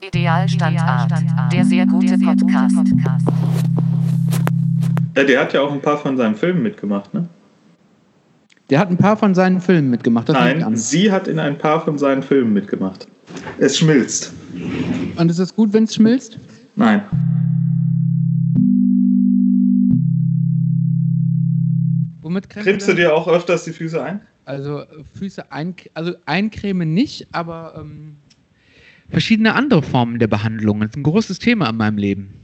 Idealstandart, der sehr gute Podcast. Ja, der hat ja auch ein paar von seinen Filmen mitgemacht, ne? Der hat ein paar von seinen Filmen mitgemacht. Nein, an. sie hat in ein paar von seinen Filmen mitgemacht. Es schmilzt. Und ist es gut, wenn es schmilzt? Nein. Womit cremst du dir auch öfters die Füße ein? Also Füße ein, also eincremen nicht, aber ähm, verschiedene andere Formen der Behandlung. Das ist ein großes Thema in meinem Leben.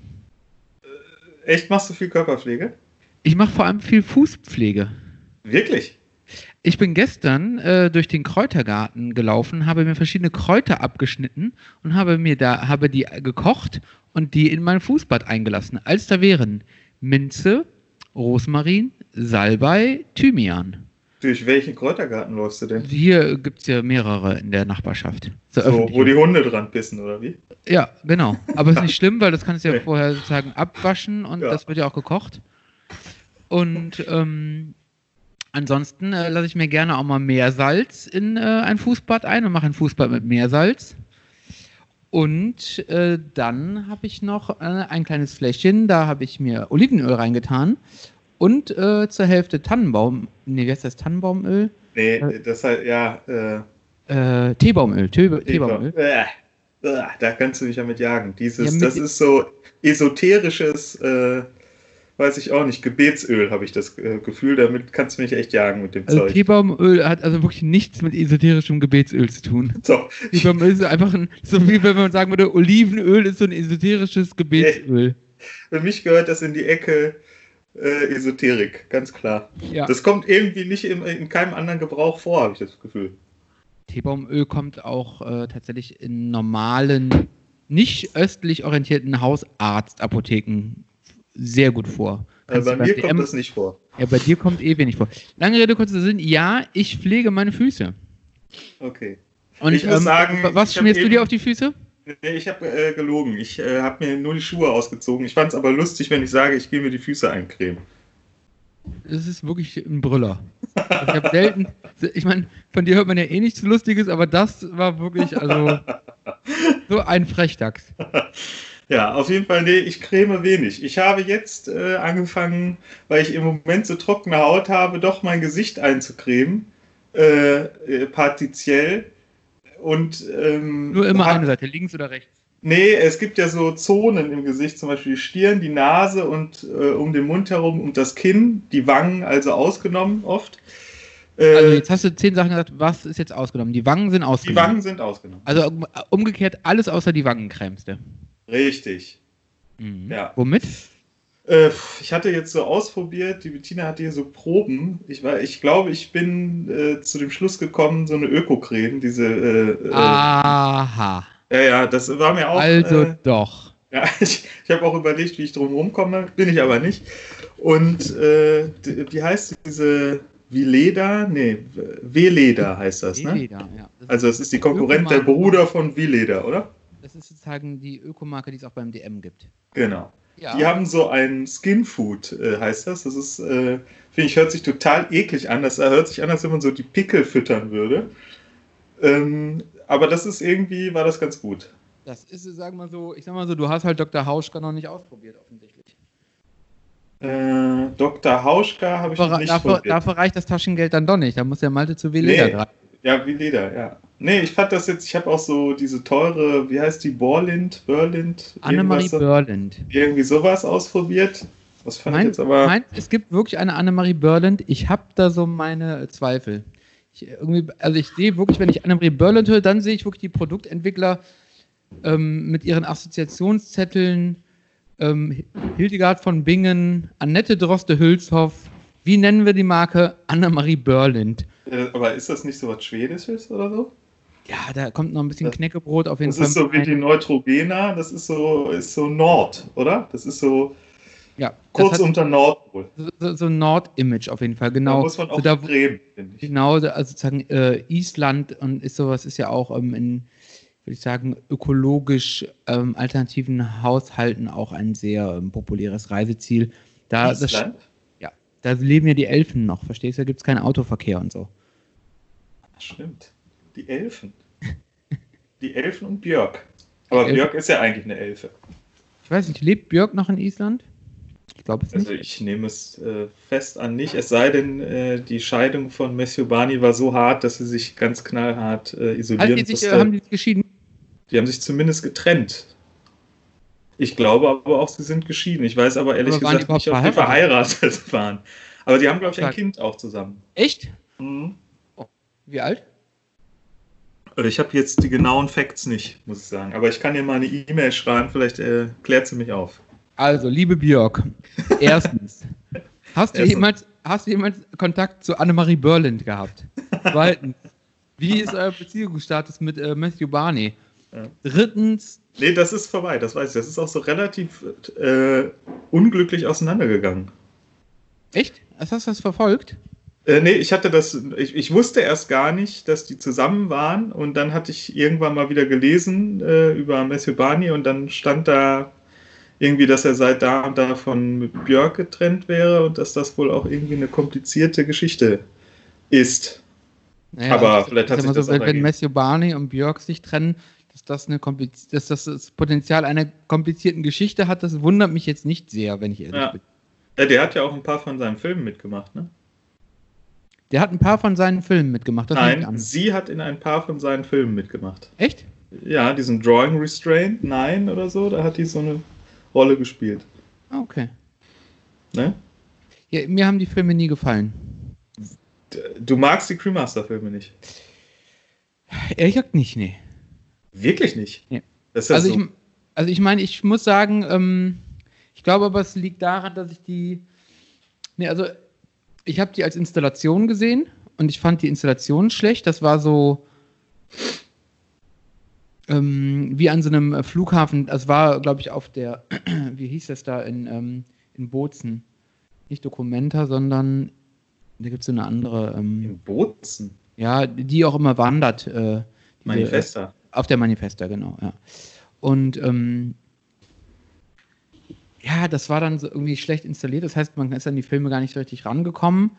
Echt, machst du viel Körperpflege? Ich mache vor allem viel Fußpflege. Wirklich? Ich bin gestern äh, durch den Kräutergarten gelaufen, habe mir verschiedene Kräuter abgeschnitten und habe mir da habe die gekocht und die in mein Fußbad eingelassen. Als da wären Minze, Rosmarin, Salbei, Thymian. Durch welchen Kräutergarten läufst du denn? Hier gibt es ja mehrere in der Nachbarschaft. So, wo die Hunde dran pissen, oder wie? Ja, genau. Aber ist nicht schlimm, weil das kannst du ja Nee. vorher sozusagen abwaschen und Ja. das wird ja auch gekocht. Und ähm, ansonsten äh, lasse ich mir gerne auch mal Meersalz in äh, ein Fußbad ein und mache ein Fußbad mit Meersalz. Und äh, dann habe ich noch äh, ein kleines Fläschchen, da habe ich mir Olivenöl reingetan und äh, zur Hälfte Tannenbaum, nee, wie heißt das, Tannenbaumöl? Nee, Äh. das halt, ja, äh, Äh, Teebaumöl, Tee, Teebaumöl. Da kannst du mich ja mit jagen. Dieses, Ja, mit- das ist so esoterisches, äh, weiß ich auch nicht, Gebetsöl habe ich das Gefühl. Damit kannst du mich echt jagen mit dem Also Zeug. Teebaumöl hat also wirklich nichts mit esoterischem Gebetsöl zu tun. So, Teebaumöl ist einfach ein, so wie wenn man sagen würde, Olivenöl ist so ein esoterisches Gebetsöl. für mich gehört das in die Ecke äh, Esoterik, ganz klar. Ja. Das kommt irgendwie nicht im, in keinem anderen Gebrauch vor, habe ich das Gefühl. Teebaumöl kommt auch äh, tatsächlich in normalen, nicht östlich orientierten Hausarztapotheken sehr gut vor. Kannst bei mir DM kommt das nicht vor. Ja, bei dir kommt eh wenig vor. Lange Rede, kurzer Sinn. Ja, ich pflege meine Füße. Okay. Und Ich muss sagen, wa- was schmierst du dir auf die Füße? Nee, ich habe äh, gelogen. Ich äh, habe mir nur die Schuhe ausgezogen. Ich fand es aber lustig, wenn ich sage, ich gehe mir die Füße eincremen. Das ist wirklich ein Brüller. Also ich habe selten, ich meine, von dir hört man ja eh nichts Lustiges, aber das war wirklich, also, so ein Frechdachs. Ja, auf jeden Fall, nee, ich creme wenig. Ich habe jetzt äh, angefangen, weil ich im Moment so trockene Haut habe, doch mein Gesicht einzucremen. Äh, äh, partiziell. Und ähm, Nur immer eine Seite, links oder rechts. Nee, es gibt ja so Zonen im Gesicht, zum Beispiel die Stirn, die Nase und äh, um den Mund herum und das Kinn, die Wangen also ausgenommen oft. Äh, Also jetzt hast du zehn Sachen gesagt, was ist jetzt ausgenommen? Die Wangen sind die ausgenommen. Wangen sind ausgenommen. Also um- umgekehrt alles außer die Wangen cremst du. Richtig. Mhm. Ja. Womit? Äh, ich hatte jetzt so ausprobiert, die Bettina hatte hier so Proben. Ich, war, ich glaube, ich bin äh, zu dem Schluss gekommen, so eine Öko-Creme, diese. Äh, Aha. äh, ja, ja, das war mir auch. Also äh, doch. ja, ich ich habe auch überlegt, wie ich drum rumkomme, bin ich aber nicht. Und äh, die- wie heißt diese Vileda? Nee, Veleda heißt das, ne? Leder, ja. Das, Also, es ist die Konkurrent der. Bruder von Vileda, oder? das ist sozusagen die Ökomarke, die es auch beim DM gibt. Genau. Ja. Die haben so ein Skin Food, äh, heißt das. Das ist, äh, finde ich, hört sich total eklig an. Das hört sich an, als wenn man so die Pickel füttern würde. Ähm, aber das ist irgendwie, war das ganz gut. Das ist, sag mal so, ich sag mal so, du hast halt Dr. Hauschka noch nicht ausprobiert, offensichtlich. Äh, Dr. Hauschka habe ich noch Dafür, nicht dafür, probiert. dafür reicht das Taschengeld dann doch nicht. Da muss der Malte zu Veleda Nee. greifen. Ja, Leder, ja. Nee, ich fand das jetzt, ich habe auch so diese teure, wie heißt die, Borlind, Berlind? Annemarie Börland. Irgendwie sowas ausprobiert. Das fand ich Mein, jetzt aber. mein, es gibt wirklich eine Annemarie Börland. Ich habe da so meine Zweifel. Ich, irgendwie, also ich sehe wirklich, wenn ich Annemarie Börland höre, dann sehe ich wirklich die Produktentwickler ähm, mit ihren Assoziationszetteln. Ähm, Hildegard von Bingen, Annette Droste-Hülshoff. Wie nennen wir die Marke? Annemarie Börland. äh, aber ist das nicht so was Schwedisches oder so? Ja, da kommt noch ein bisschen Das- Knäckebrot auf jeden Das Fall. ist so wie die. Neutrogena, das ist so, ist so Nord, oder? Das ist so ja, das kurz unter Nordpol. so, so, Nord-Image auf jeden Fall, Da genau. muss man auch so da, cremen, finde ich. Genau, da- also sozusagen äh, Island und ist sowas ist ja auch ähm, in, würde ich sagen, ökologisch ähm, alternativen Haushalten auch ein sehr ähm, populäres Reiseziel. Da, das, Island? ja, da leben ja die Elfen noch, verstehst du? Da gibt es keinen Autoverkehr und so. Stimmt. Die Elfen. Die Elfen und Björk. Aber Björk ist ja eigentlich eine Elfe. Ich weiß nicht, lebt Björk noch in Island? Ich glaube es nicht. Also ich nehme es äh, fest an nicht, es sei denn, äh, die Scheidung von Matthew Barney war so hart, dass sie sich ganz knallhart äh, isolieren die sich, musste. haben die sich geschieden? Die haben sich zumindest getrennt. Ich glaube aber auch, sie sind geschieden. Ich weiß aber ehrlich Aber gesagt nicht, ob die verheiratet waren. Aber die haben, glaube ich, ein Kind auch zusammen. Echt? Mhm. Wie alt? Oder ich habe jetzt die genauen Facts nicht, muss ich sagen. Aber ich kann dir mal eine E-Mail schreiben, vielleicht äh, klärt sie mich auf. Also, liebe Björk, erstens, hast du, Erstens. jemals, hast du jemals Kontakt zu Annemarie Berlind gehabt? Zweitens, wie ist euer Beziehungsstatus mit äh, Matthew Barney? Ja. Drittens, Nee, das ist vorbei, das weiß ich. Das ist auch so relativ äh, unglücklich auseinandergegangen. echt? Hast du das verfolgt? Äh, nee, ich hatte das, ich, ich wusste erst gar nicht, dass die zusammen waren und dann hatte ich irgendwann mal wieder gelesen äh, über Matthew Barney und dann stand da irgendwie, dass er seit da und da von Björk getrennt wäre und dass das wohl auch irgendwie eine komplizierte Geschichte ist. Naja, Aber also, vielleicht hat ich sich mal das so, wenn, wenn. Matthew Barney und Björk sich trennen, dass das, eine kompliz dass das das Potenzial einer komplizierten Geschichte hat, das wundert mich jetzt nicht sehr, wenn ich ehrlich Ja. bin. Ja, der hat ja auch ein paar von seinen Filmen mitgemacht, ne? Der hat ein paar von seinen Filmen mitgemacht. Das Nein, sie hat in ein paar von seinen Filmen mitgemacht. Echt? Ja, diesen Drawing Restraint, nein oder so, da hat die so eine Rolle gespielt. Ah, Okay. Ne? Ja, mir haben die Filme nie gefallen. Du magst die Cremaster-Filme nicht. Ehrlich gesagt nicht, nee. Wirklich nicht? Nee. Das ist ja Also, so, ich, also ich meine, ich muss sagen, ähm, ich glaube aber, es liegt daran, dass ich die. Nee, also ich habe die als Installation gesehen und ich fand die Installation schlecht. Das war so ähm, wie an so einem äh, Flughafen. Das war, glaube ich, auf der, wie hieß das da in, ähm, in Bozen? Nicht Documenta, sondern da gibt es so eine andere, ähm, in Bozen. ja, die auch immer wandert. Äh, diese, Manifesta. auf der Manifesta, genau, ja. Und ähm, ja, das war dann so irgendwie schlecht installiert. Das heißt, man ist an die Filme gar nicht so richtig rangekommen.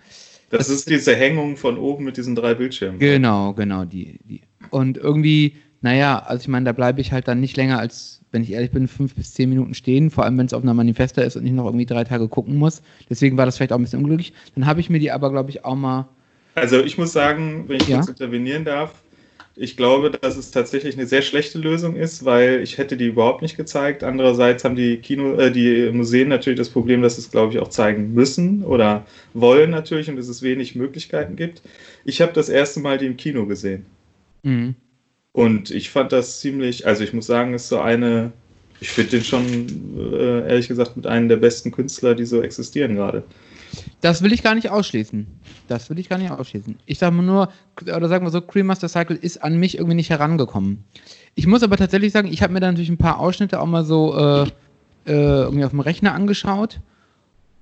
Das, das- ist diese Hängung von oben mit diesen drei Bildschirmen. Genau, genau, die, die. Und irgendwie, naja, also ich meine, da bleibe ich halt dann nicht länger als, wenn ich ehrlich bin, fünf bis zehn Minuten stehen, vor allem wenn es auf einer Manifesta ist und ich noch irgendwie drei Tage gucken muss. Deswegen war das vielleicht auch ein bisschen unglücklich. Dann habe ich mir die aber, glaube ich, auch mal. Also ich muss sagen, wenn ich Ja. kurz intervenieren darf, ich glaube, dass es tatsächlich eine sehr schlechte Lösung ist, weil ich hätte die überhaupt nicht gezeigt. Andererseits haben die Kino, äh, die Museen natürlich das Problem, dass sie es, glaube ich, auch zeigen müssen oder wollen natürlich und dass es wenig Möglichkeiten gibt. Ich habe das erste Mal die im Kino gesehen. Mhm. Und ich fand das ziemlich, also ich muss sagen, ist so eine, ich finde den schon, äh, ehrlich gesagt, mit einem der besten Künstler, die so existieren gerade. Das will ich gar nicht ausschließen. Das will ich gar nicht ausschließen. Ich sage nur, oder sagen wir so, Cremaster Cycle ist an mich irgendwie nicht herangekommen. Ich muss aber tatsächlich sagen, ich habe mir da natürlich ein paar Ausschnitte auch mal so äh, äh, irgendwie auf dem Rechner angeschaut.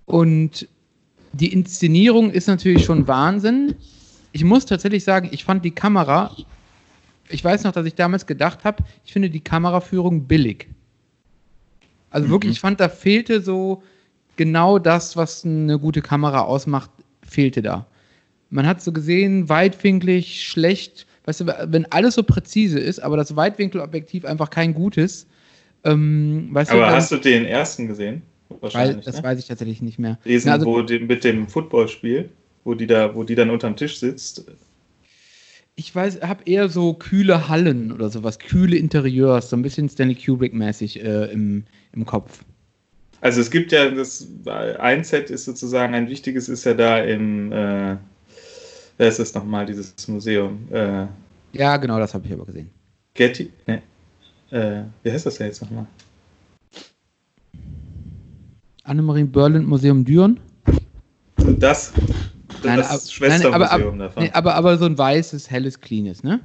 Und die Inszenierung ist natürlich schon Wahnsinn. Ich muss tatsächlich sagen, ich fand die Kamera, ich weiß noch, dass ich damals gedacht habe, ich finde die Kameraführung billig. Also wirklich, Mhm. ich fand, da fehlte so genau das, was eine gute Kamera ausmacht, fehlte da. Man hat so gesehen, weitwinklig, schlecht, weißt du, wenn alles so präzise ist, aber das Weitwinkelobjektiv einfach kein gutes, ähm, weißt Aber du, hast du den ersten gesehen? weil, Wahrscheinlich. das ne? weiß ich tatsächlich nicht mehr. Diesen, Na, also- wo die, mit dem Footballspiel, wo die da, wo die dann unterm Tisch sitzt. Ich weiß, habe eher so kühle Hallen oder sowas, kühle Interieurs, so ein bisschen Stanley Kubrick-mäßig äh, im, im Kopf. Also es gibt ja das ein Set ist sozusagen ein wichtiges ist ja da im äh, wer ist das nochmal, dieses Museum? Äh, Ja, genau, das habe ich aber gesehen. Getty? Ne. Äh, wie heißt das denn jetzt nochmal? Annemarie Berlin Museum Düren. Das, Nein, das ab- Schwestermuseum nein, aber, ab- davon. Nee, aber, aber so ein weißes, helles, cleanes, ne?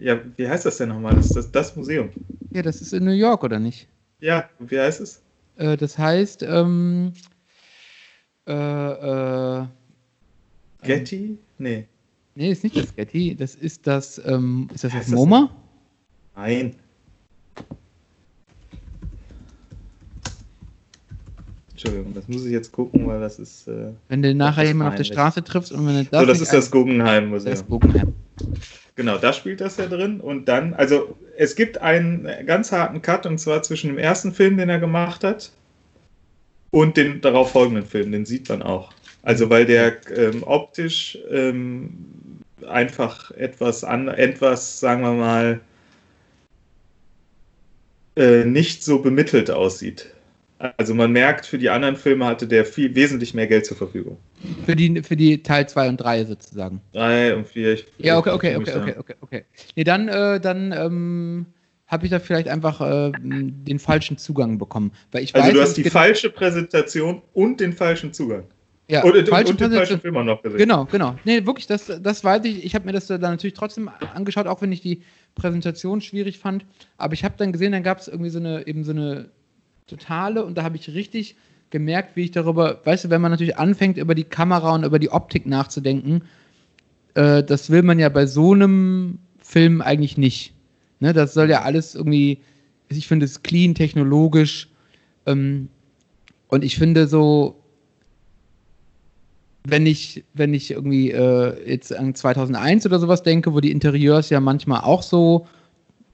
Ja, wie heißt das denn nochmal? Das das, das Museum. Ja, das ist in New York, oder nicht? Ja, wie heißt es? Äh, das heißt, ähm, äh, äh, Getty? Nee. nee, ist nicht das Getty, das ist das, ähm, ist das das MoMA? Nein. Entschuldigung, das muss ich jetzt gucken, weil das ist. Äh, Wenn du nachher jemanden auf der. Straße triffst und wenn du das so, das ist das ein- Guggenheim Museum. das Guggenheim. Genau, da spielt das ja drin und dann, also es gibt einen ganz harten Cut und zwar zwischen dem ersten Film, den er gemacht hat, und den darauf folgenden Film. Den sieht man auch. Also weil der ähm, optisch ähm, einfach etwas an, etwas, sagen wir mal, äh, nicht so bemittelt aussieht. Also man merkt, für die anderen Filme hatte der viel wesentlich mehr Geld zur Verfügung. Für die, für die Teil 2 und 3 sozusagen. 3 und 4. Ja, okay, okay, okay, okay, okay, okay. Nee, dann, äh, dann ähm, habe ich da vielleicht einfach äh, den falschen Zugang bekommen. Weil ich also weiß, du dass hast die es falsche Präsentation und den falschen Zugang. ja, und, und, falsche und den falschen Film auch noch gesehen. Genau, genau. Nee, wirklich, das, das weiß ich. Ich habe mir das dann natürlich trotzdem angeschaut, auch wenn ich die Präsentation schwierig fand. Aber ich habe dann gesehen, dann gab es irgendwie so eine, eben so eine totale und da habe ich richtig gemerkt, wie ich darüber, weißt du, wenn man natürlich anfängt, über die Kamera und über die Optik nachzudenken, äh, das will man ja bei so einem Film eigentlich nicht. Ne, das soll ja alles irgendwie, ich finde es clean, technologisch. Ähm, und ich finde so, wenn ich, wenn ich irgendwie äh, jetzt an 2001 oder sowas denke, wo die Interieurs ja manchmal auch so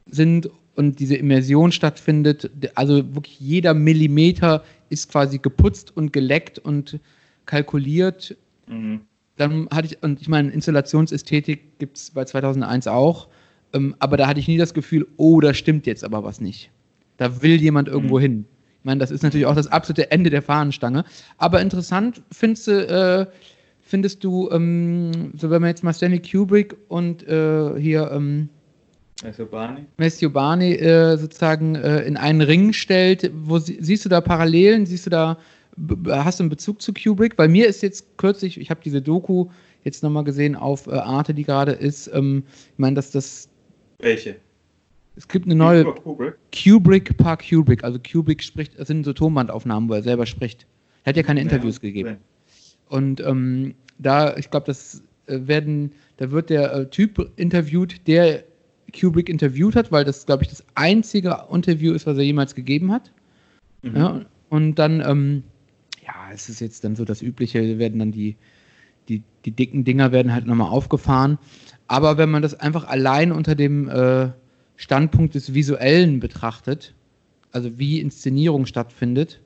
sind und diese Immersion stattfindet, also wirklich jeder Millimeter ist quasi geputzt und geleckt und kalkuliert, Mhm. dann hatte ich, und ich meine, Installationsästhetik gibt es bei 2001 auch, ähm, aber da hatte ich nie das Gefühl, oh, da stimmt jetzt aber was nicht. Da will jemand irgendwo Mhm. hin. Ich meine, das ist natürlich auch das absolute Ende der Fahnenstange. Aber interessant findest du, äh, findest du, ähm, so wenn man jetzt mal Stanley Kubrick und äh, hier ähm, Also Barney? Matthew Barney äh, sozusagen äh, in einen Ring stellt, wo sie, siehst du da Parallelen? Siehst du da, hast du einen Bezug zu Kubrick? Bei mir ist jetzt kürzlich, ich habe diese Doku jetzt nochmal gesehen auf äh, Arte, die gerade ist. Ähm, ich meine, dass das, Welche? es gibt eine neue Kubrick? Kubrick par Kubrick. Also Kubrick spricht, das sind so Tonbandaufnahmen, wo er selber spricht. Er hat ja keine Interviews Ja, gegeben. Und ähm, da, ich glaube, das äh, werden, da wird der äh, Typ interviewt, der Kubrick interviewt hat, weil das, glaube ich, das einzige Interview ist, was er jemals gegeben hat. Mhm. Ja, und dann, ähm, ja, es ist jetzt dann so das Übliche, werden dann die, die, die dicken Dinger werden halt nochmal aufgefahren. Aber wenn man das einfach allein unter dem äh, Standpunkt des Visuellen betrachtet, also wie Inszenierung stattfindet,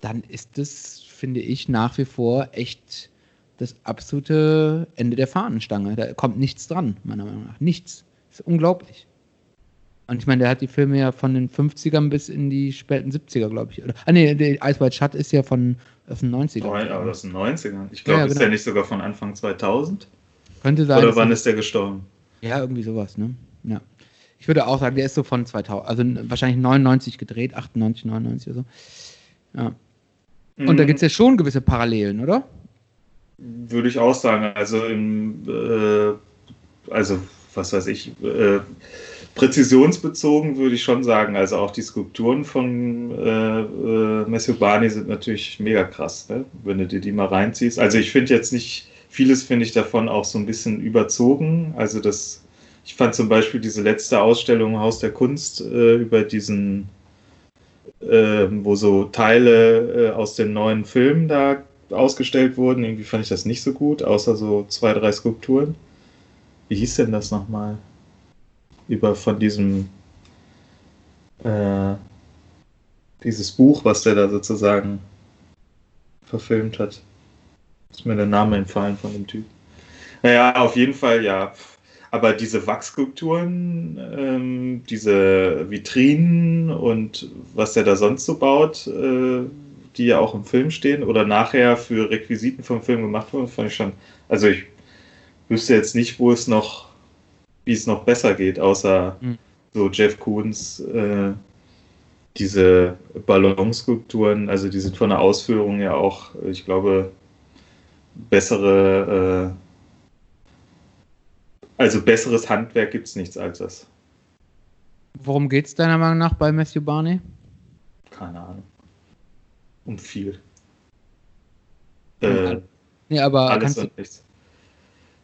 dann ist das, finde ich, nach wie vor echt das absolute Ende der Fahnenstange. Da kommt nichts dran, meiner Meinung nach. Nichts. Ist unglaublich. Und ich meine, der hat die Filme ja von den 50ern bis in die späten 70er, glaube ich. Oder, ah, nee, der Ice White Shut ist ja von aus den 90ern. Neun- aber das sind 90ern. Ich glaube, Ja, ist genau. der nicht sogar von Anfang 2000? Könnte sein. Oder wann ist der gestorben? Ja, irgendwie sowas, ne? Ja. Ich würde auch sagen, der ist so von 2000, also wahrscheinlich 99 gedreht, 98, 99 oder so. Ja. Und da Mhm. gibt es ja schon gewisse Parallelen, oder? Würde ich auch sagen. Also im, äh, also was weiß ich, äh, präzisionsbezogen würde ich schon sagen. Also auch die Skulpturen von äh, äh, Barney sind natürlich mega krass, ne? wenn du dir die mal reinziehst. Also ich finde jetzt nicht, vieles finde ich davon auch so ein bisschen überzogen. Also das, ich fand zum Beispiel diese letzte Ausstellung Haus der Kunst äh, über diesen, äh, wo so Teile äh, aus den neuen Filmen da ausgestellt wurden. Irgendwie fand ich das nicht so gut, außer so zwei, drei Skulpturen. Wie hieß denn das nochmal? Über von diesem äh, dieses Buch, was der da sozusagen verfilmt hat. Ist mir der Name entfallen von dem Typ. Naja, auf jeden Fall, ja. Aber diese Wachsskulpturen, ähm, diese Vitrinen und was der da sonst so baut, äh, die ja auch im Film stehen oder nachher für Requisiten vom Film gemacht wurden, fand ich schon. Also ich wüsste jetzt nicht, wo es noch, wie es noch besser geht, außer Mhm. so Jeff Koons äh, diese Ballonskulpturen, also die sind von der Ausführung ja auch, ich glaube, bessere, äh, also besseres Handwerk gibt es nichts als das. Worum geht es deiner Meinung nach bei Matthew Barney? Keine Ahnung. Um viel. Um Äh, Nee, aber alles kannst du, und nichts.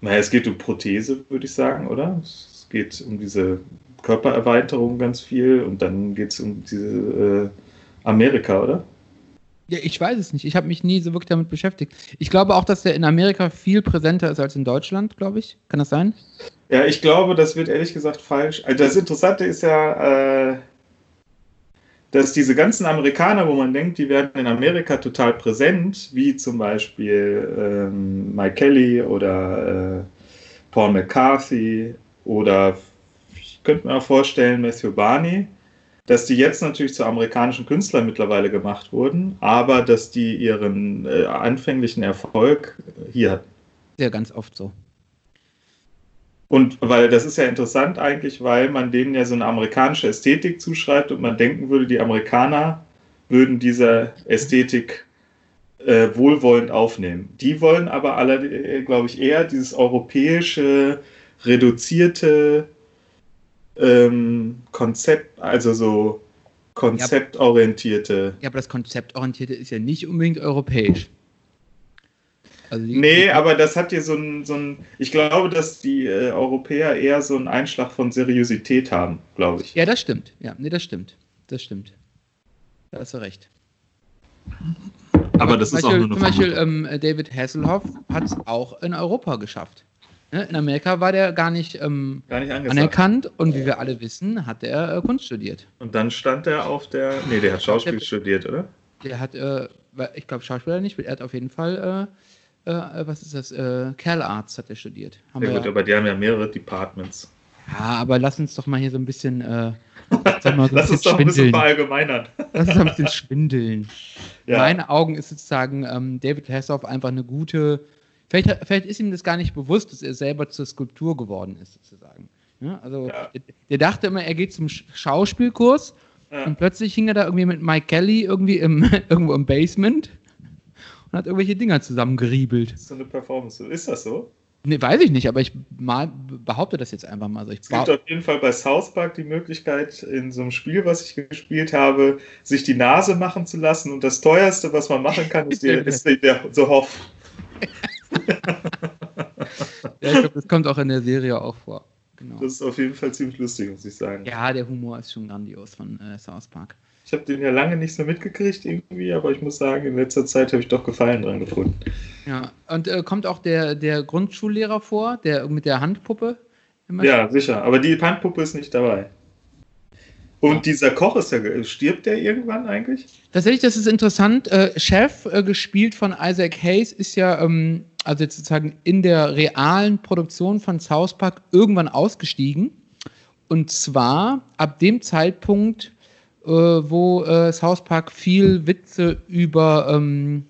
Naja, es geht um Prothese, würde ich sagen, oder? Es geht um diese Körpererweiterung ganz viel und dann geht es um diese äh, Amerika, oder? ja, ich weiß es nicht. Ich habe mich nie so wirklich damit beschäftigt. Ich glaube auch, dass der in Amerika viel präsenter ist als in Deutschland, glaube ich. Kann das sein? Ja, ich glaube, das wird ehrlich gesagt falsch. Also das Interessante ist ja, äh, dass diese ganzen Amerikaner, wo man denkt, die werden in Amerika total präsent, wie zum Beispiel ähm, Mike Kelly oder äh, Paul McCarthy oder ich könnte mir auch vorstellen, Matthew Barney, dass die jetzt natürlich zu amerikanischen Künstlern mittlerweile gemacht wurden, aber dass die ihren äh, anfänglichen Erfolg hier hatten. Ja, ganz oft so. Und weil das ist ja interessant eigentlich, weil man denen ja so eine amerikanische Ästhetik zuschreibt und man denken würde, die Amerikaner würden diese Ästhetik äh, wohlwollend aufnehmen. Die wollen aber alle, äh, glaube ich, eher dieses europäische, reduzierte ähm, Konzept, also so konzeptorientierte. Ja, aber das konzeptorientierte ist ja nicht unbedingt europäisch. Also nee, aber das hat hier so ein, so ein ich glaube, dass die äh, Europäer eher so einen Einschlag von Seriosität haben, glaube ich. Ja, das stimmt. Ja, nee, das stimmt. Das stimmt. Da hast du recht. Aber das zum ist Beispiel, auch nur Zum Beispiel ähm, David Hasselhoff hat es auch in Europa geschafft. Ne? In Amerika war der gar nicht, ähm, Gar nicht anerkannt und wie wir alle wissen, hat er äh, Kunst studiert. Und dann stand er auf der. Nee, der hat Schauspiel studiert, oder? Der hat, äh, ich glaube, Schauspieler nicht, er hat auf jeden Fall, äh, äh, was ist das, äh, Kerl Arts hat er studiert. Haben Ja, gut, aber die haben ja mehrere Departments. ja, aber lass uns doch mal hier so ein bisschen, äh, sag mal, so Lass uns doch ein bisschen verallgemeinern. Lass uns ein bisschen schwindeln. In Ja. meinen Augen ist sozusagen ähm, David Hasselhoff einfach eine gute. Vielleicht, vielleicht ist ihm das gar nicht bewusst, dass er selber zur Skulptur geworden ist, sozusagen. Ja, also, Ja. der, der dachte immer, er geht zum Sch- Schauspielkurs Ja. und plötzlich hing er da irgendwie mit Mike Kelly irgendwie im, irgendwo im Basement und hat irgendwelche Dinger zusammengeriebelt. Das ist so eine Performance. Ist das so? Nee, weiß ich nicht, aber ich mal, behaupte das jetzt einfach mal so. Ich Es gibt auf jeden Fall bei South Park die Möglichkeit, in so einem Spiel, was ich gespielt habe, sich die Nase machen zu lassen. Und das teuerste, was man machen kann, ist, der, ist der, der so Hoff. ja, ich glaube, das kommt auch in der Serie auch vor. Genau. Das ist auf jeden Fall ziemlich lustig, muss ich sagen. Ja, der Humor ist schon grandios von äh, South Park. Ich habe den ja lange nicht so mitgekriegt irgendwie, aber ich muss sagen, in letzter Zeit habe ich doch Gefallen dran gefunden. Ja, und äh, kommt auch der, der Grundschullehrer vor, der mit der Handpuppe? Ja, sicher. Aber die Handpuppe ist nicht dabei. Und dieser Koch ist ja, stirbt der irgendwann eigentlich? Tatsächlich, das ist interessant. Äh, Chef, äh, gespielt von Isaac Hayes, ist ja ähm, also jetzt sozusagen in der realen Produktion von South Park irgendwann ausgestiegen. Und zwar ab dem Zeitpunkt, äh, wo äh, South Park viel Witze über, ähm,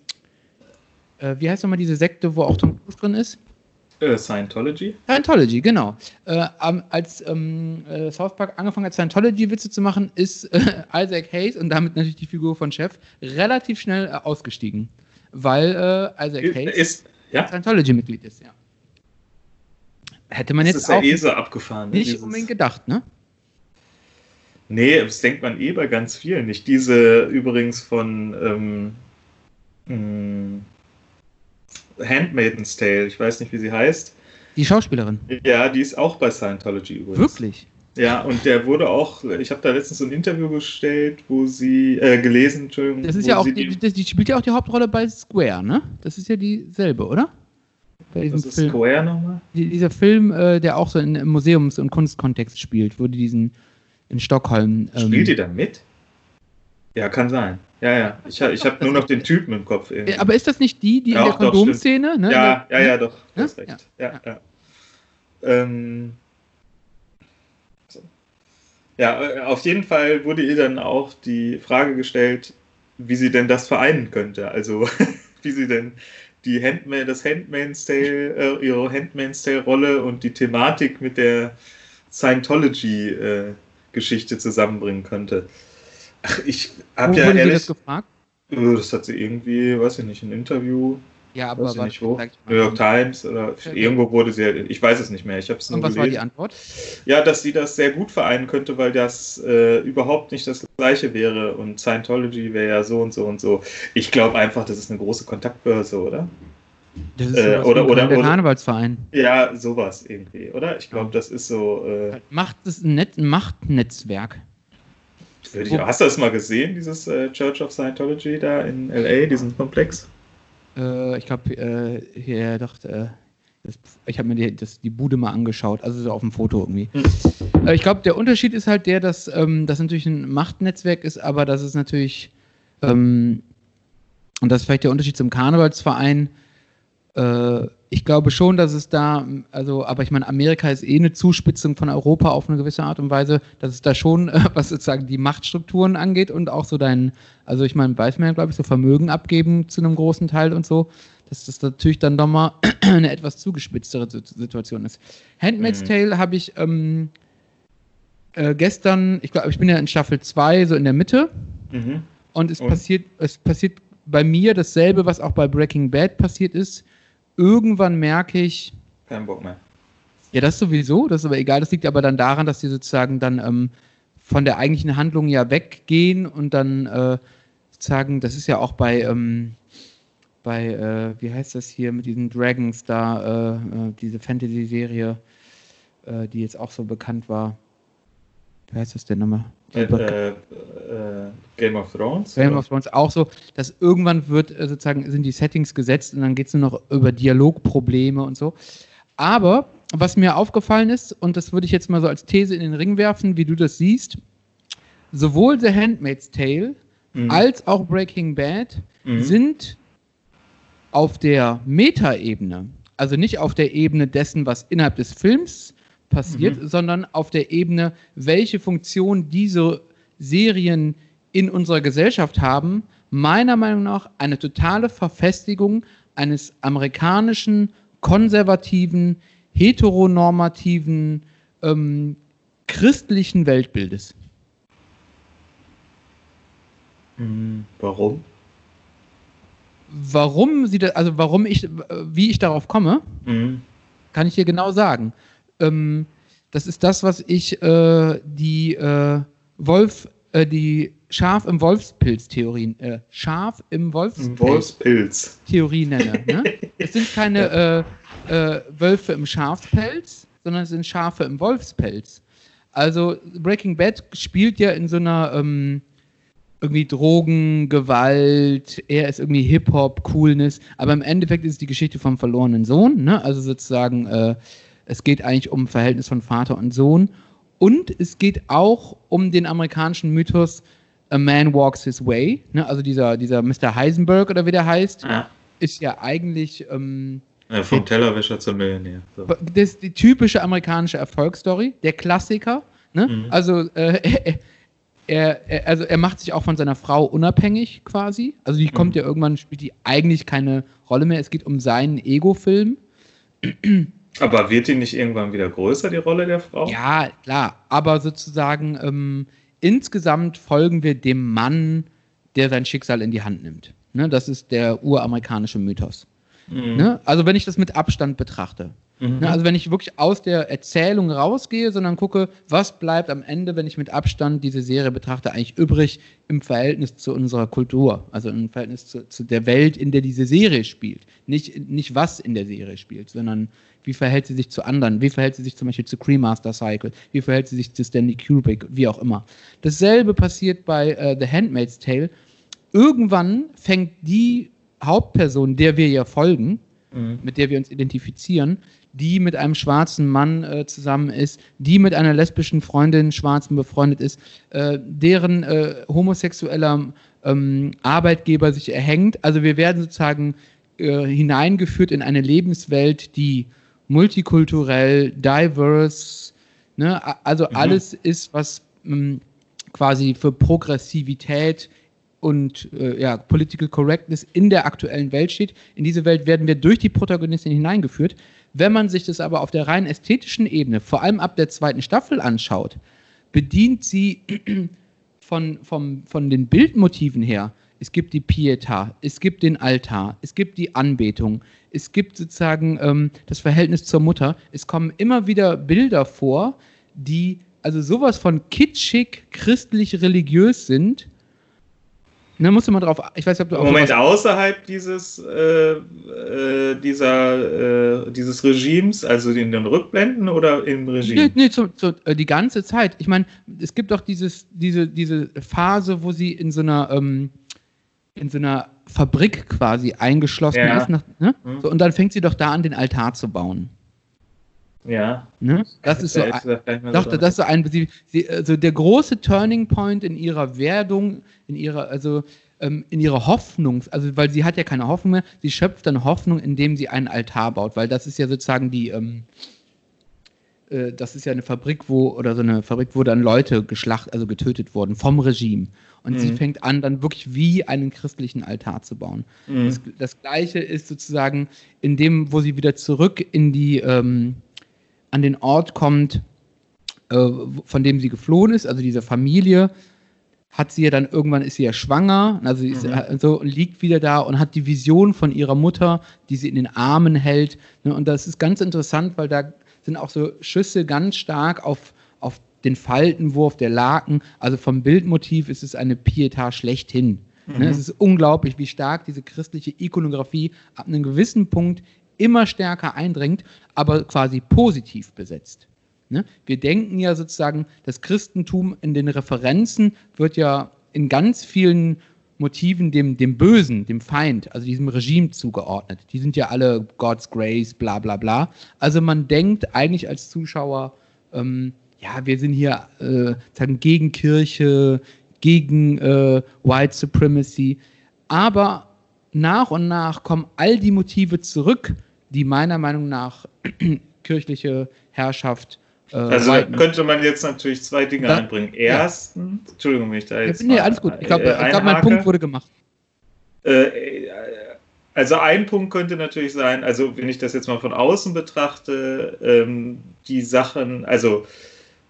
äh, wie heißt nochmal diese Sekte, wo auch Tom Cruise drin ist? Äh, Scientology? Scientology, genau. Äh, als ähm, äh, South Park angefangen hat, Scientology-Witze zu machen, ist äh, Isaac Hayes und damit natürlich die Figur von Chef relativ schnell äh, ausgestiegen. Weil äh, Isaac Hayes Ist, ja? Scientology-Mitglied ist, ja. Hätte man Das jetzt ist auch eh so abgefahren. ne? nicht Dieses- unbedingt gedacht, ne? Nee, das denkt man eh bei ganz vielen nicht. Diese übrigens von ähm, mh, Handmaiden's Tale, ich weiß nicht, wie sie heißt. Die Schauspielerin. Ja, die ist auch bei Scientology übrigens. Wirklich? Ja, und der wurde auch, ich habe da letztens so ein Interview gestellt, wo sie, äh, gelesen, Entschuldigung. Das ist ja auch, die, die, die spielt ja auch die Hauptrolle bei Square, ne? Das ist ja dieselbe, oder? Bei diesem was ist Film. Square nochmal? Die- dieser Film, äh, der auch so in, im Museums- und Kunstkontext spielt, wo die diesen in Stockholm. ähm, Spielt die da mit? Ja, kann sein. Ja, ja. Ich, ich habe nur noch den Typen im Kopf. Irgendwie. Aber ist das nicht die, die in Ja, der doch, Kondomszene? Ne? ja, In ja, ja, doch. Du Ja? hast recht. Ja, ja. Ähm, ja, auf jeden Fall wurde ihr dann auch die Frage gestellt, wie sie denn das vereinen könnte. Also, wie sie denn die Handma das Handmaid's Tale, äh, ihre Handmaid's Tale Rolle und die Thematik mit der Scientology äh, Geschichte zusammenbringen könnte. Ach, ich habe ja ehrlich, das gefragt? das hat sie irgendwie, weiß ich nicht, ein Interview Ja, aber weiß ich nicht wo. New York Times oder Okay. irgendwo wurde sie, ich weiß es nicht mehr, ich habe es nur Und was war die gelesen. Antwort? Ja, dass sie das sehr gut vereinen könnte, weil das äh, überhaupt nicht das gleiche wäre und Scientology wäre ja so und so und so. Ich glaube einfach, das ist eine große Kontaktbörse, oder? Das ist Äh, oder- oder- der oder- Karnevalsverein. Ja, sowas irgendwie, oder? Ich glaube, das ist so. Äh, Macht es ein, Net Machtnetzwerk. ich, hast du das mal gesehen, dieses äh, Church of Scientology da in LA, diesen Komplex? Äh, ich glaube, äh, hier doch, äh, Das, ich habe mir die, das, die Bude mal angeschaut, also so auf dem Foto irgendwie. Hm. Ich glaube, der Unterschied ist halt der, dass ähm, das natürlich ein Machtnetzwerk ist, aber das ist natürlich, ähm, und das ist vielleicht der Unterschied zum Karnevalsverein, äh, ich glaube schon, dass es da, also, aber ich meine, Amerika ist eh eine Zuspitzung von Europa auf eine gewisse Art und Weise, dass es da schon, äh, was sozusagen die Machtstrukturen angeht und auch so dein, also ich meine, weiß man ja, glaube ich, so Vermögen abgeben zu einem großen Teil und so, dass das natürlich dann doch mal eine etwas zugespitztere Situation ist. Handmaid's mhm. Tale habe ich ähm, äh, gestern, ich glaube, ich bin ja in Staffel 2, so in der Mitte. Mhm. Und es und? passiert, es passiert bei mir dasselbe, was auch bei Breaking Bad passiert ist irgendwann merke ich. Kein Bock mehr. Ja, das sowieso, das ist aber egal. Das liegt aber dann daran, dass die sozusagen dann ähm, von der eigentlichen Handlung ja weggehen und dann äh, sozusagen, das ist ja auch bei, ähm, bei, äh, wie heißt das hier mit diesen Dragons da, äh, äh diese Fantasy-Serie, äh, die jetzt auch so bekannt war. Wie heißt das denn nochmal? Äh, äh, äh, Game of Thrones? Game oder? of Thrones auch so, dass irgendwann wird äh, sozusagen sind die Settings gesetzt und dann geht es nur noch über Dialogprobleme und so. Aber was mir aufgefallen ist, und das würde ich jetzt mal so als These in den Ring werfen, wie du das siehst, sowohl The Handmaid's Tale mhm. als auch Breaking Bad mhm. sind auf der Metaebene, also nicht auf der Ebene dessen, was innerhalb des Films passiert, mhm. sondern auf der Ebene, welche Funktion diese Serien in unserer Gesellschaft haben, meiner Meinung nach eine totale Verfestigung eines amerikanischen, konservativen, heteronormativen, ähm, christlichen Weltbildes. Mhm. Warum? Warum sie das, also warum ich, wie ich darauf komme, mhm. kann ich dir genau sagen ähm, das ist das, was ich äh, die äh, Wolf, äh, die Schaf im Wolfspilz-Theorie, äh, Schaf im Wolfspilz, Wolfspilz. Theorie nenne. Ne? es sind keine ja. Äh, äh, Wölfe im Schafspelz, sondern es sind Schafe im Wolfspelz. Also Breaking Bad spielt ja in so einer ähm, irgendwie Drogen, Gewalt, er ist irgendwie Hip-Hop, Coolness, aber im Endeffekt ist es die Geschichte vom verlorenen Sohn, ne? Also sozusagen äh, es geht eigentlich um Verhältnis von Vater und Sohn. Und es geht auch um den amerikanischen Mythos A Man Walks His Way. Ne? Also dieser, dieser Mr. Heisenberg oder wie der heißt, ja. ist ja eigentlich. Ähm, ja, vom Tellerwäscher zum Millionär. So. Das ist die typische amerikanische Erfolgsstory, der Klassiker. Ne? Mhm. Also, äh, er, er, also er macht sich auch von seiner Frau unabhängig quasi. Also die kommt mhm. ja irgendwann, spielt die eigentlich keine Rolle mehr. Es geht um seinen Ego-Film. Aber wird die nicht irgendwann wieder größer, die Rolle der Frau? Ja, klar. Aber sozusagen ähm, insgesamt folgen wir dem Mann, der sein Schicksal in die Hand nimmt. Ne, das ist der uramerikanische Mythos. Mhm. Ne? Also wenn ich das mit Abstand betrachte. Mhm. Ne, also wenn ich wirklich aus der Erzählung rausgehe, sondern gucke, was bleibt am Ende, wenn ich mit Abstand diese Serie betrachte, eigentlich übrig im Verhältnis zu unserer Kultur, also im Verhältnis zu, zu der Welt, in der diese Serie spielt. Nicht, nicht was in der Serie spielt, sondern wie verhält sie sich zu anderen, wie verhält sie sich zum Beispiel zu Cremaster Cycle, wie verhält sie sich zu Stanley Kubrick, wie auch immer. Dasselbe passiert bei uh, The Handmaid's Tale. Irgendwann fängt die Hauptperson, der wir ja folgen, mhm. mit der wir uns identifizieren, die mit einem schwarzen Mann äh, zusammen ist, die mit einer lesbischen Freundin, schwarzen befreundet ist, äh, deren äh, homosexueller ähm, Arbeitgeber sich erhängt. Also wir werden sozusagen äh, hineingeführt in eine Lebenswelt, die multikulturell, diverse, ne? also mhm. alles ist, was ähm, quasi für Progressivität und äh, ja, Political Correctness in der aktuellen Welt steht. In diese Welt werden wir durch die Protagonistin hineingeführt. Wenn man sich das aber auf der rein ästhetischen Ebene, vor allem ab der zweiten Staffel anschaut, bedient sie von, vom, von den Bildmotiven her. Es gibt die Pieta, es gibt den Altar, es gibt die Anbetung, es gibt sozusagen ähm, das Verhältnis zur Mutter. Es kommen immer wieder Bilder vor, die also sowas von kitschig, christlich, religiös sind, Ne, musst du mal drauf. Ich weiß, ob du Moment, außerhalb dieses, äh, äh, dieser, äh, dieses Regimes, also in den Rückblenden oder im Regime? Nee, nee zu, zu, äh, die ganze Zeit. Ich meine, es gibt doch dieses, diese, diese Phase, wo sie in so einer, ähm, in so einer Fabrik quasi eingeschlossen Ja. ist. Nach, ne? Hm. so, und dann fängt sie doch da an, den Altar zu bauen. Ja. Ne? Das ist so, so Doch, drin. das ist so ein, sie, sie, also der große Turning Point in ihrer Werdung, in ihrer, also ähm, in ihrer Hoffnung, also weil sie hat ja keine Hoffnung mehr, sie schöpft dann Hoffnung, indem sie einen Altar baut, weil das ist ja sozusagen die, ähm, äh, das ist ja eine Fabrik, wo, oder so eine Fabrik, wo dann Leute geschlacht, also getötet wurden vom Regime. Und sie Mhm. fängt an, dann wirklich wie einen christlichen Altar zu bauen. Mhm. Das, das gleiche ist sozusagen in dem, wo sie wieder zurück in die, ähm, an den Ort kommt, äh, von dem sie geflohen ist, also diese Familie, hat sie ja dann irgendwann ist sie ja schwanger, also sie ist, Mhm. äh, so und liegt wieder da und hat die Vision von ihrer Mutter, die sie in den Armen hält. Ne? Und das ist ganz interessant, weil da sind auch so Schüsse ganz stark auf den Faltenwurf der Laken. Also vom Bildmotiv ist es eine Pietà schlechthin. Mhm. Ne? Es ist unglaublich, wie stark diese christliche Ikonografie ab einem gewissen Punkt immer stärker eindringt, aber quasi positiv besetzt. Ne? Wir denken ja sozusagen, das Christentum in den Referenzen wird ja in ganz vielen Motiven dem, dem Bösen, dem Feind, also diesem Regime zugeordnet. Die sind ja alle God's Grace, bla bla bla. Also man denkt eigentlich als Zuschauer, ähm, ja, wir sind hier äh, sagen, gegen Kirche, gegen äh, White Supremacy. Aber nach und nach kommen all die Motive zurück, die meiner Meinung nach kirchliche Herrschaft äh, Also könnte man jetzt natürlich zwei Dinge Da- einbringen. Erstens, Entschuldigung, wenn ich da Ja, jetzt. nee, mal, alles gut. Ich glaube, äh, glaub, mein. Punkt wurde gemacht. Äh, also ein Punkt könnte natürlich sein, also wenn ich das jetzt mal von außen betrachte, ähm, die Sachen, also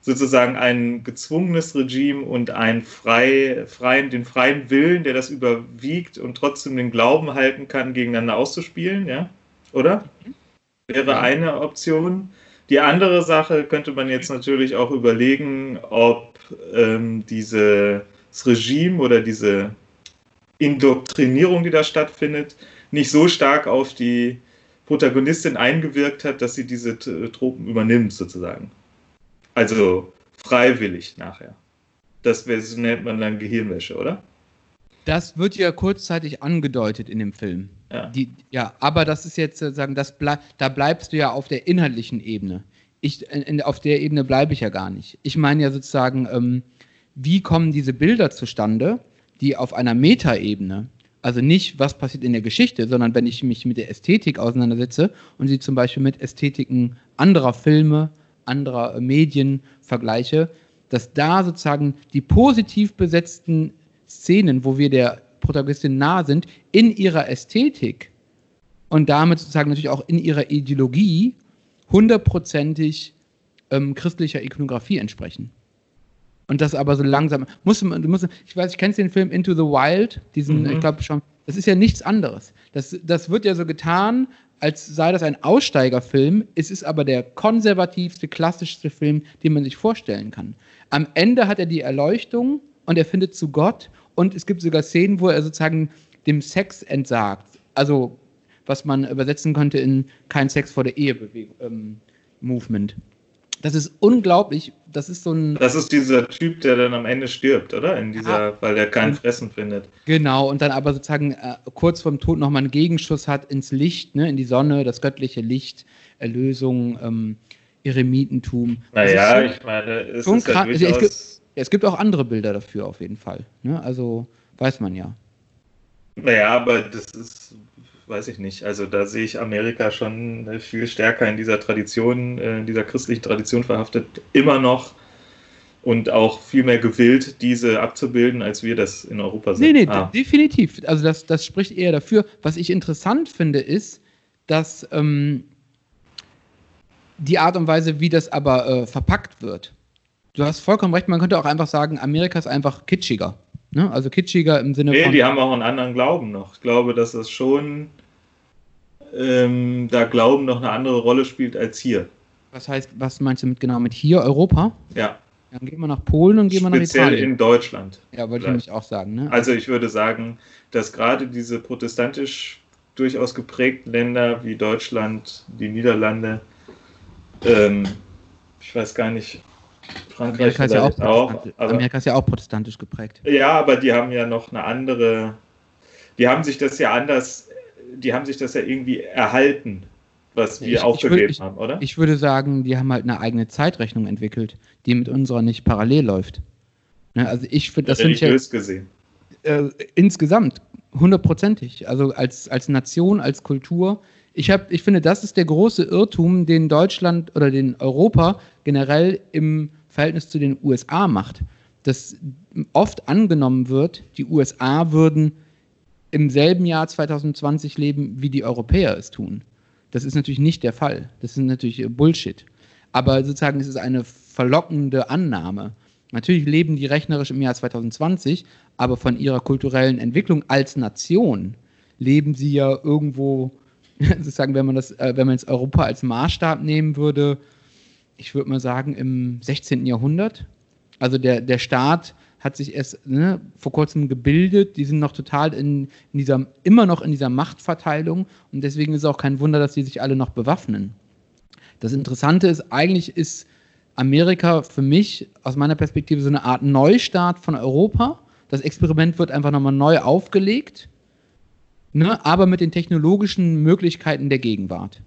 sozusagen ein gezwungenes Regime und ein frei, freien, den freien Willen, der das überwiegt und trotzdem den Glauben halten kann, gegeneinander auszuspielen, ja? Oder? Wäre Ja. eine Option. Die andere Sache könnte man jetzt natürlich auch überlegen, ob ähm, dieses Regime oder diese Indoktrinierung, die da stattfindet, nicht so stark auf die Protagonistin eingewirkt hat, dass sie diese Tropen übernimmt, sozusagen. Also freiwillig nachher. Das nennt man dann Gehirnwäsche, oder? Das wird ja kurzzeitig angedeutet in dem Film. Ja. Die, ja, aber das ist jetzt sozusagen, das blei da bleibst du ja auf der inhaltlichen Ebene. Ich, in, auf der Ebene bleibe ich ja gar nicht. Ich meine ja sozusagen, ähm, wie kommen diese Bilder zustande, die auf einer Metaebene, also nicht, was passiert in der Geschichte, sondern wenn ich mich mit der Ästhetik auseinandersetze und sie zum Beispiel mit Ästhetiken anderer Filme, anderer äh, Medien vergleiche, dass da sozusagen die positiv besetzten Szenen, wo wir der Protagonistin nahe sind, in ihrer Ästhetik und damit sozusagen natürlich auch in ihrer Ideologie hundertprozentig ähm, christlicher Ikonografie entsprechen. Und das aber so langsam. Muss, musst, ich weiß, ich kennst den Film Into the Wild, diesen, Mhm. ich glaube schon, das ist ja nichts anderes. Das, das wird ja so getan, als sei das ein Aussteigerfilm. Es ist aber der konservativste, klassischste Film, den man sich vorstellen kann. Am Ende hat er die Erleuchtung und er findet zu Gott und es gibt sogar Szenen, wo er sozusagen dem Sex entsagt. Also, was man übersetzen könnte in kein Sex vor der Ehe ähm, Movement. Das ist unglaublich. Das ist so ein. Das ist dieser Typ, der dann am Ende stirbt, oder? In dieser, weil er kein Fressen findet. Genau, und dann aber sozusagen äh, kurz vorm Tod nochmal einen Gegenschuss hat ins Licht, ne, in die Sonne, das göttliche Licht, Erlösung, ähm, Eremitentum. Naja, ist schon- ich meine, es ist ja krass. Also es. Ja, es gibt auch andere Bilder dafür auf jeden Fall. Ne? Also weiß man ja. Naja, aber das ist, weiß ich nicht. Also da sehe ich Amerika schon äh, viel stärker in dieser Tradition, äh, in dieser christlichen Tradition verhaftet, immer noch und auch viel mehr gewillt, diese abzubilden, als wir das in Europa sind. Nee, nee, Ah, definitiv. Also das, das spricht eher dafür. Was ich interessant finde, ist, dass ähm, die Art und Weise, wie das aber äh, verpackt wird. Du hast vollkommen recht, man könnte auch einfach sagen, Amerika ist einfach kitschiger. Ne? Also kitschiger im Sinne nee, von. die haben auch einen anderen Glauben noch. Ich glaube, dass das schon ähm, da Glauben noch eine andere Rolle spielt als hier. was heißt, was meinst du mit genau mit hier, Europa? Ja, Dann gehen wir nach Polen und gehen wir nach speziell Italien. in Deutschland. ja, wollte ich nämlich auch sagen. Ne? Also ich würde sagen, dass gerade diese protestantisch durchaus geprägten Länder wie Deutschland, die Niederlande, ähm, ich weiß gar nicht, Frankreich Amerika ist, ja auch auch, protestantisch- aber, Amerika ist ja auch protestantisch geprägt. ja, aber die haben ja noch eine andere, die haben sich das ja anders, die haben sich das ja irgendwie erhalten, was wir Ich- ich aufgegeben würd- ich- haben, oder? Ich würde sagen, die haben halt eine eigene Zeitrechnung entwickelt, die mit unserer nicht parallel läuft. Ne, also ich finde, das ich ja Religiös gesehen. äh, insgesamt hundertprozentig. Also als, als Nation, als Kultur. Ich, hab, ich finde, das ist der große Irrtum, den Deutschland oder den Europa generell im Verhältnis zu den USA macht. Dass oft angenommen wird, die USA würden im selben Jahr 2020 leben, wie die Europäer es tun. Das ist natürlich nicht der Fall. Das ist natürlich äh, Bullshit. Aber sozusagen ist es eine verlockende Annahme. Natürlich leben die rechnerisch im Jahr 2020, aber von ihrer kulturellen Entwicklung als Nation leben sie ja irgendwo, sozusagen, wenn man das, äh, wenn man jetzt Europa als Maßstab nehmen würde, ich würde mal sagen, im 16. Jahrhundert. Also der, der Staat hat sich erst ne, vor kurzem gebildet, die sind noch total in, in dieser, immer noch in dieser Machtverteilung und deswegen ist es auch kein Wunder, dass die sich alle noch bewaffnen. Das Interessante ist, eigentlich ist Amerika für mich aus meiner Perspektive so eine Art Neustart von Europa. Das Experiment wird einfach nochmal neu aufgelegt, ne, aber mit den technologischen Möglichkeiten der Gegenwart.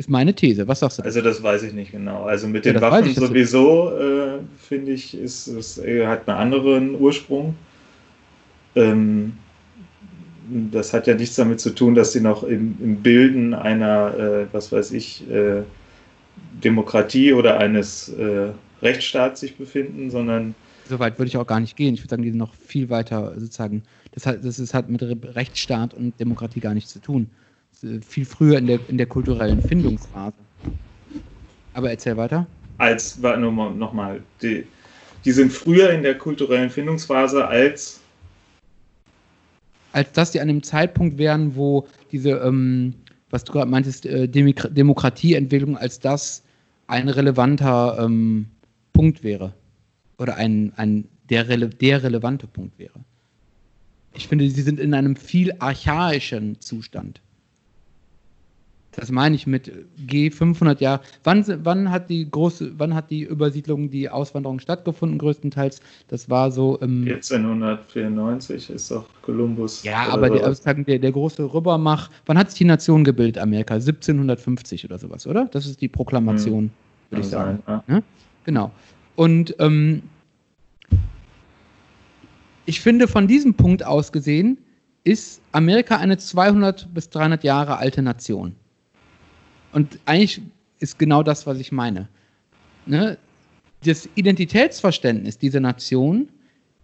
Ist meine These. Was sagst du? Also das weiß ich nicht genau. Also mit Ja, den Waffen ich, sowieso, äh, finde ich, ist es äh, hat einen anderen Ursprung. Ähm, das hat ja nichts damit zu tun, dass sie noch im, im Bilden einer, äh, was weiß ich, äh, Demokratie oder eines äh, Rechtsstaats sich befinden, sondern Soweit würde ich auch gar nicht gehen. Ich würde sagen, die sind noch viel weiter sozusagen. Das hat, das ist, hat mit Re- Rechtsstaat und Demokratie gar nichts zu tun. Viel früher in der, in der kulturellen Findungsphase. Aber erzähl weiter. als, mal- nochmal, die, die sind früher in der kulturellen Findungsphase als als dass die an dem Zeitpunkt wären, wo diese, ähm, was du gerade meintest, äh, Demokratieentwicklung als das ein relevanter ähm, Punkt wäre. Oder ein, ein der, rele der relevante Punkt wäre. Ich finde, sie sind in einem viel archaischen Zustand. Das meine ich mit G 500 Jahre. Wann, wann hat die große, wann hat die Übersiedlung, die Auswanderung stattgefunden, größtenteils? Das war so im 1494 ist doch Kolumbus. ja, aber sozusagen der, der große Rübermach, wann hat sich die Nation gebildet, Amerika? 1750 oder sowas, oder? Das ist die Proklamation, würde Kann ich sagen. sein, ja. Genau. Und ähm, ich finde, von diesem Punkt aus gesehen, ist Amerika eine 200 bis 300 Jahre alte Nation. Und eigentlich ist genau das, was ich meine. Ne? Das Identitätsverständnis dieser Nation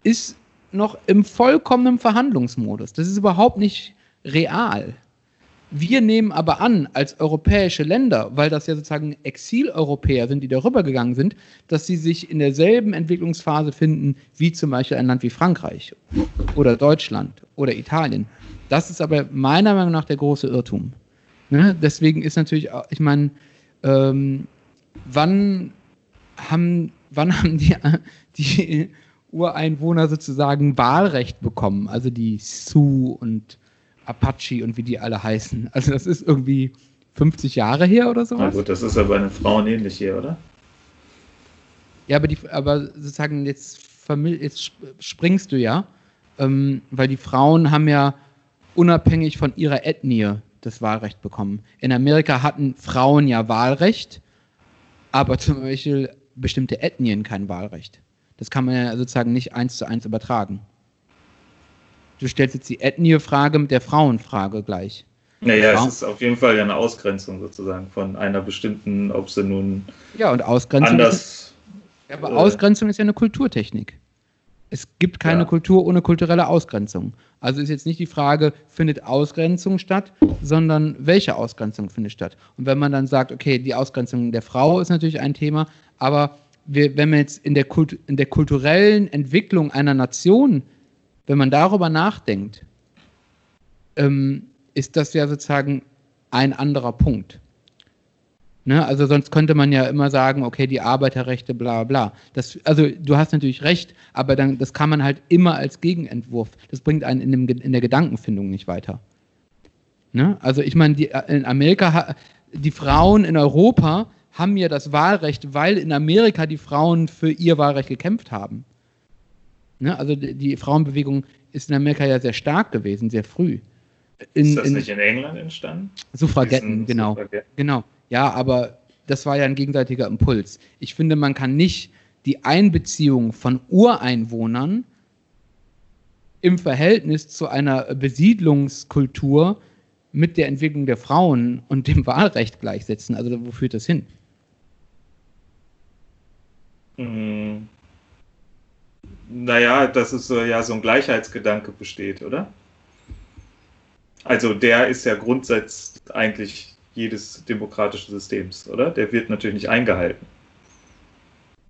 ist noch im vollkommenen Verhandlungsmodus. Das ist überhaupt nicht real. Wir nehmen aber an, als europäische Länder, weil das ja sozusagen Exileuropäer sind, die darüber gegangen sind, dass sie sich in derselben Entwicklungsphase finden, wie zum Beispiel ein Land wie Frankreich oder Deutschland oder Italien. Das ist aber meiner Meinung nach der große Irrtum. Ne? Deswegen ist natürlich, auch- ich meine, ähm, wann haben, wann haben die, die Ureinwohner sozusagen Wahlrecht bekommen? Also die Sioux und Apache und wie die alle heißen. Also das ist irgendwie 50 Jahre her oder Na sowas. gut, das ist bei den Frauen ähnlich hier, oder? Ja, aber, die, aber sozusagen jetzt, jetzt sp- springst du ja, ähm, weil die Frauen haben ja unabhängig von ihrer Ethnie das Wahlrecht bekommen. In Amerika hatten Frauen ja Wahlrecht, aber zum Beispiel bestimmte Ethnien kein Wahlrecht. Das kann man ja sozusagen nicht eins zu eins übertragen. Du stellst jetzt die Ethnie-Frage mit der Frauenfrage gleich. Naja, Frauen- es ist auf jeden Fall ja eine Ausgrenzung sozusagen von einer bestimmten, ob sie nun Ja, und Ausgrenzung ist, anders. ja, aber Ausgrenzung ist ja eine Kulturtechnik. Es gibt keine Ja. Kultur ohne kulturelle Ausgrenzung. Also ist jetzt nicht die Frage, findet Ausgrenzung statt, sondern welche Ausgrenzung findet statt. Und wenn man dann sagt, okay, die Ausgrenzung der Frau ist natürlich ein Thema, aber wir, wenn man jetzt in der, Kult, in der kulturellen Entwicklung einer Nation, wenn man darüber nachdenkt, ähm, ist das ja sozusagen ein anderer Punkt. Ne? Also sonst könnte man ja immer sagen, okay, die Arbeiterrechte, bla bla. Das, also du hast natürlich recht, aber dann, das kann man halt immer als Gegenentwurf. Das bringt einen in, dem, in der Gedankenfindung nicht weiter. Ne? Also ich meine, die, in Amerika, die Frauen in Europa haben ja das Wahlrecht, weil in Amerika die Frauen für ihr Wahlrecht gekämpft haben. Ne? Also die, die Frauenbewegung ist in Amerika ja sehr stark gewesen, sehr früh. In, ist das in, nicht in England entstanden? Suffragetten, genau. Suffragetten. Genau. Ja, aber das war ja ein gegenseitiger Impuls. Ich finde, man kann nicht die Einbeziehung von Ureinwohnern im Verhältnis zu einer Besiedlungskultur mit der Entwicklung der Frauen und dem Wahlrecht gleichsetzen. Also wo führt das hin? Hm. Naja, dass es ja so ein Gleichheitsgedanke besteht, oder? Also der ist ja Grundsatz eigentlich jedes demokratischen Systems, oder? Der wird natürlich nicht eingehalten.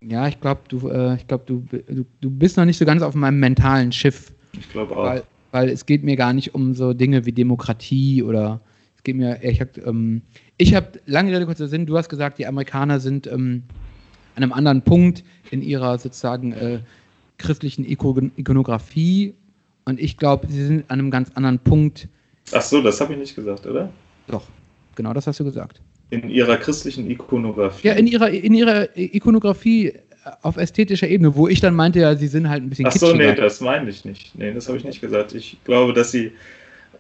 Ja, ich glaube, du, äh, glaub, du, du, du bist noch nicht so ganz auf meinem mentalen Schiff. Ich glaube auch. Weil, weil, es geht mir gar nicht um so Dinge wie Demokratie oder es geht mir, ich habe ähm, hab, lange Rede, kurzer Sinn, du hast gesagt, die Amerikaner sind ähm, an einem anderen Punkt in ihrer sozusagen äh, christlichen Ikonografie und ich glaube, sie sind an einem ganz anderen Punkt. Ach so, das habe ich nicht gesagt, oder? Doch, genau das hast du gesagt. In ihrer christlichen Ikonografie? Ja, in ihrer, in ihrer Ikonografie auf ästhetischer Ebene, wo ich dann meinte, ja, sie sind halt ein bisschen Ach so, nee, das meine ich nicht. Nee, das habe ich nicht gesagt. Ich glaube, dass sie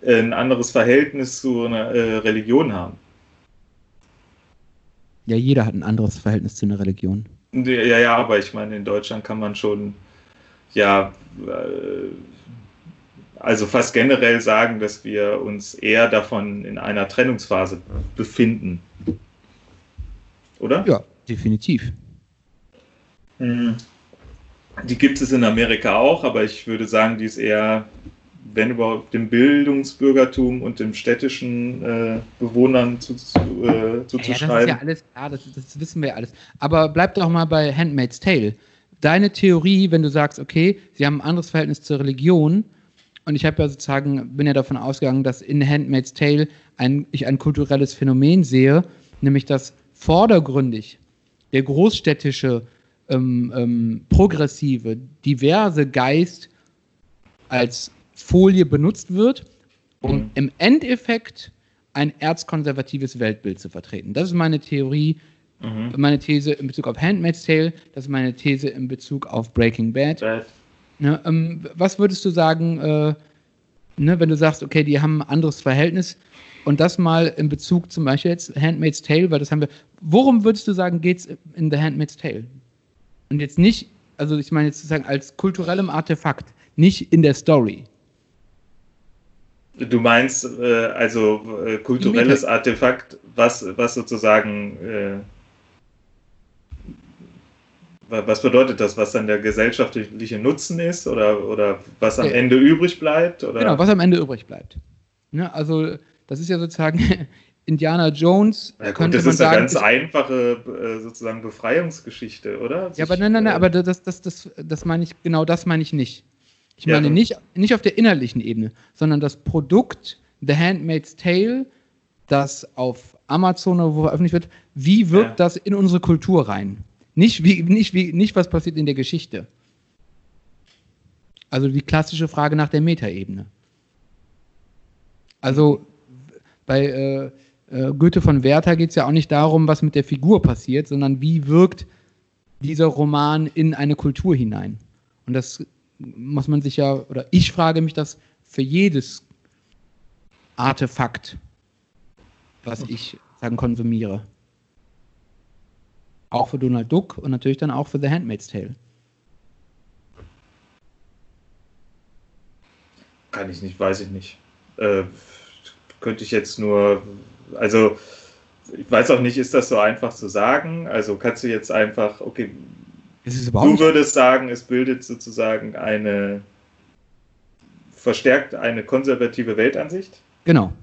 ein anderes Verhältnis zu einer äh, Religion haben. Ja, jeder hat ein anderes Verhältnis zu einer Religion. Ja, ja, aber ich meine, in Deutschland kann man schon, ja, äh, also fast generell sagen, dass wir uns eher davon in einer Trennungsphase befinden. Oder? Ja, definitiv. Hm. Die gibt es in Amerika auch, aber ich würde sagen, die ist eher, wenn überhaupt, dem Bildungsbürgertum und dem städtischen äh, Bewohnern zu, zu, äh, zuzuschreiben. Ja, das ist ja alles klar, das, das wissen wir ja alles. Aber bleib doch mal bei Handmaid's Tale. Deine Theorie, wenn du sagst, okay, sie haben ein anderes Verhältnis zur Religion, und ich habe ja sozusagen, bin ja davon ausgegangen, dass in Handmaid's Tale ein, ich ein kulturelles Phänomen sehe, nämlich dass vordergründig der großstädtische, ähm, ähm, progressive, diverse Geist als Folie benutzt wird, um mhm. im Endeffekt ein erzkonservatives Weltbild zu vertreten. Das ist meine Theorie, mhm. meine These in Bezug auf Handmaid's Tale, das ist meine These in Bezug auf Breaking Bad. Bad. Ne, ähm, was würdest du sagen, äh, ne, wenn du sagst, okay, die haben ein anderes Verhältnis und das mal in Bezug zum Beispiel jetzt Handmaid's Tale, weil das haben wir. Worum würdest du sagen, geht es in The Handmaid's Tale? Und jetzt nicht, also ich meine jetzt sozusagen als kulturellem Artefakt, nicht in der Story. Du meinst äh, also äh, kulturelles Artefakt, was, was sozusagen äh, was bedeutet das, was dann der gesellschaftliche Nutzen ist oder, oder was am. Ende übrig bleibt? Oder? Genau, was am Ende übrig bleibt. Ja, also das ist ja sozusagen Indiana Jones. Ja, gut, das ist eine ganz einfache äh, sozusagen Befreiungsgeschichte, oder? Sich, ja, aber nein, nein, nein, äh, aber das, das, das, das meine ich, genau das meine ich nicht. Ich ja, meine nicht, nicht auf der innerlichen Ebene, sondern das Produkt The Handmaid's Tale, das auf Amazon oder wo veröffentlicht wird, wie wirkt ja. das in unsere Kultur rein? Nicht, wie, nicht, wie, nicht, was passiert in der Geschichte. Also die klassische Frage nach der Metaebene. Also bei äh, äh, Goethe von Werther geht es ja auch nicht darum, was mit der Figur passiert, sondern wie wirkt dieser Roman in eine Kultur hinein. Und das muss man sich ja, oder ich frage mich das für jedes Artefakt, was ich sagen konsumiere. Auch für Donald Duck und natürlich dann auch für The Handmaid's Tale. Kann ich nicht, weiß ich nicht. Äh, könnte ich jetzt nur, also ich weiß auch nicht, ist das so einfach zu sagen? Also kannst du jetzt einfach, okay, du würdest sagen, es bildet sozusagen eine, verstärkt eine konservative Weltansicht? Genau,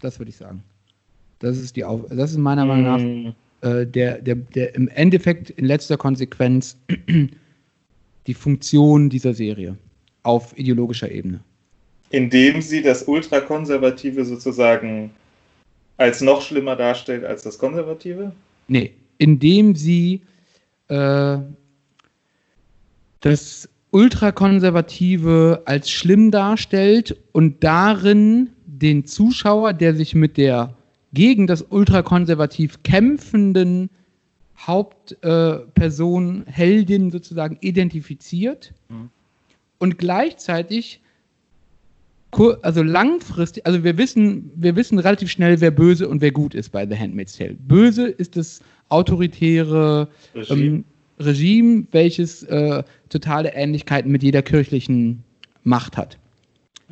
das würde ich sagen. Das ist, die das ist meiner Meinung nach hm. Äh, der, der, der im Endeffekt in letzter Konsequenz die Funktion dieser Serie auf ideologischer Ebene. Indem sie das Ultrakonservative sozusagen als noch schlimmer darstellt als das Konservative? Nee, indem sie äh, das Ultrakonservative als schlimm darstellt und darin den Zuschauer, der sich mit der gegen das ultrakonservativ kämpfenden Hauptperson, äh, Heldin sozusagen identifiziert mhm. und gleichzeitig also langfristig, also wir wissen, wir wissen relativ schnell, wer böse und wer gut ist bei The Handmaid's Tale. Böse ist das autoritäre Regime. ähm, Regime, welches äh, totale Ähnlichkeiten mit jeder kirchlichen Macht hat.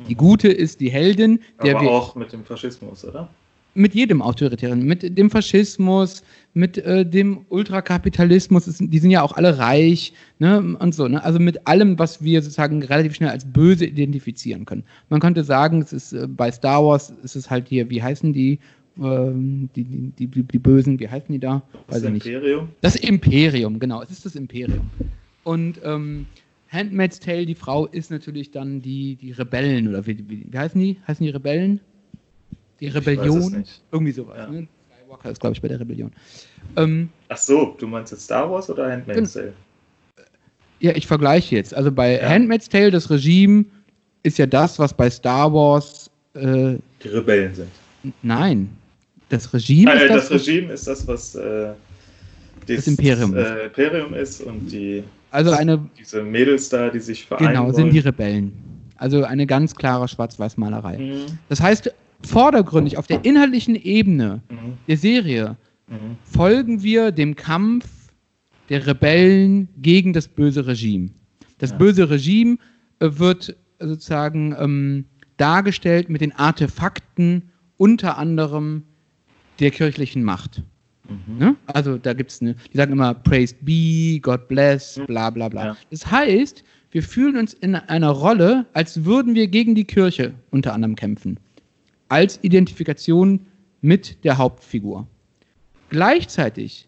Die gute ist die Heldin, der aber wir auch mit dem Faschismus, oder? Mit jedem Autoritären, mit dem Faschismus, mit äh, dem Ultrakapitalismus, es die sind ja auch alle reich, ne, und so, ne? Also mit allem, was wir sozusagen relativ schnell als böse identifizieren können. Man könnte sagen, es ist äh, bei Star Wars ist es halt hier, wie heißen die, ähm, die, die, die, die Bösen, wie heißen die da? Das Weiß nicht. Imperium. Das Imperium, genau, es ist das Imperium. Und ähm, Handmaid's Tale, die Frau, ist natürlich dann die, die Rebellen, oder wie, wie, wie heißen die? Heißen die Rebellen? Die Rebellion? Irgendwie sowas. Ja. Ne? Skywalker ist, glaube ich, bei der Rebellion. Ähm, Ach so, du meinst jetzt Star Wars oder Handmaid's Tale? ja, ich vergleiche jetzt. Also bei Ja. Handmaid's Tale, das Regime ist ja das, was bei Star Wars. Äh, Die Rebellen sind. nein. Das Regime Ah, äh, ist das, das. Regime ist das, was äh, Das Imperium ist. Äh, Imperium ist und die, also eine. diese Mädels da, die sich vereinen Genau, wollen. sind die Rebellen. Also eine ganz klare Schwarz-Weiß-Malerei. Mhm, Das heißt, vordergründig auf der inhaltlichen Ebene mhm, der Serie mhm. folgen wir dem Kampf der Rebellen gegen das böse Regime. Das Ja. böse Regime äh, wird sozusagen ähm, dargestellt mit den Artefakten unter anderem der kirchlichen Macht. Mhm. Ne? Also da gibt es eine, die sagen immer Praised be, God bless, bla bla bla. Ja. Das heißt, wir fühlen uns in einer Rolle, als würden wir gegen die Kirche unter anderem kämpfen. Als Identifikation mit der Hauptfigur. Gleichzeitig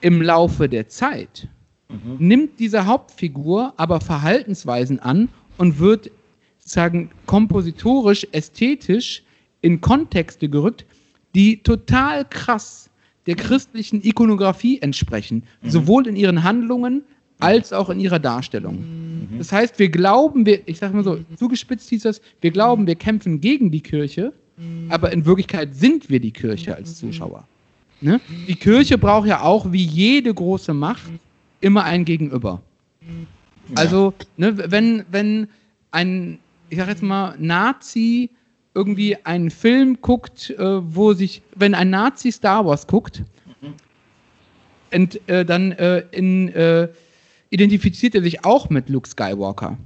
im Laufe der Zeit Mhm. nimmt diese Hauptfigur aber Verhaltensweisen an und wird sozusagen kompositorisch, ästhetisch in Kontexte gerückt, die total krass der christlichen Ikonografie entsprechen, Mhm. sowohl in ihren Handlungen als auch in ihrer Darstellung. Mhm. Das heißt, wir glauben, wir, ich sage mal so, zugespitzt hieß das, wir glauben, wir kämpfen gegen die Kirche, aber in Wirklichkeit sind wir die Kirche als Zuschauer. Ne? Die Kirche braucht ja auch, wie jede große Macht, immer ein Gegenüber. Also, ne, wenn, wenn ein, ich sag jetzt mal, Nazi irgendwie einen Film guckt, äh, wo sich, wenn ein Nazi Star Wars guckt, und, äh, dann äh, in, äh, identifiziert er sich auch mit Luke Skywalker.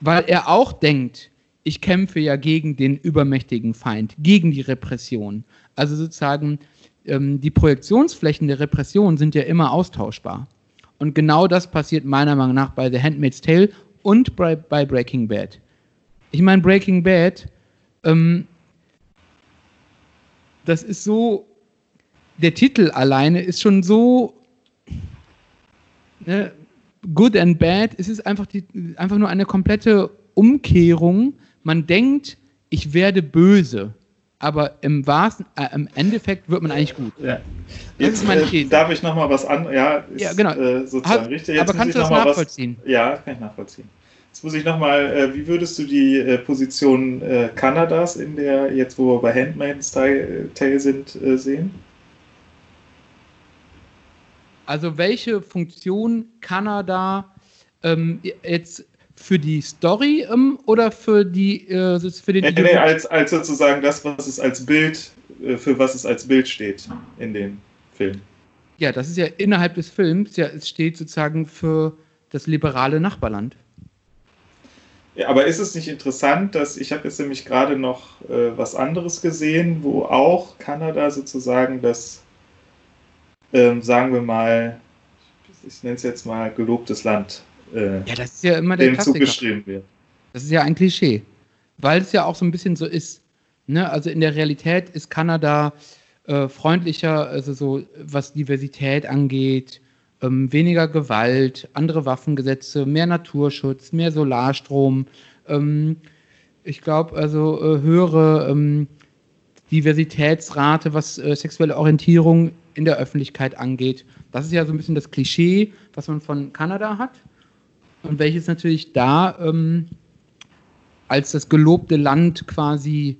Weil er auch denkt, ich kämpfe ja gegen den übermächtigen Feind, gegen die Repression. Also sozusagen, ähm, die Projektionsflächen der Repression sind ja immer austauschbar. Und genau das passiert meiner Meinung nach bei The Handmaid's Tale und bei, bei Breaking Bad. Ich meine, Breaking Bad, ähm, das ist so, der Titel alleine ist schon so ne, good and bad. Es ist einfach, die, einfach nur eine komplette Umkehrung. Man denkt, ich werde böse, aber im wahrsten, äh, im Endeffekt wird man eigentlich gut. Ja. Jetzt äh, darf ich noch mal was an. Ja, ist, Ja, genau. Äh, sozusagen Hat- richtig. Jetzt aber kannst du das nachvollziehen? Was, ja, kann ich nachvollziehen. Jetzt muss ich noch mal. Äh, wie würdest du die äh, Position äh, Kanadas in der jetzt, wo wir bei Handmaid's Tale, Tale sind, äh, sehen? Also welche Funktion Kanada ähm, jetzt für die Story ähm, oder für die äh, für den Nee, nee, als, als sozusagen das, was es als Bild, äh, für was es als Bild steht in dem Film. Ja, das ist ja innerhalb des Films, ja, es steht sozusagen für das liberale Nachbarland. Ja, aber ist es nicht interessant, dass ich habe jetzt nämlich gerade noch äh, was anderes gesehen, wo auch Kanada sozusagen das, ähm, sagen wir mal, ich nenne es jetzt mal gelobtes Land, äh, Ja, das ist ja immer der dem Klassiker. zugeschrieben wird. Das ist ja ein Klischee, weil es ja auch so ein bisschen so ist. Ne? Also in der Realität ist Kanada äh, freundlicher, also so was Diversität angeht, ähm, weniger Gewalt, andere Waffengesetze, mehr Naturschutz, mehr Solarstrom. Ähm, ich glaube also äh, höhere ähm, Diversitätsrate, was äh, sexuelle Orientierung in der Öffentlichkeit angeht. Das ist ja so ein bisschen das Klischee, was man von Kanada hat und welches natürlich da ähm, als das gelobte Land quasi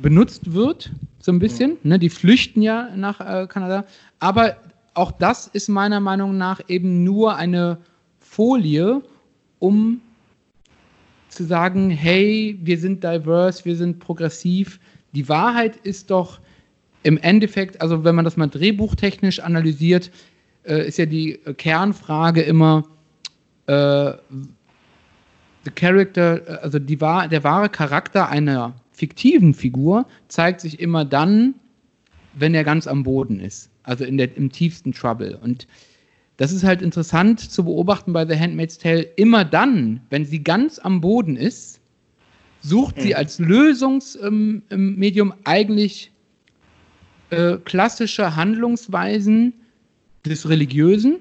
benutzt wird, so ein bisschen. Ne? Die flüchten ja nach äh, Kanada. Aber auch das ist meiner Meinung nach eben nur eine Folie, um zu sagen, hey, wir sind diverse, wir sind progressiv. Die Wahrheit ist doch im Endeffekt, also wenn man das mal drehbuchtechnisch analysiert, äh, ist ja die Kernfrage immer, äh, the character, äh, also die, der wahre Charakter einer fiktiven Figur zeigt sich immer dann, wenn er ganz am Boden ist, also in der, im tiefsten Trouble. Und das ist halt interessant zu beobachten bei The Handmaid's Tale. Immer dann, wenn sie ganz am Boden ist, sucht sie als Lösungsmedium ähm, eigentlich äh, klassische Handlungsweisen des Religiösen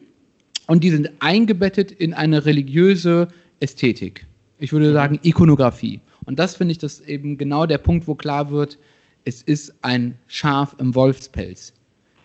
und die sind eingebettet in eine religiöse Ästhetik. Ich würde mhm. sagen Ikonografie. Und das finde ich das eben genau der Punkt, wo klar wird, es ist ein Schaf im Wolfspelz.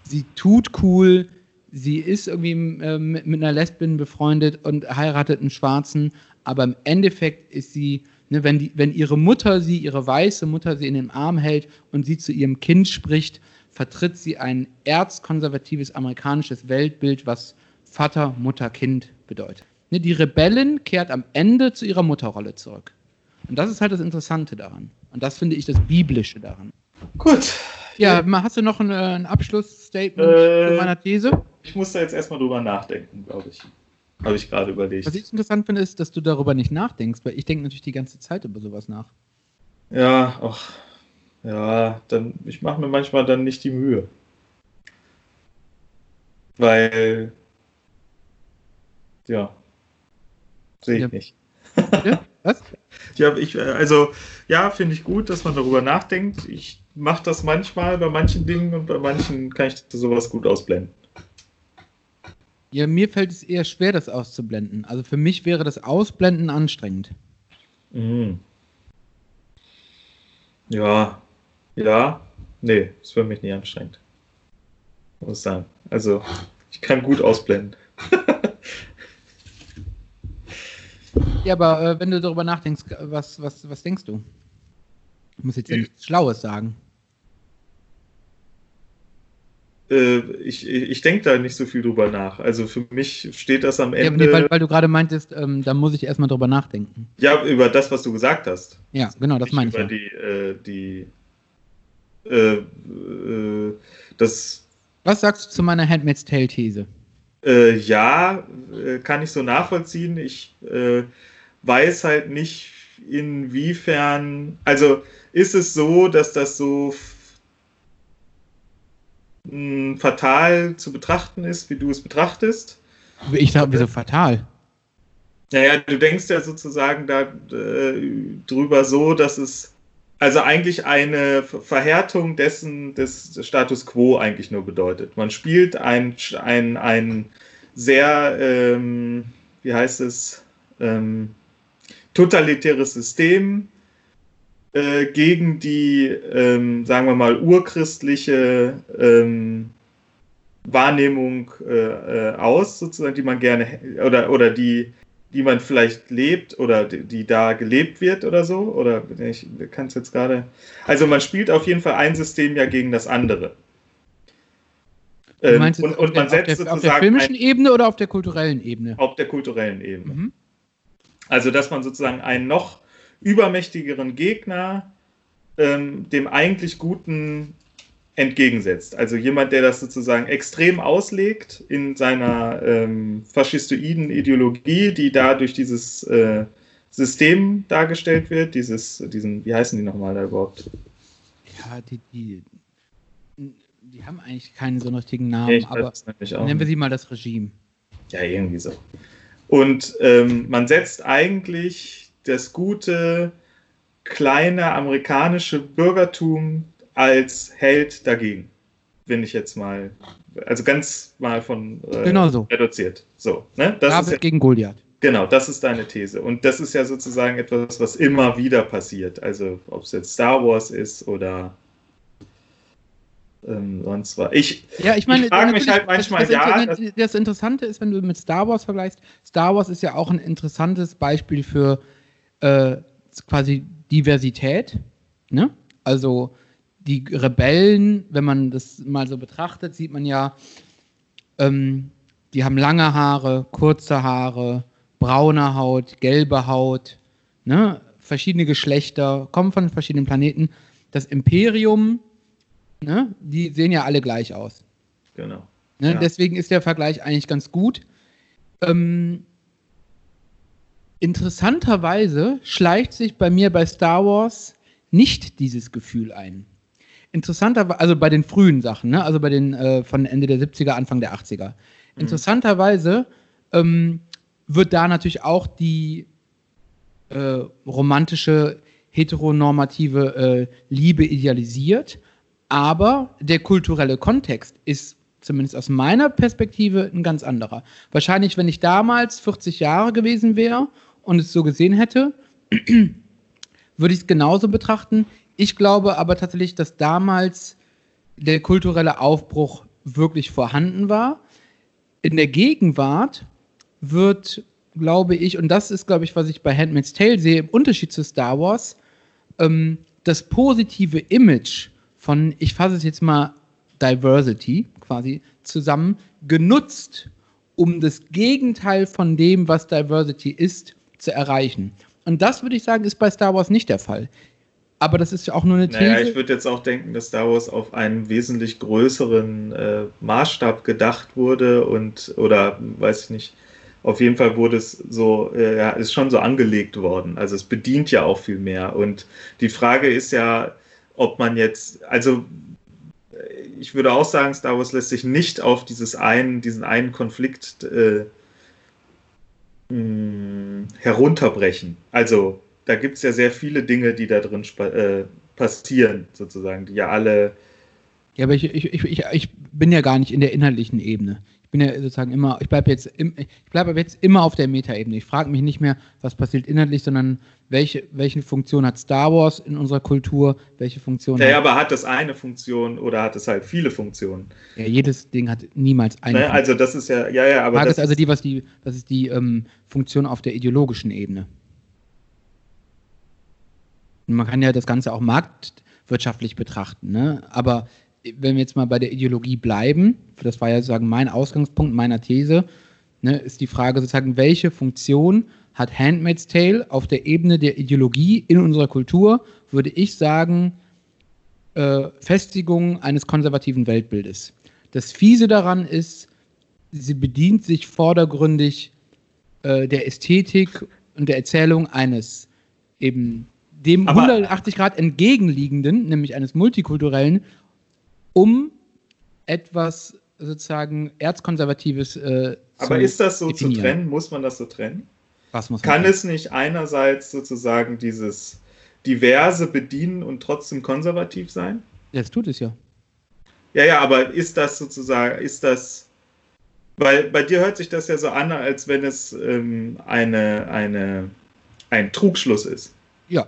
Sie tut cool, sie ist irgendwie äh, mit, mit, einer Lesbin befreundet und heiratet einen Schwarzen, aber im Endeffekt ist sie, ne, wenn, die, wenn ihre Mutter sie, ihre weiße Mutter sie in den Arm hält und sie zu ihrem Kind spricht, vertritt sie ein erzkonservatives amerikanisches Weltbild, was Vater, Mutter, Kind bedeutet. Ne, die Rebellin kehrt am Ende zu ihrer Mutterrolle zurück. Und das ist halt das Interessante daran. Und das finde ich das Biblische daran. Gut. Ja, hast du noch ein, äh, ein Abschlussstatement äh, zu meiner These? Ich muss da jetzt erstmal drüber nachdenken, glaube ich. Habe ich gerade überlegt. Was ich interessant finde, ist, dass du darüber nicht nachdenkst, weil ich denke natürlich die ganze Zeit über sowas nach. Ja, ach. Ja, dann, ich mache mir manchmal dann nicht die Mühe. Weil, ja, sehe ich ja. nicht. Ja? Was? Ja, ich, also, ja, finde ich gut, dass man darüber nachdenkt. Ich mache das manchmal bei manchen Dingen und bei manchen kann ich sowas gut ausblenden. Ja, mir fällt es eher schwer, das auszublenden. Also für mich wäre das Ausblenden anstrengend. Mhm. Ja, ja, nee, ist für mich nicht anstrengend. Muss sagen. Also, ich kann gut ausblenden. ja, aber äh, wenn du darüber nachdenkst, was, was, was denkst du? Ich muss jetzt ja nichts Schlaues sagen. Äh, ich, ich denke da nicht so viel drüber nach. Also für mich steht das am Ende. Ja, weil, weil, du gerade meintest, ähm, da muss ich erstmal drüber nachdenken. Ja, über das, was du gesagt hast. Ja, genau, das meine ich. Über ja. die, äh, die äh, äh, das. Was sagst du zu meiner Handmaid's Tale-These? Äh, ja, äh, kann ich so nachvollziehen. Ich weiß halt nicht, inwiefern. Also ist es so, dass das so fatal zu betrachten ist, wie du es betrachtest. Ich sage, wieso fatal? Naja, du denkst ja sozusagen darüber äh, so, dass es also eigentlich eine Verhärtung dessen des Status quo eigentlich nur bedeutet. Man spielt ein, ein, ein sehr, ähm, wie heißt es, ähm, totalitäres System äh, gegen die, ähm, sagen wir mal, urchristliche ähm, Wahrnehmung äh, äh, aus, sozusagen, die man gerne oder, oder die, die man vielleicht lebt oder die, die da gelebt wird oder so. Oder ich kann es jetzt gerade. Also man spielt auf jeden Fall ein System ja gegen das andere. Ähm, und, und man setzt auf der, auf der filmischen ein, Ebene oder auf der kulturellen Ebene? Auf der kulturellen Ebene. Mhm. Also, dass man sozusagen einen noch übermächtigeren Gegner ähm, dem eigentlich Guten entgegensetzt. Also jemand, der das sozusagen extrem auslegt in seiner ähm, faschistoiden Ideologie, die da durch dieses äh, System dargestellt wird, dieses, diesen, wie heißen die nochmal da überhaupt? Ja, die, die, die haben eigentlich keinen so richtigen Namen, ja, aber nennen wir sie mal das Regime. Ja, irgendwie so. Und ähm, man setzt eigentlich das gute, kleine amerikanische Bürgertum als Held dagegen. Bin ich jetzt mal, also ganz mal von äh, genau so. reduziert. So, ne? Das David ist ja, gegen Goliath. Genau, das ist deine These. Und das ist ja sozusagen etwas, was immer wieder passiert. Also ob es jetzt Star Wars ist oder ähm, sonst was. Ich, ja, ich, meine, ich frage mich halt manchmal, das, ja. Das, das Interessante ist, wenn du mit Star Wars vergleichst, Star Wars ist ja auch ein interessantes Beispiel für äh, quasi Diversität. Ne? Also die Rebellen, wenn man das mal so betrachtet, sieht man ja, ähm, die haben lange Haare, kurze Haare, braune Haut, gelbe Haut, ne? verschiedene Geschlechter, kommen von verschiedenen Planeten. Das Imperium, ne? die sehen ja alle gleich aus. Genau. Ne? Ja. Deswegen ist der Vergleich eigentlich ganz gut. Ähm, interessanterweise schleicht sich bei mir bei Star Wars nicht dieses Gefühl ein. Interessanter, also bei den frühen Sachen, ne? also bei den äh, von Ende der 70er, Anfang der 80er. Interessanterweise ähm, wird da natürlich auch die äh, romantische, heteronormative äh, Liebe idealisiert, aber der kulturelle Kontext ist zumindest aus meiner Perspektive ein ganz anderer. Wahrscheinlich, wenn ich damals 40 Jahre gewesen wäre und es so gesehen hätte, würde ich es genauso betrachten. Ich glaube aber tatsächlich, dass damals der kulturelle Aufbruch wirklich vorhanden war. In der Gegenwart wird, glaube ich, und das ist, glaube ich, was ich bei Handmaid's Tale sehe, im Unterschied zu Star Wars, ähm, das positive Image von, ich fasse es jetzt mal Diversity quasi zusammen, genutzt, um das Gegenteil von dem, was Diversity ist, zu erreichen. Und das würde ich sagen, ist bei Star Wars nicht der Fall. Aber das ist ja auch nur eine These. Naja, ich würde jetzt auch denken, dass Star Wars auf einen wesentlich größeren äh, Maßstab gedacht wurde und, oder weiß ich nicht, auf jeden Fall wurde es so, äh, ja, ist schon so angelegt worden. Also es bedient ja auch viel mehr. Und die Frage ist ja, ob man jetzt, also ich würde auch sagen, Star Wars lässt sich nicht auf dieses einen, diesen einen Konflikt äh, mh, herunterbrechen. Also da gibt es ja sehr viele Dinge, die da drin äh, passieren, sozusagen, die ja alle. Ja, aber ich, ich, ich, ich bin ja gar nicht in der inhaltlichen Ebene. Ich bin ja sozusagen immer, ich bleibe jetzt, im, ich bleibe jetzt immer auf der Metaebene. Ich frage mich nicht mehr, was passiert inhaltlich, sondern welche, welche Funktion hat Star Wars in unserer Kultur, welche Funktion Ja, ja, hat, aber hat das eine Funktion oder hat es halt viele Funktionen? ja, jedes Ding hat niemals eine Ne? Funktion. Also das ist ja, ja, ja, aber Frage das ist also die, was die, was ist die ähm, Funktion auf der ideologischen Ebene? Und man kann ja das Ganze auch marktwirtschaftlich betrachten, ne? Aber wenn wir jetzt mal bei der Ideologie bleiben, das war ja sozusagen mein Ausgangspunkt meiner These, ne, ist die Frage sozusagen, welche Funktion hat Handmaid's Tale auf der Ebene der Ideologie in unserer Kultur, würde ich sagen, äh, Festigung eines konservativen Weltbildes. Das Fiese daran ist, sie bedient sich vordergründig äh, der Ästhetik und der Erzählung eines eben dem Aber- 180 Grad entgegenliegenden, nämlich eines multikulturellen, um etwas sozusagen erzkonservatives äh, aber zu ist das so zu definieren. trennen? Muss man das so trennen? Was muss Kann tun? es nicht einerseits sozusagen dieses diverse bedienen und trotzdem konservativ sein? Das tut es ja. Ja, ja, aber ist das sozusagen, ist das, weil bei dir hört sich das ja so an, als wenn es ähm, eine, eine, ein Trugschluss ist. Ja.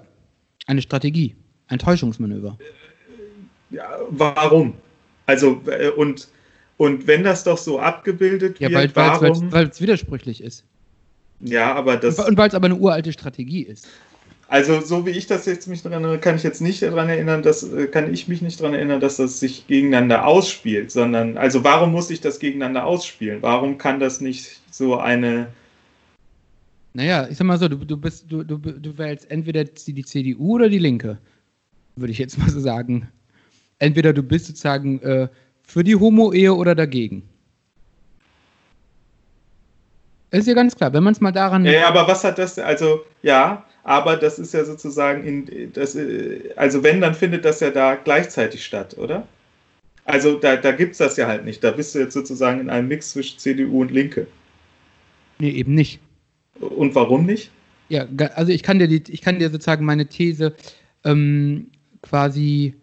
Eine Strategie. Ein Täuschungsmanöver. Ja, warum? Also, äh, und, und wenn das doch so abgebildet Ja, wird, weil warum? es widersprüchlich ist. Ja, aber das, Und weil es aber eine uralte Strategie ist. also so wie ich das jetzt mich daran erinnere, kann ich jetzt nicht daran erinnern, dass, äh, kann ich mich nicht daran erinnern, dass das sich gegeneinander ausspielt, sondern, also warum muss ich das gegeneinander ausspielen? Warum kann das nicht so eine, Naja, ich sag mal so, du, du bist, du, du, du wählst entweder die, die CDU oder die Linke. Würde ich jetzt mal so sagen. Entweder du bist sozusagen äh, für die Homo-Ehe oder dagegen. Ist ja ganz klar, wenn man es mal daran. Ja, ja, aber was hat das, also ja, aber das ist ja sozusagen in, das, äh, also wenn, dann findet das ja da gleichzeitig statt, oder? Also da, da gibt es das ja halt nicht. Da bist du jetzt sozusagen in einem Mix zwischen CDU und Linke. Nee, eben nicht. Und warum nicht? Ja, also ich kann dir, die, ich kann dir sozusagen meine These ähm, quasi.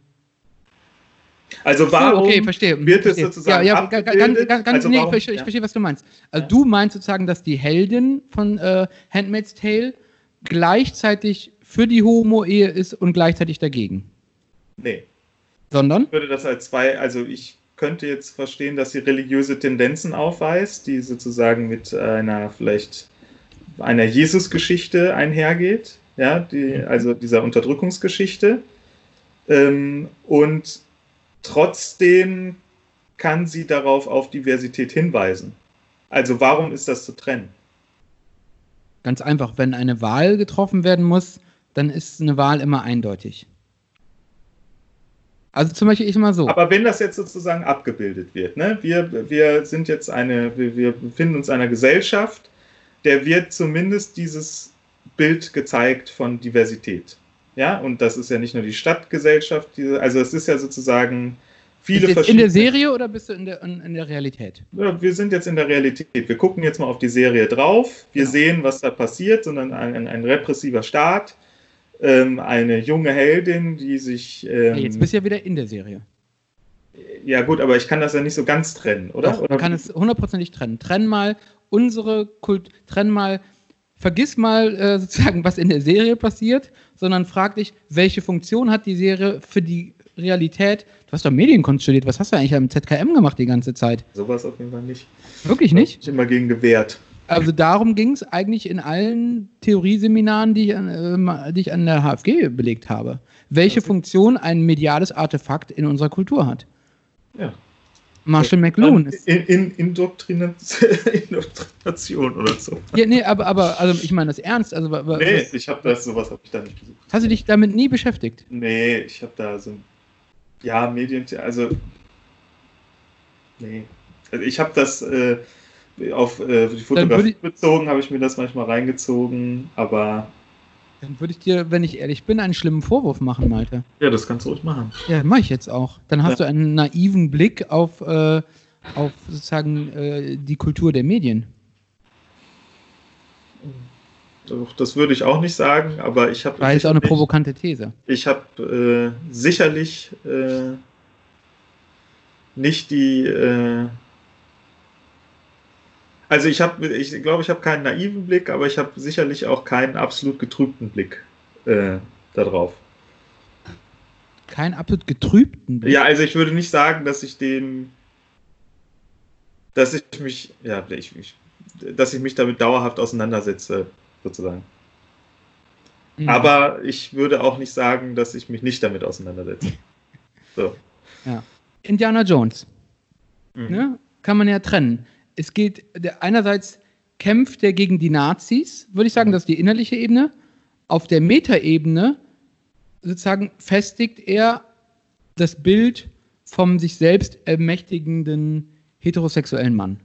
Also warum okay, verstehe. wird es verstehe. sozusagen ja, ja, abgebildet? Ganz, ganz, Also nee, warum- ich, verstehe, ich ja. verstehe, was du meinst. Also du meinst sozusagen, dass die Heldin von äh, Handmaid's Tale gleichzeitig für die Homo-Ehe ist und gleichzeitig dagegen. Nee, Sondern? ich würde das als zwei, also ich könnte jetzt verstehen, dass sie religiöse Tendenzen aufweist, die sozusagen mit einer vielleicht einer Jesus-Geschichte einhergeht, ja, die, also dieser Unterdrückungsgeschichte. Ähm, und trotzdem kann sie darauf auf Diversität hinweisen. Also warum ist das zu trennen? Ganz einfach, wenn eine Wahl getroffen werden muss, dann ist eine Wahl immer eindeutig. Also zum Beispiel ich mal so. Aber wenn das jetzt sozusagen abgebildet wird, ne? wir, wir sind jetzt eine, wir, wir befinden uns in einer Gesellschaft, der wird zumindest dieses Bild gezeigt von Diversität. Ja, und das ist ja nicht nur die Stadtgesellschaft, diese, also es ist ja sozusagen viele bist du in der Serie oder bist du in der, in, in der Realität? Ja, wir sind jetzt in der Realität. Wir gucken jetzt mal auf die Serie drauf. Wir Genau. sehen, was da passiert, sondern ein, ein, ein repressiver Staat, ähm, eine junge Heldin, die sich. Ähm, Ja, jetzt bist du ja wieder in der Serie. ja, gut, aber ich kann das ja nicht so ganz trennen, oder? Doch, oder man kann es hundertprozentig trennen. Trenn mal unsere Kult, trenn mal, vergiss mal äh, sozusagen, was in der Serie passiert, sondern frag dich, welche Funktion hat die Serie für die Realität? Du hast doch Medienkunst studiert, was hast du eigentlich am ZKM gemacht die ganze Zeit? Sowas auf jeden Fall nicht. Wirklich nicht? Ich immer gegen gewehrt. Also darum ging es eigentlich in allen Theorieseminaren, die ich, an, äh, die ich an der HFG belegt habe. Welche. Funktion ein mediales Artefakt in unserer Kultur hat. Ja. Marshall McLuhan ist In, in, Indoktrina- Indoktrination oder so. Ja, nee, aber, aber also ich meine das ernst. Also, wa- Nee, ich habe das, sowas habe ich da nicht besucht. Hast du dich damit nie beschäftigt? Nee, ich habe da so. Ja, Medien. Also. Nee. Also ich habe das äh, auf äh, die Fotografie bezogen, habe ich mir das manchmal reingezogen, aber. Dann würde ich dir, wenn ich ehrlich bin, einen schlimmen Vorwurf machen, Malte. Ja, das kannst du ruhig machen. Ja, mache ich jetzt auch. Dann hast Ja. du einen naiven Blick auf, äh, auf sozusagen äh, die Kultur der Medien. Das würde ich auch nicht sagen, aber ich habe. War jetzt auch eine provokante These. Ich habe äh, sicherlich äh, nicht die. Also ich habe, ich glaube, ich habe keinen naiven Blick, aber ich habe sicherlich auch keinen absolut getrübten Blick äh, darauf. Keinen absolut getrübten Blick. Ja, also ich würde nicht sagen, dass ich dem, dass ich mich, ja, ich, ich, dass ich mich damit dauerhaft auseinandersetze, sozusagen. Mhm. Aber ich würde auch nicht sagen, dass ich mich nicht damit auseinandersetze. So. Indiana Jones. Mhm. Ne? Kann man ja trennen. Es geht, einerseits kämpft er gegen die Nazis, würde ich sagen, das ist die innerliche Ebene. Auf der Metaebene sozusagen festigt er das Bild vom sich selbst ermächtigenden heterosexuellen Mann.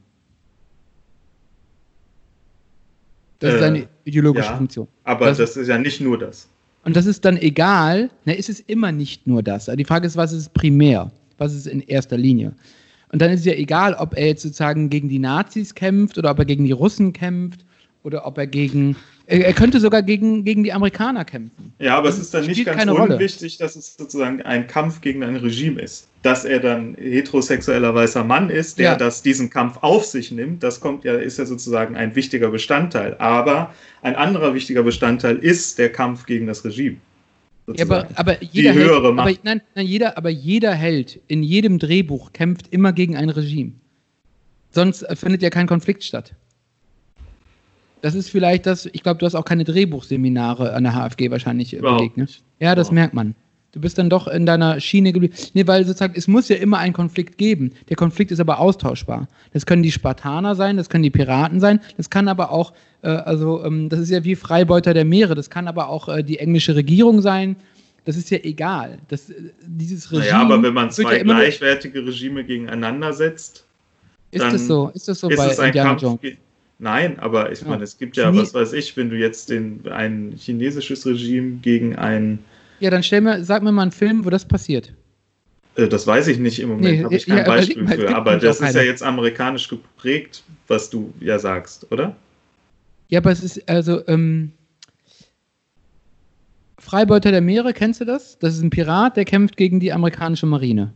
Das ist Äh, seine ideologische ja. Funktion. Aber Das- das, ist ja nicht nur das. Und das ist dann egal, na, ist es immer nicht nur das. Die Frage ist, was ist primär? Was ist in erster Linie? Und dann ist es ja egal, ob er jetzt sozusagen gegen die Nazis kämpft oder ob er gegen die Russen kämpft oder ob er gegen. Er, könnte sogar gegen, gegen die Amerikaner kämpfen. Ja, aber es ist dann nicht ganz Rolle. unwichtig, dass es sozusagen ein Kampf gegen ein Regime ist. Dass er dann heterosexueller weißer Mann ist, der Ja. das, diesen Kampf auf sich nimmt, das kommt ja, ist ja sozusagen ein wichtiger Bestandteil. Aber ein anderer wichtiger Bestandteil ist der Kampf gegen das Regime. Ja, aber, aber jeder höhere Held, aber, Macht. nein, nein, jeder, aber jeder Held in jedem Drehbuch kämpft immer gegen ein Regime. Sonst äh, findet ja kein Konflikt statt. Das ist vielleicht das, ich glaube, du hast auch keine Drehbuchseminare an der HFG wahrscheinlich ne? nicht. Ja, das Überhaupt merkt man. Du bist dann doch in deiner Schiene geblieben. Nee, weil sozusagen, es muss ja immer einen Konflikt geben. Der Konflikt ist aber austauschbar. Das können die Spartaner sein, das können die Piraten sein, das kann aber auch, äh, also, ähm, das ist ja wie Freibeuter der Meere, das kann aber auch äh, die englische Regierung sein. Das ist ja egal. Das, äh, dieses Regime. Naja, aber wenn man zwei ja gleichwertige Regime gegeneinander setzt, Ist dann das so? Ist das so ist bei es ein Indiana Kampf. Jones? Nein, aber ich Ja. meine, es gibt ja, was weiß ich, wenn du jetzt den, ein chinesisches Regime gegen ein Ja, dann stell mir, sag mir mal einen Film, wo das passiert. Äh, Das weiß ich nicht im Moment, Nee, habe ich ja, kein überleg Beispiel für. Aber das ist ja jetzt amerikanisch geprägt, was du ja sagst, oder? Ja, aber es ist also ähm, Freibeuter der Meere, kennst du das? Das ist ein Pirat, der kämpft gegen die amerikanische Marine.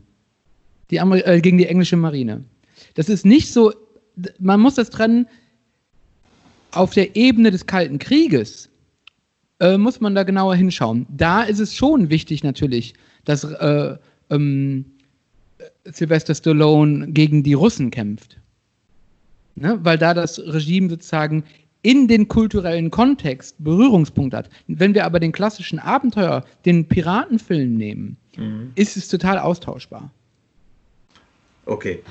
Die Ameri äh, gegen die englische Marine. Das ist nicht so, man muss das trennen, auf der Ebene des Kalten Krieges äh, muss man da genauer hinschauen. Da ist es schon wichtig natürlich, dass äh, ähm, Sylvester Stallone gegen die Russen kämpft. Ne? Weil da das Regime sozusagen in den kulturellen Kontext Berührungspunkt hat. Wenn wir aber den klassischen Abenteuer, den Piratenfilm nehmen, Mhm. ist es total austauschbar. Okay,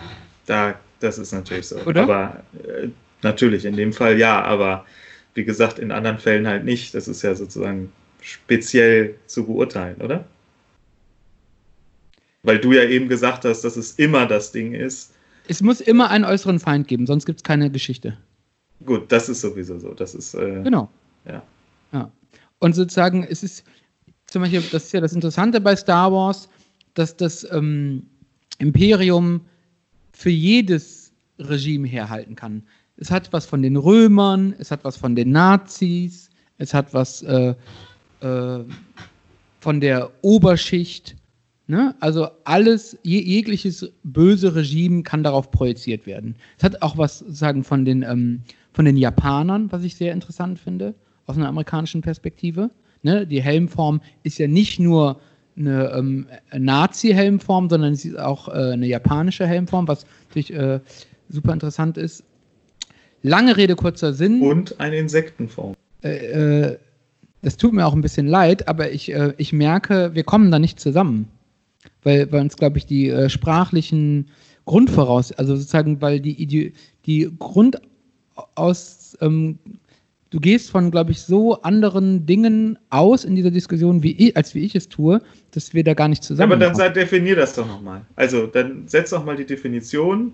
da, das ist natürlich so. Oder? Aber äh, natürlich, in dem Fall ja, aber wie gesagt, in anderen Fällen halt nicht. Das ist ja sozusagen speziell zu beurteilen, oder? Weil du ja eben gesagt hast, dass es immer das Ding ist. Es muss immer einen äußeren Feind geben, sonst gibt es keine Geschichte. Gut, das ist sowieso so. Das ist. Äh, Genau. Ja. Ja. Und sozusagen, es ist zum Beispiel, das ist ja das Interessante bei Star Wars, dass das ähm, Imperium für jedes Regime herhalten kann. Es hat was von den Römern, es hat was von den Nazis, es hat was äh, äh, von der Oberschicht. Ne? Also alles, je, jegliches böse Regime kann darauf projiziert werden. Es hat auch was sozusagen von den, ähm, von den Japanern, was ich sehr interessant finde, aus einer amerikanischen Perspektive. Ne? Die Helmform ist ja nicht nur eine ähm, Nazi-Helmform, sondern sie ist auch äh, eine japanische Helmform, was natürlich äh, super interessant ist. Lange Rede, kurzer Sinn. Und eine Insektenform. Äh, äh, das tut mir auch ein bisschen leid, aber ich, äh, ich merke, wir kommen da nicht zusammen. Weil, weil uns, glaube ich, die äh, sprachlichen Grundvoraus, also sozusagen, weil die, Ide die Grund aus, ähm, du gehst von, glaube ich, so anderen Dingen aus in dieser Diskussion, wie ich, als wie ich es tue, dass wir da gar nicht Ja, zusammen aber dann sei, definier das doch nochmal. Also, dann setz doch mal die Definition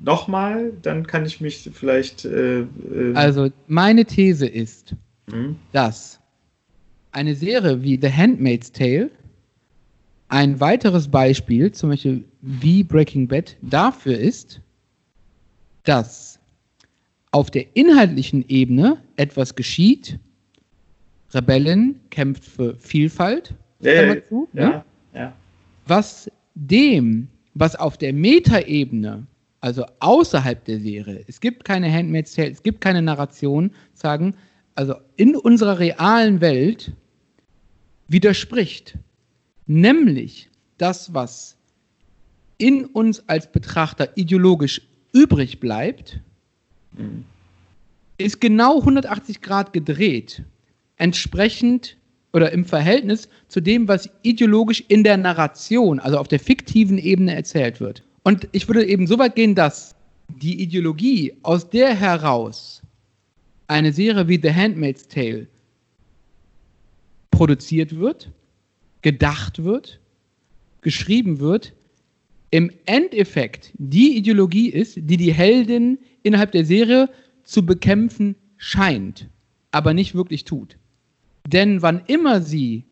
nochmal, dann kann ich mich vielleicht. Äh, äh, Also, meine These ist, hm? dass eine Serie wie The Handmaid's Tale ein weiteres Beispiel, zum Beispiel wie Breaking Bad, dafür ist, dass auf der inhaltlichen Ebene etwas geschieht. Rebellin kämpft für Vielfalt, Ja, Klammer ja, zu, ne? ja, ja. was dem, was auf der Metaebene, also außerhalb der Serie, es gibt keine Handmaid's Tale, es gibt keine Narration, sagen, also in unserer realen Welt widerspricht. Nämlich das, was in uns als Betrachter ideologisch übrig bleibt, Mhm. ist genau 180 Grad gedreht. Entsprechend oder im Verhältnis zu dem, was ideologisch in der Narration, also auf der fiktiven Ebene erzählt wird. Und ich würde eben so weit gehen, dass die Ideologie, aus der heraus eine Serie wie The Handmaid's Tale produziert wird, gedacht wird, geschrieben wird, im Endeffekt die Ideologie ist, die die Heldin innerhalb der Serie zu bekämpfen scheint, aber nicht wirklich tut. Denn wann immer sie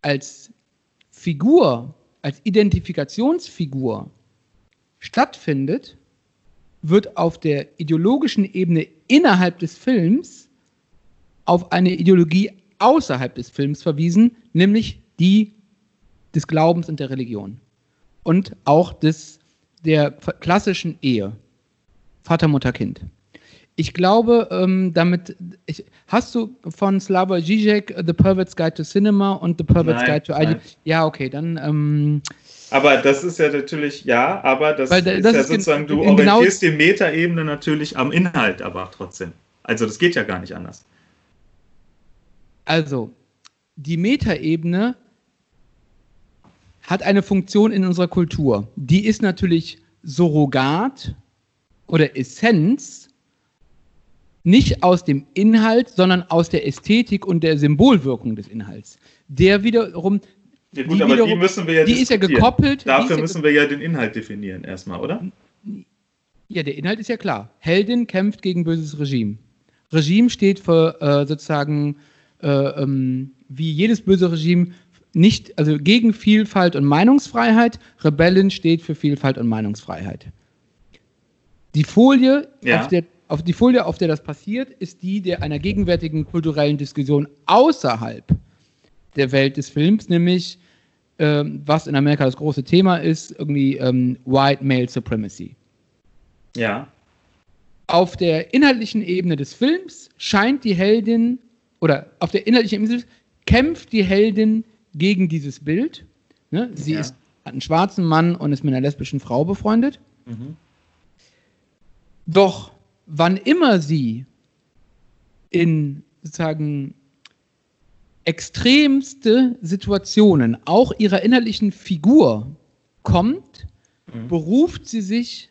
als Figur, als Identifikationsfigur stattfindet, wird auf der ideologischen Ebene innerhalb des Films auf eine Ideologie außerhalb des Films verwiesen, nämlich die des Glaubens und der Religion. Und auch des, der klassischen Ehe. Vater, Mutter, Kind. Ich glaube, ähm, damit. Ich, hast du von Slavoj Žižek The Pervert's Guide to Cinema und The Pervert's Nein, Guide to ID? Ja, okay, dann. Ähm, Aber das ist ja natürlich, ja, aber das, Weil da- ist das ja ist gen- sozusagen, du genau- orientierst die Metaebene natürlich am Inhalt, aber trotzdem. Also das geht ja gar nicht anders. Also, die Metaebene hat eine Funktion in unserer Kultur. Die ist natürlich Surrogat oder Essenz, nicht aus dem Inhalt, sondern aus der Ästhetik und der Symbolwirkung des Inhalts. Der wiederum, Ja, gut, Die aber die wiederum- müssen wir ja die ist ja gekoppelt. die Dafür ja müssen wir ja den Inhalt definieren erstmal, oder? Ja, der Inhalt ist ja klar. Heldin kämpft gegen böses Regime. Regime steht für äh, sozusagen äh, ähm, wie jedes böse Regime nicht, also gegen Vielfalt und Meinungsfreiheit. Rebellin steht für Vielfalt und Meinungsfreiheit. Die Folie, Ja. auf der, auf die Folie, auf der das passiert, ist die der einer gegenwärtigen kulturellen Diskussion außerhalb der Welt des Films, nämlich ähm, was in Amerika das große Thema ist, irgendwie ähm, White Male Supremacy Ja. auf der inhaltlichen Ebene des Films scheint die Heldin, oder auf der inhaltlichen Ebene kämpft die Heldin gegen dieses Bild. Ne? Sie Ja. ist, hat einen schwarzen Mann und ist mit einer lesbischen Frau befreundet. Mhm. Doch wann immer sie in sozusagen extremste Situationen auch ihrer innerlichen Figur kommt, Mhm. beruft sie sich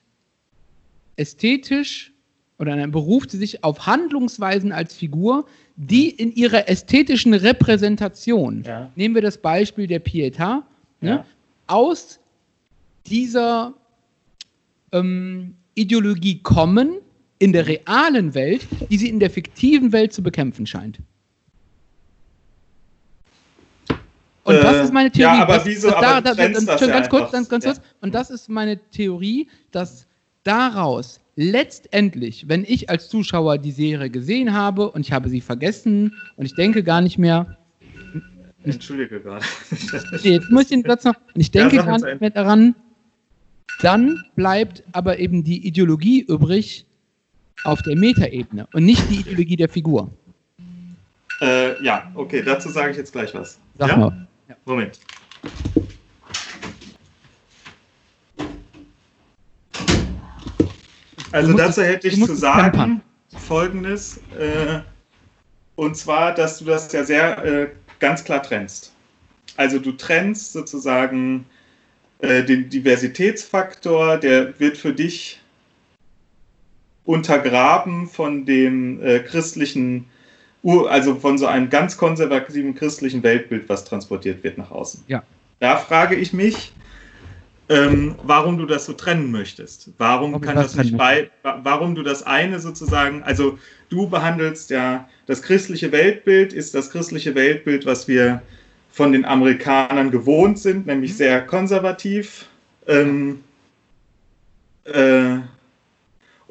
ästhetisch oder dann beruft sie sich auf Handlungsweisen als Figur, die in ihrer ästhetischen Repräsentation, Ja. nehmen wir das Beispiel der Pietà, ne, Ja. aus dieser ähm, Ideologie kommen in der realen Welt, die sie in der fiktiven Welt zu bekämpfen scheint. Und Äh, das ist meine Theorie. ja, aber das, wieso- das, aber da, da, trennst da, das schon ja ganz kurz, ganz, ganz Ja. kurz. Und das ist meine Theorie, dass daraus letztendlich, wenn ich als Zuschauer die Serie gesehen habe und ich habe sie vergessen und ich denke gar nicht mehr, Entschuldige gerade. Nee, jetzt muss ich den Satz noch. Und ich denke Ja, gar nicht mehr daran. Dann bleibt aber eben die Ideologie übrig auf der Metaebene und nicht die Ideologie der Figur. äh, ja, okay, dazu sage ich jetzt gleich was. Sag ja? mal. Moment. Also dazu hätte ich zu sagen pampern. Folgendes. Äh, und zwar, dass du das ja sehr äh, ganz klar trennst. Also du trennst sozusagen äh, den Diversitätsfaktor, der wird für dich untergraben von dem äh, christlichen, also von so einem ganz konservativen christlichen Weltbild, was transportiert wird nach außen. Ja. Da frage ich mich, ähm, warum du das so trennen möchtest. Warum kann das nicht bei, wa- warum du das eine sozusagen, also du behandelst ja das christliche Weltbild, ist das christliche Weltbild, was wir von den Amerikanern gewohnt sind, nämlich Mhm. sehr konservativ. Ähm, äh,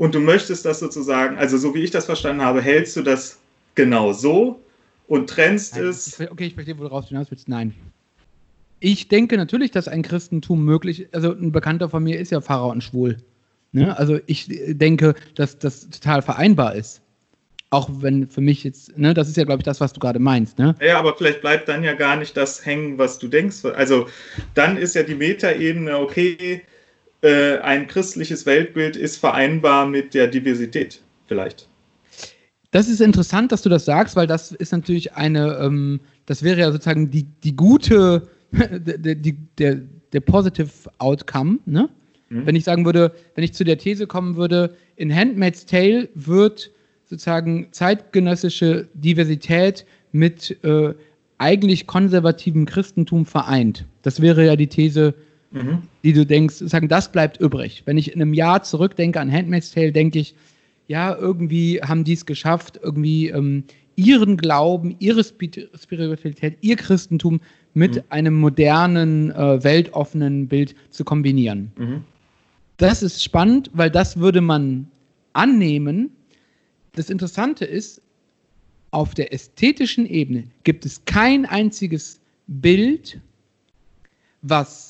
und du möchtest das sozusagen, also so wie ich das verstanden habe, hältst du das genau so und trennst Nein, es. ich okay, ich verstehe, wo du raus hinaus willst. Nein. Ich denke natürlich, dass ein Christentum möglich ist. Also ein Bekannter von mir ist ja Pfarrer und schwul. Ne? Also ich denke, dass das total vereinbar ist. Auch wenn für mich jetzt, ne, das ist ja, glaube ich, das, was du gerade meinst, ne? Ja, aber vielleicht bleibt dann ja gar nicht das hängen, was du denkst. Also dann ist ja die Metaebene, okay, äh, ein christliches Weltbild ist vereinbar mit der Diversität, vielleicht. Das ist interessant, dass du das sagst, weil das ist natürlich eine, ähm, das wäre ja sozusagen die, die gute, der, die, der, der positive Outcome, ne? Mhm. Wenn ich sagen würde, wenn ich zu der These kommen würde, in Handmaid's Tale wird sozusagen zeitgenössische Diversität mit äh, eigentlich konservativem Christentum vereint. Das wäre ja die These, Mhm. die du denkst, sagen, das bleibt übrig. Wenn ich in einem Jahr zurückdenke an Handmaid's Tale, denke ich, ja, irgendwie haben die es geschafft, irgendwie ähm, ihren Glauben, ihre Spi- Spiritualität, ihr Christentum mit Mhm. einem modernen, äh, weltoffenen Bild zu kombinieren. Mhm. Das ist spannend, weil das würde man annehmen. Das Interessante ist, auf der ästhetischen Ebene gibt es kein einziges Bild, was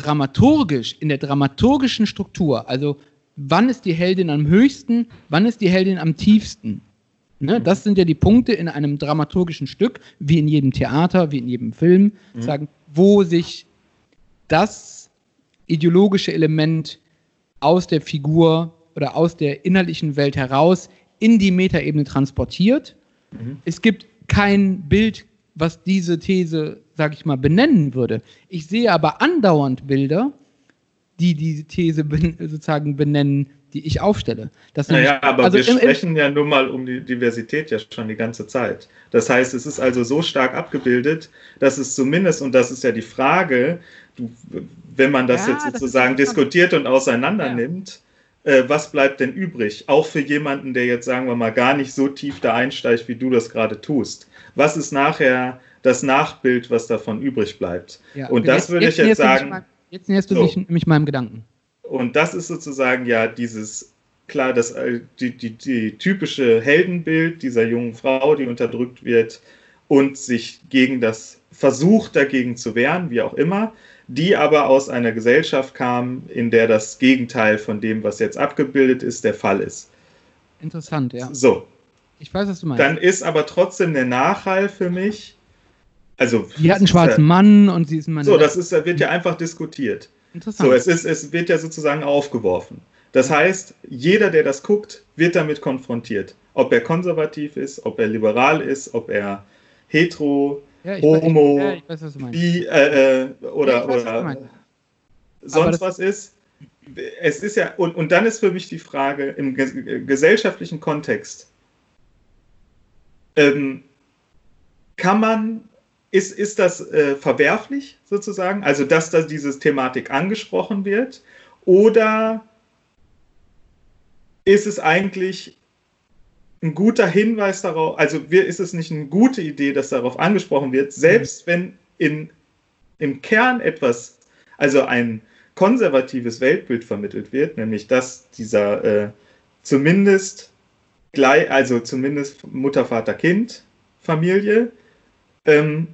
dramaturgisch, in der dramaturgischen Struktur, also wann ist die Heldin am höchsten, wann ist die Heldin am tiefsten. Ne, das sind ja die Punkte in einem dramaturgischen Stück, wie in jedem Theater, wie in jedem Film, Mhm. sagen, wo sich das ideologische Element aus der Figur oder aus der innerlichen Welt heraus in die Metaebene transportiert. Mhm. Es gibt kein Bild, was diese These, sag ich mal, benennen würde. Ich sehe aber andauernd Bilder, die diese These ben sozusagen benennen, die ich aufstelle. Das Naja, aber also wir im- im- sprechen ja nun mal um die Diversität ja schon die ganze Zeit. Das heißt, es ist also so stark abgebildet, dass es zumindest, und das ist ja die Frage, du, wenn man das Ja, jetzt das sozusagen interessant. diskutiert und auseinander nimmt, äh, was bleibt denn übrig? Auch für jemanden, der jetzt, sagen wir mal, gar nicht so tief da einsteigt, wie du das gerade tust. Was ist nachher das Nachbild, was davon übrig bleibt? Ja, und das würde ich jetzt mich sagen- mal- Jetzt näherst du So. dich nämlich meinem Gedanken. Und das ist sozusagen ja dieses, klar, das, äh, die, die, die typische Heldenbild dieser jungen Frau, die unterdrückt wird und sich gegen das versucht dagegen zu wehren, wie auch immer, die aber aus einer Gesellschaft kam, in der das Gegenteil von dem, was jetzt abgebildet ist, der Fall ist. Interessant, ja. So, Ich weiß, was du meinst. dann ist aber trotzdem der Nachhall für mich, also Sie hat einen schwarzen ja, Mann und sie ist ein Mann. so, das ist, wird ja einfach diskutiert. Interessant. So, es, ist, es wird ja sozusagen aufgeworfen. Das heißt, jeder, der das guckt, wird damit konfrontiert. Ob er konservativ ist, ob er liberal ist, ob er hetero, ja, Homo, ja, weiß, bi äh, äh, Ja, oder, weiß, sonst was ist. es ist ja, und, und dann ist für mich die Frage im gesellschaftlichen Kontext, ähm, kann man, ist, ist das äh, verwerflich sozusagen, also dass da diese Thematik angesprochen wird, oder ist es eigentlich ein guter Hinweis darauf, also ist es nicht eine gute Idee, dass darauf angesprochen wird, selbst mhm. wenn in, im Kern etwas, also ein konservatives Weltbild vermittelt wird, nämlich dass dieser äh, zumindest gleich, also zumindest Mutter, Vater, Kind, Familie, ähm,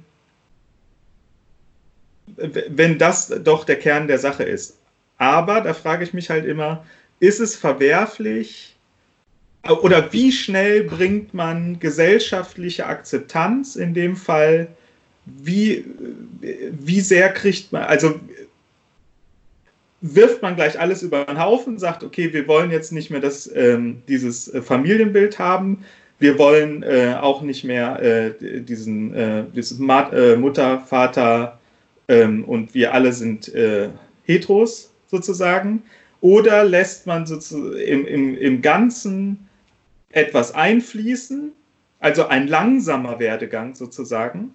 wenn das doch der Kern der Sache ist. Aber da frage ich mich halt immer, ist es verwerflich oder wie schnell bringt man gesellschaftliche Akzeptanz in dem Fall? Wie, wie sehr kriegt man, also wirft man gleich alles über den Haufen, sagt, okay, wir wollen jetzt nicht mehr das, ähm, dieses äh, Familienbild haben, wir wollen äh, auch nicht mehr äh, diesen äh, dieses äh, Mutter, Vater ähm, und wir alle sind äh, Heteros sozusagen. Oder lässt man sozusagen im, im, im Ganzen etwas einfließen, also ein langsamer Werdegang sozusagen,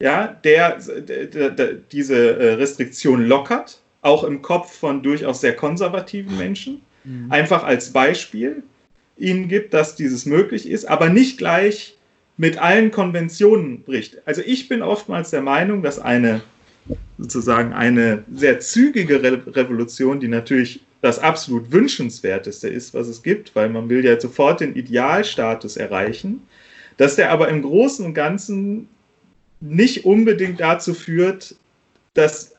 ja, der, der, der diese Restriktion lockert auch im Kopf von durchaus sehr konservativen Menschen, mhm. einfach als Beispiel ihnen gibt, dass dieses möglich ist, aber nicht gleich mit allen Konventionen bricht. Also ich bin oftmals der Meinung, dass eine sozusagen eine sehr zügige Re Revolution, die natürlich das absolut wünschenswerteste ist, was es gibt, weil man will ja sofort den Idealstatus erreichen, dass der aber im Großen und Ganzen nicht unbedingt dazu führt, dass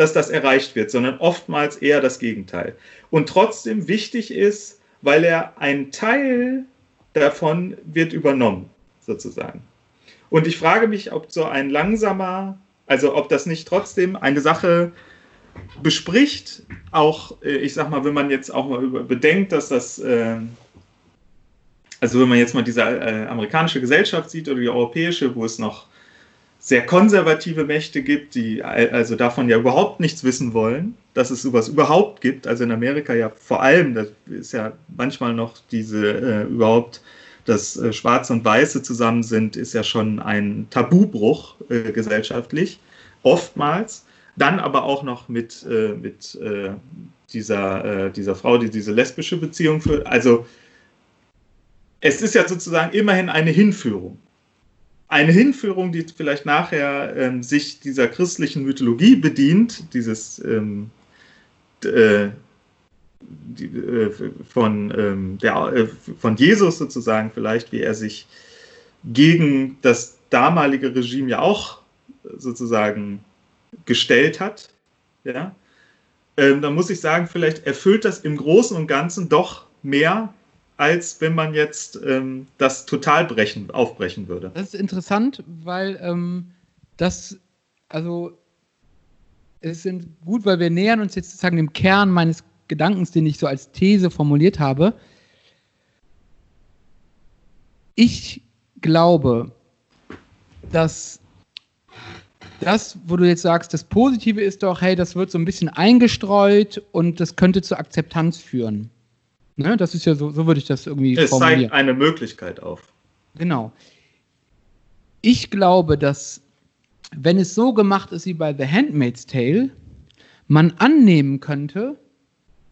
dass das erreicht wird, sondern oftmals eher das Gegenteil. Und trotzdem wichtig ist, weil er ein Teil davon wird übernommen, sozusagen. Und ich frage mich, ob so ein langsamer, also ob das nicht trotzdem eine Sache bespricht, auch, äh, ich sag mal, wenn man jetzt auch mal bedenkt, dass das, äh, also wenn man jetzt mal diese äh, amerikanische Gesellschaft sieht oder die europäische, wo es noch sehr konservative Mächte gibt, die also davon ja überhaupt nichts wissen wollen, dass es sowas überhaupt gibt. Also in Amerika ja vor allem, das ist ja manchmal noch diese äh, überhaupt, dass äh, Schwarze und Weiße zusammen sind, ist ja schon ein Tabubruch äh, gesellschaftlich, oftmals. Dann aber auch noch mit, äh, mit äh, dieser, äh, dieser Frau, die diese lesbische Beziehung führt. Also es ist ja sozusagen immerhin eine Hinführung eine Hinführung, die vielleicht nachher ähm, sich dieser christlichen Mythologie bedient, dieses ähm, äh, äh, von, ähm, der, äh, von Jesus sozusagen vielleicht, wie er sich gegen das damalige Regime ja auch sozusagen gestellt hat. Ja? Ähm, da muss ich sagen, vielleicht erfüllt das im Großen und Ganzen doch mehr als wenn man jetzt ähm, das total brechen, aufbrechen würde. Das ist interessant, weil ähm, das, also es sind gut, weil wir nähern uns jetzt sozusagen dem Kern meines Gedankens, den ich so als These formuliert habe. Ich glaube, dass das, wo du jetzt sagst, das Positive ist doch, hey, das wird so ein bisschen eingestreut und das könnte zur Akzeptanz führen. Ne? Das ist ja so, so würde ich das irgendwie es formulieren. Es zeigt eine Möglichkeit auf. Genau. Ich glaube, dass, wenn es so gemacht ist wie bei The Handmaid's Tale, man annehmen könnte,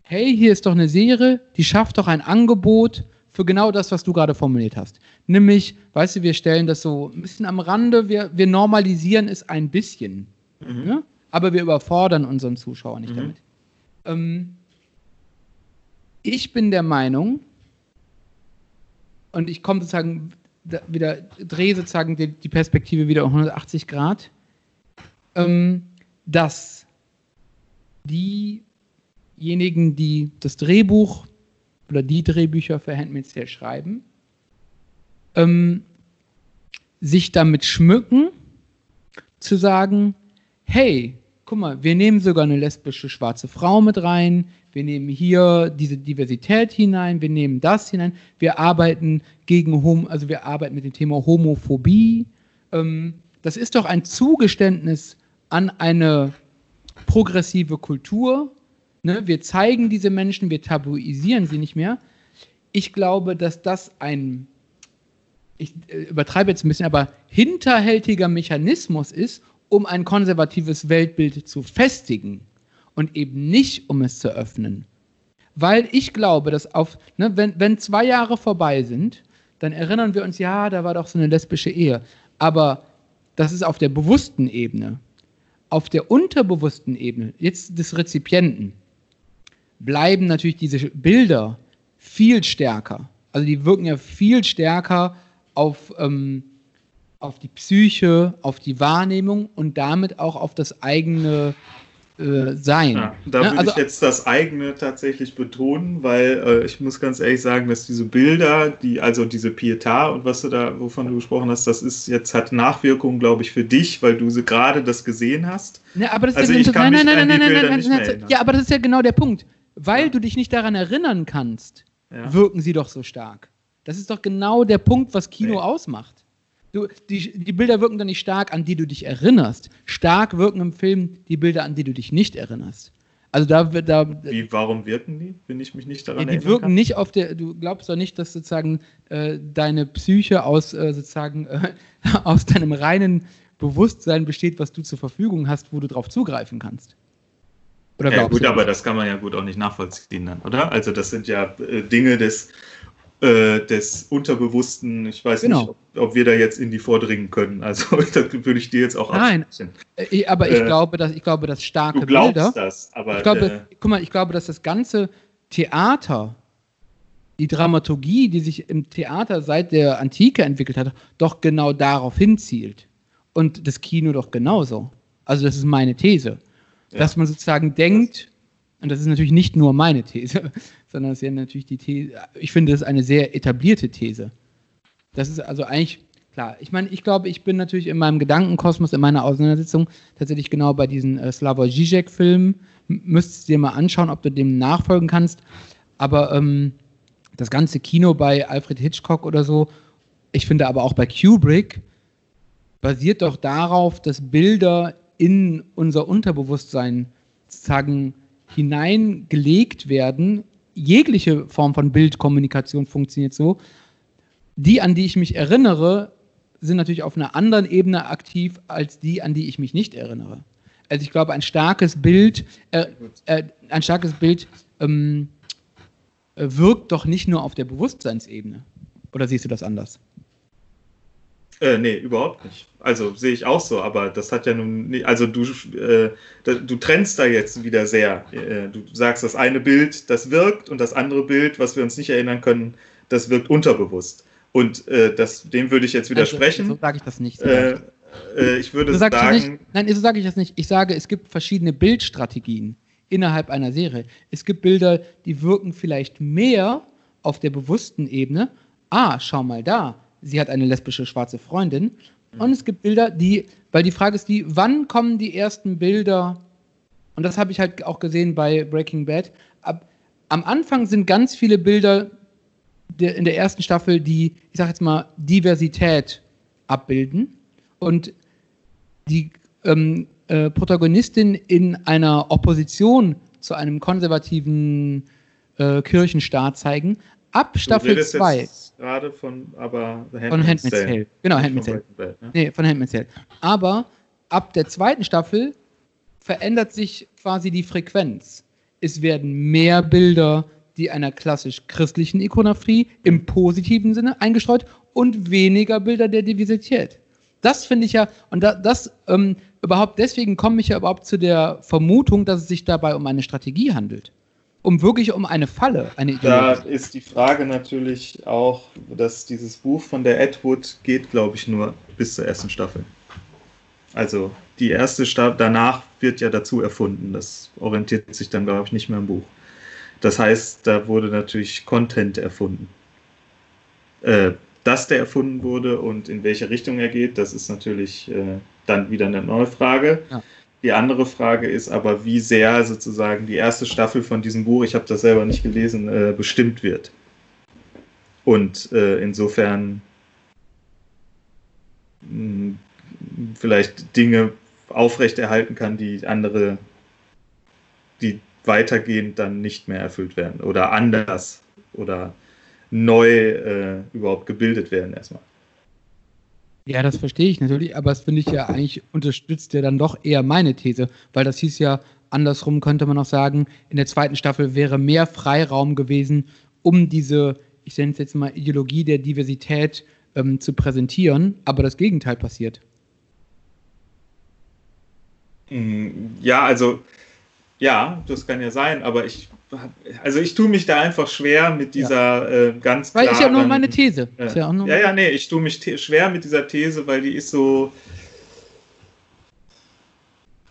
hey, hier ist doch eine Serie, die schafft doch ein Angebot für genau das, was du gerade formuliert hast. Nämlich, weißt du, wir stellen das so ein bisschen am Rande, wir, wir normalisieren es ein bisschen. Mhm. Ne? Aber wir überfordern unseren Zuschauer nicht mhm. damit. Ähm, ich bin der Meinung, und ich komme sozusagen wieder, drehe sozusagen die, die Perspektive wieder um 180 Grad, ähm, dass diejenigen, die das Drehbuch oder die Drehbücher für Handmaid's Tale schreiben, ähm, sich damit schmücken, zu sagen, hey, guck mal, wir nehmen sogar eine lesbische schwarze Frau mit rein, wir nehmen hier diese Diversität hinein, wir nehmen das hinein, wir arbeiten gegen Hom also wir arbeiten mit dem Thema Homophobie. Ähm, das ist doch ein Zugeständnis an eine progressive Kultur, Ne? Wir zeigen diese Menschen, wir tabuisieren sie nicht mehr. Ich glaube, dass das ein, ich äh, übertreibe jetzt ein bisschen, aber hinterhältiger Mechanismus ist, um ein konservatives Weltbild zu festigen und eben nicht, um es zu öffnen. Weil ich glaube, dass auf, ne, wenn, wenn zwei Jahre vorbei sind, dann erinnern wir uns, ja, da war doch so eine lesbische Ehe. Aber das ist auf der bewussten Ebene. Auf der unterbewussten Ebene, jetzt des Rezipienten, bleiben natürlich diese Bilder viel stärker. Also die wirken ja viel stärker auf, ähm, auf die Psyche, auf die Wahrnehmung und damit auch auf das eigene äh, sein. Ja, da ja, würde also, ich jetzt das eigene tatsächlich betonen, weil äh, ich muss ganz ehrlich sagen, dass diese Bilder, die, also diese Pietà und was du da, wovon du gesprochen hast, das ist jetzt hat Nachwirkungen, glaube ich, für dich, weil du sie gerade das gesehen hast. Ja, aber das also ist ja ich kann nein, nein, nein, nein, nein, nein, nein, Ja, aber das ist ja genau der Punkt. Weil ja. du dich nicht daran erinnern kannst, ja. wirken sie doch so stark. Das ist doch genau der Punkt, was Kino nee. ausmacht. Du, die, die Bilder wirken dann nicht stark, an die du dich erinnerst. Stark wirken im Film die Bilder, an die du dich nicht erinnerst. Also da wird da. Wie, warum wirken die, wenn ich mich nicht daran erinnere? Die wirken kann? nicht auf der. Du glaubst doch nicht, dass sozusagen äh, deine Psyche aus äh, sozusagen äh, aus deinem reinen Bewusstsein besteht, was du zur Verfügung hast, wo du drauf zugreifen kannst. Oder ja, gut, aber das kann man ja gut auch nicht nachvollziehen dann, oder? Also das sind ja äh, Dinge des äh, des Unterbewussten. Ich weiß genau. nicht, ob, ob, wir da jetzt in die vordringen können. Also da würde ich dir jetzt auch Nein, äh, aber ich äh, glaube, dass ich glaube, dass starke du glaubst Bilder. Das, aber ich glaube, äh, guck mal, ich glaube, dass das ganze Theater, die Dramaturgie, die sich im Theater seit der Antike entwickelt hat, doch genau darauf hinzielt. Und das Kino doch genauso. Also das ist meine These. Ja. Dass man sozusagen denkt, und das ist natürlich nicht nur meine These, sondern es ist ja natürlich die These, ich finde, das ist eine sehr etablierte These. Das ist also eigentlich klar. Ich meine, ich glaube, ich bin natürlich in meinem Gedankenkosmos, in meiner Auseinandersetzung tatsächlich genau bei diesen äh, Slavoj Žižek-Filmen. Müsstest du dir mal anschauen, ob du dem nachfolgen kannst. Aber ähm, das ganze Kino bei Alfred Hitchcock oder so, ich finde aber auch bei Kubrick, basiert doch darauf, dass Bilder in unser Unterbewusstsein sozusagen hineingelegt werden jegliche Form von Bildkommunikation funktioniert so. Die, an die ich mich erinnere, sind natürlich auf einer anderen Ebene aktiv als die, an die ich mich nicht erinnere. Also ich glaube, ein starkes Bild, äh, äh, ein starkes Bild ähm, äh, wirkt doch nicht nur auf der Bewusstseinsebene. Oder siehst du das anders? Äh, nee, überhaupt nicht. Also sehe ich auch so, aber das hat ja nun, nicht, also du, äh, du trennst da jetzt wieder sehr. Äh, du sagst, das eine Bild, das wirkt und das andere Bild, was wir uns nicht erinnern können, das wirkt unterbewusst. Und äh, das, dem würde ich jetzt widersprechen. Also, so sage ich das nicht. So äh, äh, ich würde so sag sagen. Nein, so sage ich das nicht. Ich sage, es gibt verschiedene Bildstrategien innerhalb einer Serie. Es gibt Bilder, die wirken vielleicht mehr auf der bewussten Ebene. Ah, schau mal da sie hat eine lesbische schwarze Freundin. Und es gibt Bilder, die, weil die Frage ist die, wann kommen die ersten Bilder, und das habe ich halt auch gesehen bei Breaking Bad, ab, am Anfang sind ganz viele Bilder der, in der ersten Staffel, die, ich sage jetzt mal, Diversität abbilden. Und die ähm, äh, Protagonistin in einer Opposition zu einem konservativen äh, Kirchenstaat zeigen. Ab Staffel 2 gerade von, aber Handmaid's Von Handmaid's Tale. Tale. Genau, Handmaid's Tale. Bad, ne? Nee, von Handmaid's Tale. Aber ab der zweiten Staffel verändert sich quasi die Frequenz. Es werden mehr Bilder, die einer klassisch christlichen Ikonografie im positiven Sinne eingestreut und weniger Bilder der Diversität. Das finde ich ja, und da, das ähm, überhaupt, deswegen komme ich ja überhaupt zu der Vermutung, dass es sich dabei um eine Strategie handelt um wirklich um eine Falle, eine Da ist die Frage natürlich auch, dass dieses Buch von der Edwood geht, glaube ich, nur bis zur ersten Staffel. Also die erste Staffel, danach wird ja dazu erfunden. Das orientiert sich dann, glaube ich, nicht mehr im Buch. Das heißt, da wurde natürlich Content erfunden. Äh, dass der erfunden wurde und in welche Richtung er geht, das ist natürlich äh, dann wieder eine neue Frage. Ja. Die andere Frage ist aber, wie sehr sozusagen die erste Staffel von diesem Buch, ich habe das selber nicht gelesen, äh, bestimmt wird. Und äh, insofern mh, hm, vielleicht Dinge aufrechterhalten kann, die andere, die weitergehend dann nicht mehr erfüllt werden oder anders oder neu äh, überhaupt gebildet werden erstmal. Ja, das verstehe ich natürlich, aber das finde ich ja eigentlich unterstützt ja dann doch eher meine These, weil das hieß ja, andersrum könnte man auch sagen, in der zweiten Staffel wäre mehr Freiraum gewesen, um diese, ich nenne es jetzt mal Ideologie der Diversität ähm, zu präsentieren, aber das Gegenteil passiert. Mm, ja, also ja, das kann ja sein, aber ich, also ich tue mich da einfach schwer mit dieser ja. äh, ganz Weil ist ja nur meine These. Äh, ja, ja, ja, nee, ich tue mich schwer mit dieser These, weil die ist so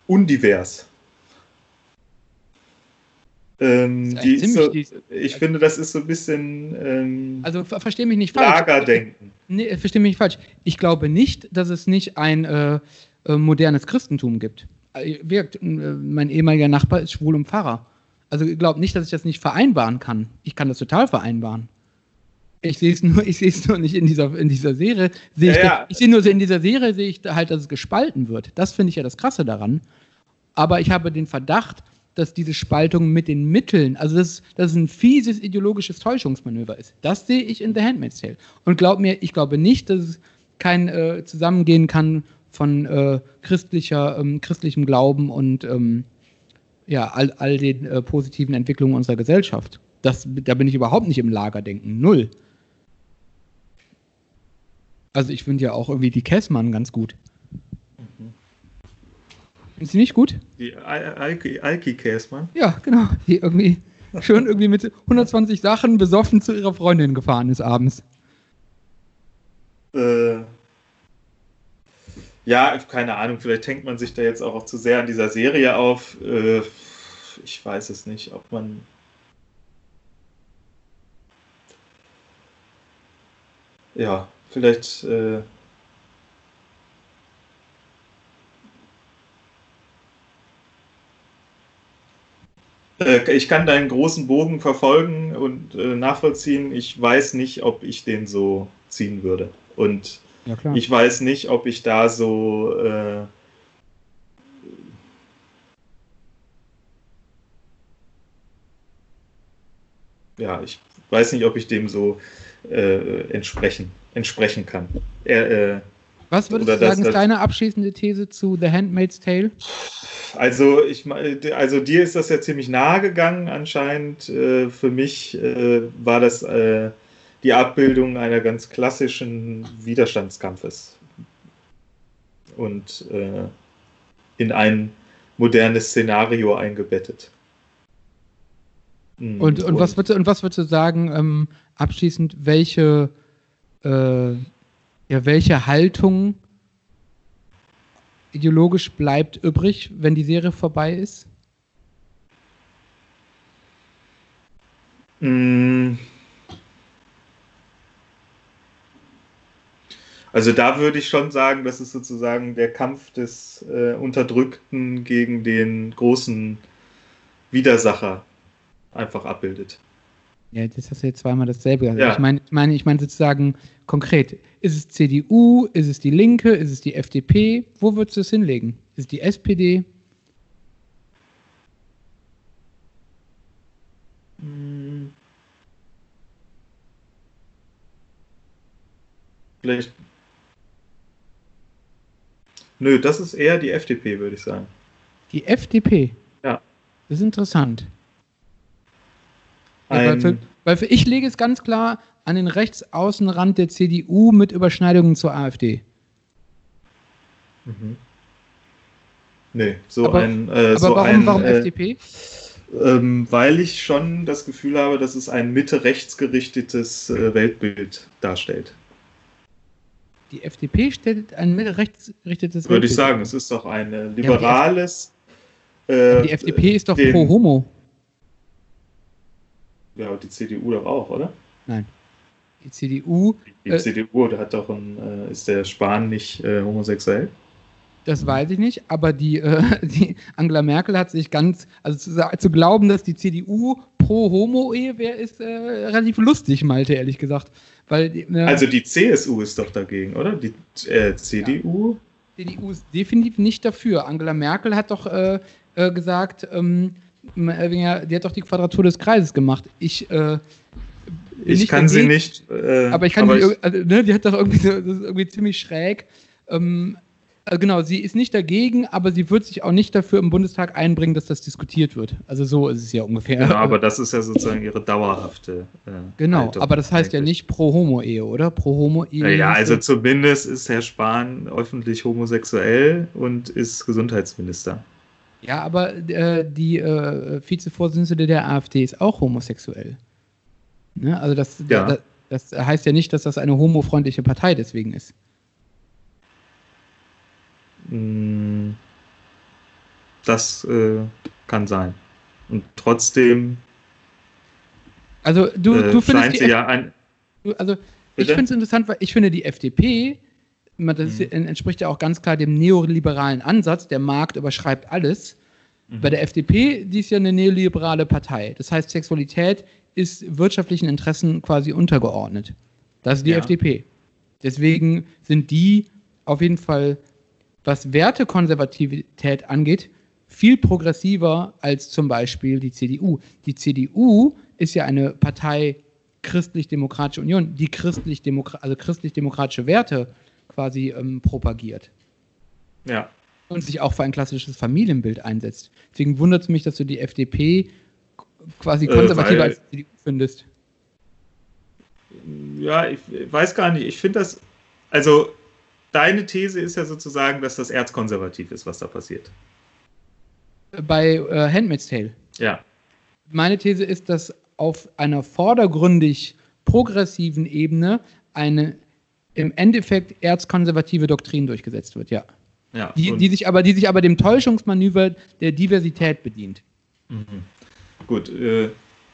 undivers. Ähm, ist die ist so, ich finde, das ist so ein bisschen. Ähm, also ver verstehe mich nicht falsch. Lagerdenken. Nee, verstehe mich nicht falsch. Ich glaube nicht, dass es nicht ein äh, äh, modernes Christentum gibt. Äh, wirkt, äh, mein ehemaliger Nachbar ist schwul und Pfarrer. Also ich glaube nicht, dass ich das nicht vereinbaren kann. Ich kann das total vereinbaren. Ich sehe es nur, ich sehe es nur nicht in dieser, in dieser Serie. Sehe ja, ich, ja. ich sehe nur in dieser Serie sehe ich halt, dass es gespalten wird. Das finde ich ja das Krasse daran. Aber ich habe den Verdacht, dass diese Spaltung mit den Mitteln, also dass, dass es ein fieses ideologisches Täuschungsmanöver ist. Das sehe ich in The Handmaid's Tale. Und glaub mir, ich glaube nicht, dass es kein äh, Zusammengehen kann von äh, christlicher, ähm, christlichem Glauben und ähm, ja, all, all den äh, positiven Entwicklungen unserer Gesellschaft. Das, da bin ich überhaupt nicht im Lagerdenken. Null. Also ich finde ja auch irgendwie die Kessmann ganz gut. Ist sie nicht gut? Die Alki, Alki Käsmann? Ja, genau. Die irgendwie schön irgendwie mit 120 Sachen besoffen zu ihrer Freundin gefahren ist abends. Äh, ja, keine Ahnung, vielleicht hängt man sich da jetzt auch zu sehr an dieser Serie auf. Äh, ich weiß es nicht, ob man. Ja, vielleicht. Äh, Äh, ich kann deinen großen Bogen verfolgen und äh, nachvollziehen. Ich weiß nicht, ob ich den so ziehen würde. Und ja, ich weiß nicht, ob ich da so. Äh, ja, ich weiß nicht, ob ich dem so äh, entsprechen, entsprechen kann. Er, äh, Was würdest du sagen, ist deine abschließende These zu The Handmaid's Tale? Also, ich, also dir ist das ja ziemlich nahe gegangen anscheinend. Äh, für mich äh, war das äh, die Abbildung einer ganz klassischen Widerstandskampfes und äh, in ein modernes Szenario eingebettet. Und, und, und, was, würdest, und was würdest du sagen, ähm, abschließend, welche, äh, ja, welche Haltung ideologisch bleibt übrig, wenn die Serie vorbei ist? Mm. Also da würde ich schon sagen, das ist sozusagen der Kampf des äh, Unterdrückten gegen den großen Widersacher einfach abbildet. Ja, das hast du jetzt zweimal dasselbe gesagt. Ja. Ich meine, ich meine, ich meine sozusagen konkret. Ist es CDU? Ist es die Linke? Ist es die FDP? Wo würdest du es hinlegen? Ist es die SPD? Hm. Vielleicht. Nö, das ist eher die FDP, würde ich sagen. Die FDP? Ja. Das ist interessant. Ja, weil, für, weil für ich lege es ganz klar an den Rechtsaußenrand der CDU mit Überschneidungen zur AfD. Mhm. Nee, so aber, ein. Äh, aber so warum, ein, warum äh, FDP? Ähm, weil ich schon das Gefühl habe, dass es ein mitte-rechts gerichtetes äh, Weltbild darstellt. Die FDP stellt ein mitte-rechts gerichtetes Weltbild. Würde ich sagen, es ist doch ein liberales. Ja, die, F die FDP ist doch pro Homo. Ja, und die CDU doch auch, oder? Nein. Die CDU. Die, die äh, CDU hat doch ein, äh, ist der Spahn nicht äh, homosexuell? Das weiß ich nicht, aber die, äh, die, Angela Merkel hat sich ganz, also zu, zu glauben, dass die CDU pro Homo-Ehe wäre, ist äh, relativ lustig, Malte, ehrlich gesagt. Weil, äh, also die CSU ist doch dagegen, oder? Die CDU? Ja. CDU ist definitiv nicht dafür. Angela Merkel hat doch gesagt, ähm, Elvinger, die hat doch die Quadratur des Kreises gemacht. Ich, äh, Ich kann sie dagegen, nicht. Äh, Aber ich kann die, ich, also, ne, die hat doch irgendwie, das ist irgendwie ziemlich schräg. Ähm, genau, sie ist nicht dagegen, aber sie wird sich auch nicht dafür im Bundestag einbringen, dass das diskutiert wird. Also so ist es ja ungefähr. genau, aber das ist ja sozusagen ihre dauerhafte. Äh, Genau, Haltung aber das heißt ja eigentlich. nicht Pro-Homo-Ehe, oder? Pro-Homo-Ehe. Ja, ist also ja- zumindest ist Herr Spahn öffentlich homosexuell und ist Gesundheitsminister. Ja, aber äh, die äh, Vizevorsitzende der AfD ist auch homosexuell. Ne? Also das, Ja. das, das heißt ja nicht, dass das eine homofreundliche Partei deswegen ist. Mm, Das äh, kann sein. Und trotzdem Also du, äh, du findest die ja ein. Also ich finde es interessant, weil ich finde die FDP, das Mhm. entspricht ja auch ganz klar dem neoliberalen Ansatz, der Markt überschreibt alles. Mhm. Bei der FDP, die ist ja eine neoliberale Partei. Das heißt, Sexualität ist wirtschaftlichen Interessen quasi untergeordnet. Das ist die Ja. FDP. Deswegen sind die auf jeden Fall, was Wertekonservativität angeht, viel progressiver als zum Beispiel die CDU. Die CDU ist ja eine Partei christlich-demokratische Union, die christlich also christlich-demokratische Werte quasi ähm, propagiert Ja. und sich auch für ein klassisches Familienbild einsetzt. Deswegen wundert es mich, dass du die FDP quasi Äh, konservativer weil- als die CDU findest. Ja, ich weiß gar nicht. Ich finde das. Also, deine These ist ja sozusagen, dass das erzkonservativ ist, was da passiert. Bei äh, Handmaid's Tale. Ja. Meine These ist, dass auf einer vordergründig progressiven Ebene eine im Endeffekt erzkonservative Doktrin durchgesetzt wird, ja. ja. Die, die, sich aber, die sich aber dem Täuschungsmanöver der Diversität bedient. Mhm. Gut, äh,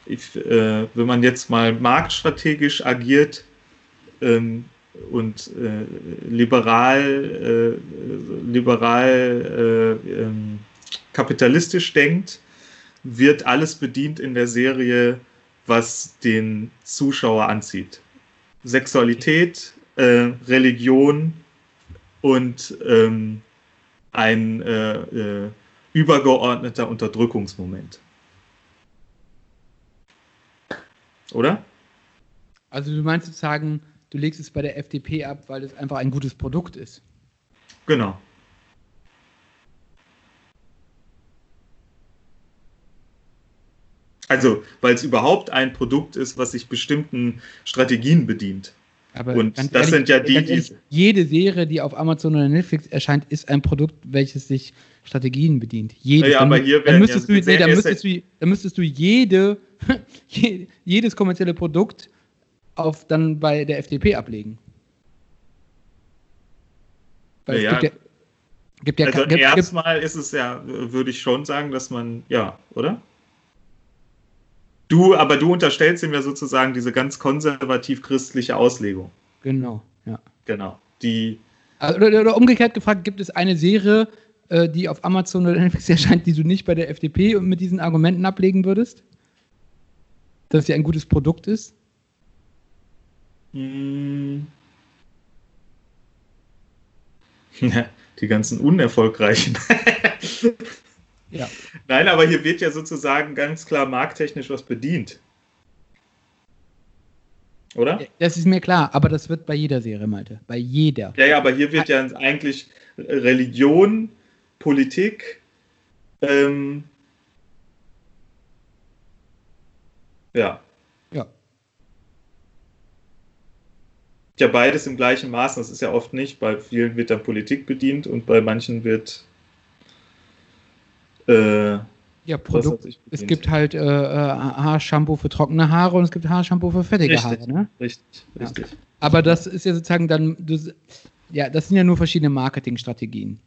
ich, äh, wenn man jetzt mal marktstrategisch agiert ähm, und äh, liberal, äh, liberal äh, ähm, kapitalistisch denkt, wird alles bedient in der Serie, was den Zuschauer anzieht. Sexualität, äh, Religion und ähm, ein äh, äh, übergeordneter Unterdrückungsmoment. Oder? Also du meinst sozusagen, du legst es bei der FDP ab, weil es einfach ein gutes Produkt ist. Genau. Also, weil es überhaupt ein Produkt ist, was sich bestimmten Strategien bedient. Aber Und das sind ja die, die- ehrlich, jede Serie, die auf Amazon oder Netflix erscheint, ist ein Produkt, welches sich Strategien bedient. Naja, aber dann, hier dann müsstest ja du, nee, dann müsstest du, dann müsstest du jede, je- jedes kommerzielle Produkt auf dann bei der FDP ablegen. Weil Naja, es gibt ja, gibt ja Also erstmal ist es ja, würde ich schon sagen, dass man, ja, oder? Du, aber du unterstellst ihm ja sozusagen diese ganz konservativ-christliche Auslegung. genau, ja. Genau. Die, Also, Oder, oder umgekehrt gefragt, gibt es eine Serie, äh, die auf Amazon oder Netflix erscheint, die du nicht bei der FDP mit diesen Argumenten ablegen würdest? Dass sie ein gutes Produkt ist? Hm. Die ganzen unerfolgreichen. Ja. Nein, aber hier wird ja sozusagen ganz klar markttechnisch was bedient. Oder? Das ist mir klar, aber das wird bei jeder Serie, Malte. Bei jeder. Ja, ja, aber hier wird ja eigentlich Religion, Politik, ähm, Ja. Ja beides im gleichen Maß. Das ist ja oft nicht. Bei vielen wird dann Politik bedient und bei manchen wird äh, Ja, Produkt. Es gibt halt äh, äh, Haarshampoo für trockene Haare und es gibt Haarshampoo für fettige Richtig. Haare. Ne? Richtig, Ja. richtig. Aber das ist ja sozusagen dann, du, ja, das sind ja nur verschiedene Marketingstrategien.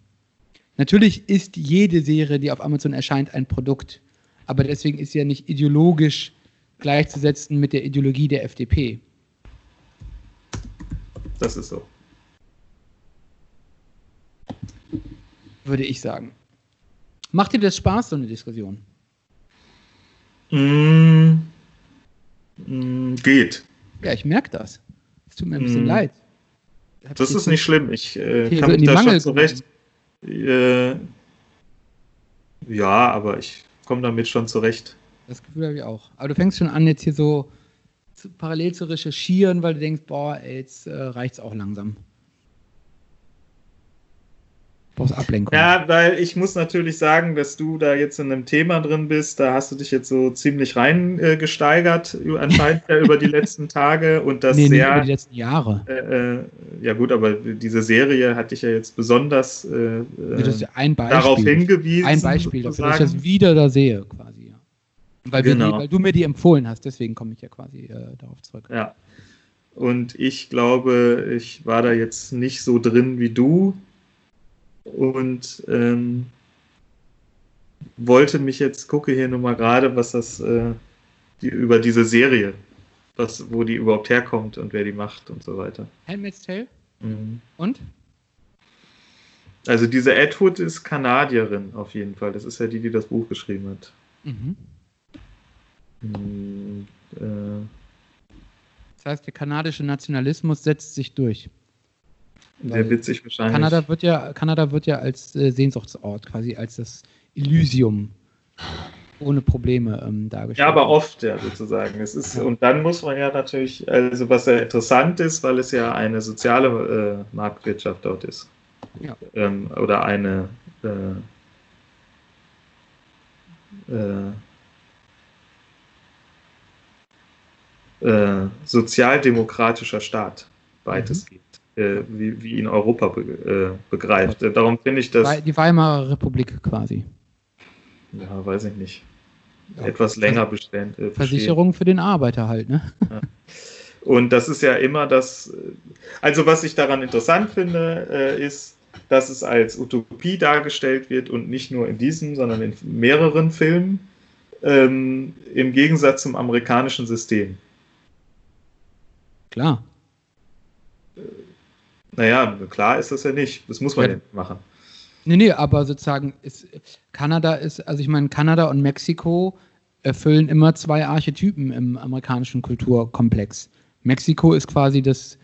Natürlich ist jede Serie, die auf Amazon erscheint, ein Produkt. Aber deswegen ist sie ja nicht ideologisch gleichzusetzen mit der Ideologie der FDP. Das ist so. Würde ich sagen. Macht dir das Spaß, so eine Diskussion? Mm, mm, geht. Ja, ich merke das. Es tut mir ein bisschen Mm. leid. Hab Das ist nicht schlimm. Ich äh, kann so mich da Mangel schon zurecht. Äh, ja, aber ich komme damit schon zurecht. Das Gefühl habe ich auch. Aber du fängst schon an, jetzt hier so zu, parallel zu recherchieren, weil du denkst, boah, ey, jetzt äh, reicht's auch langsam. Du brauchst Ablenkung. Ja, weil ich muss natürlich sagen, dass du da jetzt in einem Thema drin bist, da hast du dich jetzt so ziemlich reingesteigert, äh, anscheinend ja über die letzten Tage und das nee, nee, sehr. über die letzten Jahre. Äh, äh, ja gut, aber diese Serie hatte ich ja jetzt besonders äh, Nee, ist ja darauf hingewiesen. ein Beispiel, dass ich das wieder da sehe, quasi. Weil, Genau. die, weil du mir die empfohlen hast, deswegen komme ich ja quasi äh, darauf zurück. Ja. Und ich glaube, ich war da jetzt nicht so drin wie du und ähm, wollte mich jetzt, gucke hier nur mal gerade, was das äh, die, über diese Serie, was, wo die überhaupt herkommt und wer die macht und so weiter. Handmaid's Tale? Mhm. Und? Also diese Edwood ist Kanadierin auf jeden Fall. Das ist ja die, die das Buch geschrieben hat. Mhm. Äh, Das heißt, der kanadische Nationalismus setzt sich durch. der wird sich wahrscheinlich. Kanada wird ja, Kanada wird ja als äh, Sehnsuchtsort, quasi als das Elysium ohne Probleme ähm, dargestellt. Ja, aber oft ja sozusagen. Es ist, und dann muss man ja natürlich, also was ja interessant ist, weil es ja eine soziale äh, Marktwirtschaft dort ist. Ja. Ähm, oder eine äh, äh, sozialdemokratischer Staat weitestgehend, äh, wie, wie ihn Europa be äh, begreift. Äh, Darum finde ich das, Die Weimarer Republik quasi. ja, weiß ich nicht, Ja. etwas länger bestehen. Äh, bestehen. Versicherung für den Arbeiter halt, ne? Und das ist ja immer das, also was ich daran interessant finde, äh, ist, dass es als Utopie dargestellt wird und nicht nur in diesem, sondern in mehreren Filmen, ähm, im Gegensatz zum amerikanischen System. Klar. Naja, klar ist das ja nicht. Das muss man Ja. ja nicht machen. Nee, nee, aber sozusagen ist Kanada ist, also ich meine, Kanada und Mexiko erfüllen immer zwei Archetypen im amerikanischen Kulturkomplex. Mexiko ist quasi das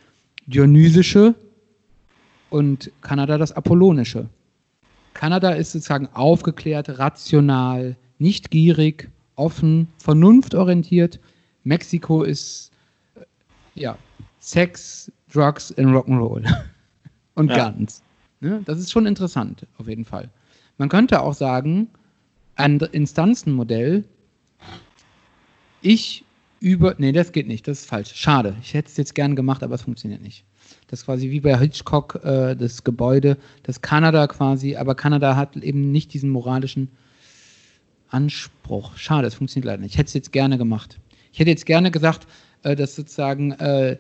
Dionysische und Kanada das Apollonische. Kanada ist sozusagen aufgeklärt, rational, nicht gierig, offen, vernunftorientiert. Mexiko ist ja Sex, Drugs and Rock'n'Roll und Ja. Guns. Ne? Das ist schon interessant, auf jeden Fall. Man könnte auch sagen, ein Instanzenmodell, ich über, nee, das geht nicht, das ist falsch. Schade. Ich hätte es jetzt gern gemacht, aber es funktioniert nicht. Das ist quasi wie bei Hitchcock, äh, das Gebäude, das Kanada quasi, aber Kanada hat eben nicht diesen moralischen Anspruch. Schade, es funktioniert leider nicht. Ich hätte es jetzt gerne gemacht. Ich hätte jetzt gerne gesagt, äh, dass sozusagen äh,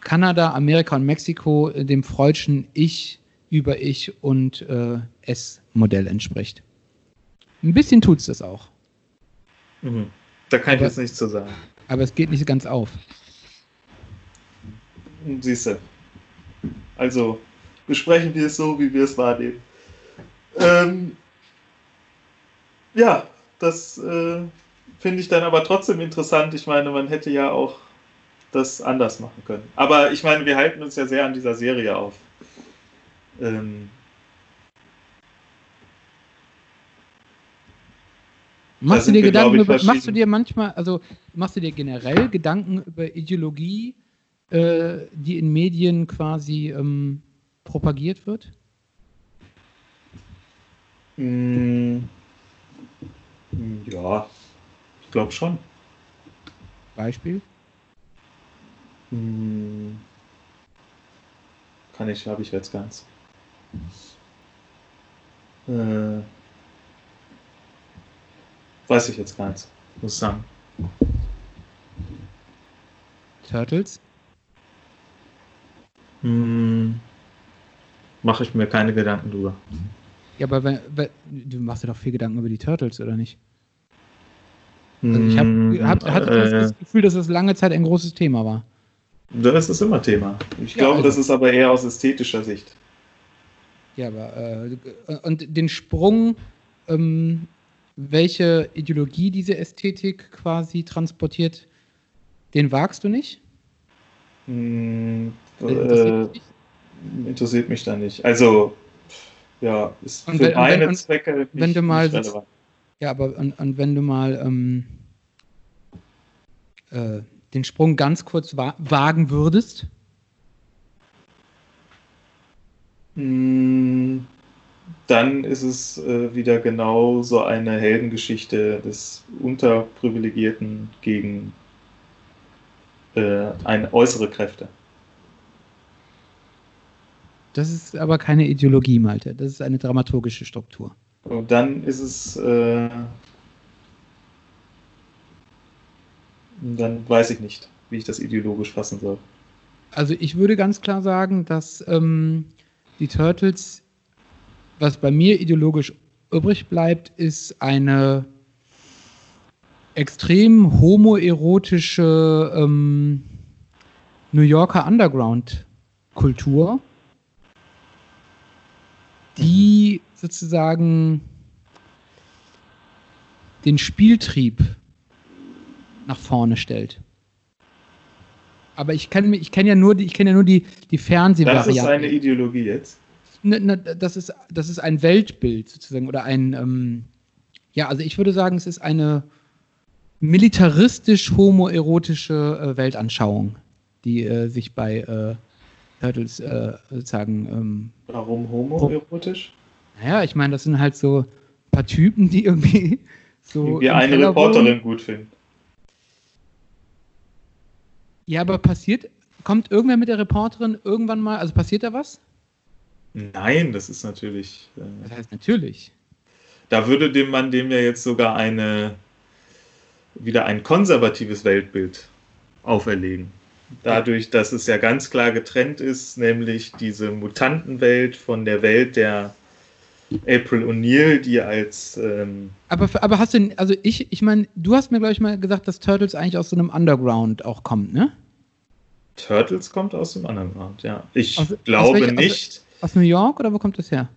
Kanada, Amerika und Mexiko äh, dem Freudschen Ich über Ich und äh, Es-Modell entspricht. Ein bisschen tut es das auch, Mhm. Da kann ich Aber- jetzt nichts zu sagen. aber es geht nicht ganz auf. Siehst du. Also besprechen wir es so, wie wir es wahrnehmen. Ähm, ja, das äh, finde ich dann aber trotzdem interessant. Ich meine, man hätte ja auch das anders machen können. Aber ich meine, wir halten uns ja sehr an dieser Serie auf. Ähm, Machst du dir wir, Gedanken ich, über, machst du dir manchmal, also machst du dir generell Gedanken über Ideologie, äh, die in Medien quasi ähm, propagiert wird? mh, ja, glaube schon. Beispiel? Hm. Kann ich, habe ich jetzt ganz. Äh, weiß ich jetzt ganz, muss sagen. Turtles? Hm. Mache ich mir keine Gedanken drüber. Ja, aber wenn, wenn, du machst dir doch viel Gedanken über die Turtles, oder nicht? Also ich hab, Hm, hab, hatte äh, das Gefühl, dass das lange Zeit ein großes Thema war. das ist immer Thema. Ich Ja, glaube, also- das ist aber eher aus ästhetischer Sicht. Ja, aber äh, und den Sprung, ähm, welche Ideologie diese Ästhetik quasi transportiert, den wagst du nicht? Hm, Interessiert äh, dich interessiert mich da nicht. Also, ja, ist Und für wenn- meine und Zwecke nicht, wenn du mal nicht relevant. Ja, aber und, und wenn du mal ähm, äh, den Sprung ganz kurz wa wagen würdest. Hm, dann ist es äh, wieder genau so eine Heldengeschichte des Unterprivilegierten gegen äh, ein, äußere Kräfte. Das ist aber keine Ideologie, Malte. Das ist eine dramaturgische Struktur. Und dann ist es. Äh, dann weiß ich nicht, wie ich das ideologisch fassen soll. Also ich würde ganz klar sagen, dass ähm, die Turtles, was bei mir ideologisch übrig bleibt, ist eine extrem homoerotische ähm, New Yorker Underground-Kultur, die sozusagen den Spieltrieb nach vorne stellt. Aber ich kenne ich kenn ja nur die, ich kenne ja nur die, die Fernsehvariante. Das ist eine Ideologie jetzt. Ne, ne, das, ist, das ist ein Weltbild sozusagen oder ein, ähm, ja, also ich würde sagen, es ist eine militaristisch homoerotische äh, Weltanschauung, die äh, sich bei äh, Turtles äh, sozusagen. Ähm, Warum homoerotisch? Naja, ich meine, das sind halt so ein paar Typen, die irgendwie so. Wie eine Keller Reporterin wohnen. gut finden. Ja, aber passiert, kommt irgendwer mit der Reporterin irgendwann mal, also passiert da was? Nein, das ist natürlich. Äh, das heißt natürlich. Da würde dem man dem ja jetzt sogar eine wieder ein konservatives Weltbild auferlegen. Dadurch, dass es ja ganz klar getrennt ist, nämlich diese Mutantenwelt von der Welt der April O'Neil, die als. Ähm aber, aber hast du, also ich, ich meine, du hast mir, glaube ich, mal gesagt, dass Turtles eigentlich aus so einem Underground auch kommt, ne? Turtles kommt aus dem Underground, ja. Ich aus, glaube aus welch, nicht. Aus, aus, New York oder wo kommt das her?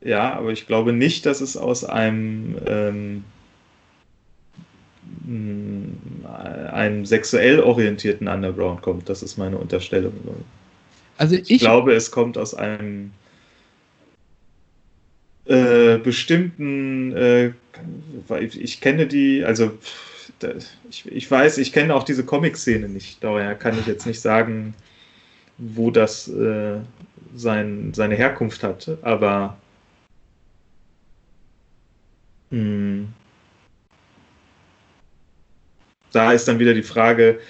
Ja, aber ich glaube nicht, dass es aus einem. Ähm, einem sexuell orientierten Underground kommt. Das ist meine Unterstellung. Also ich, ich glaube, es kommt aus einem äh, bestimmten, äh, ich kenne die, also ich, ich weiß, ich kenne auch diese Comic-Szene nicht. Daher kann ich jetzt nicht sagen, wo das äh, sein, seine Herkunft hat. Aber mh, hm, da ist dann wieder die Frage,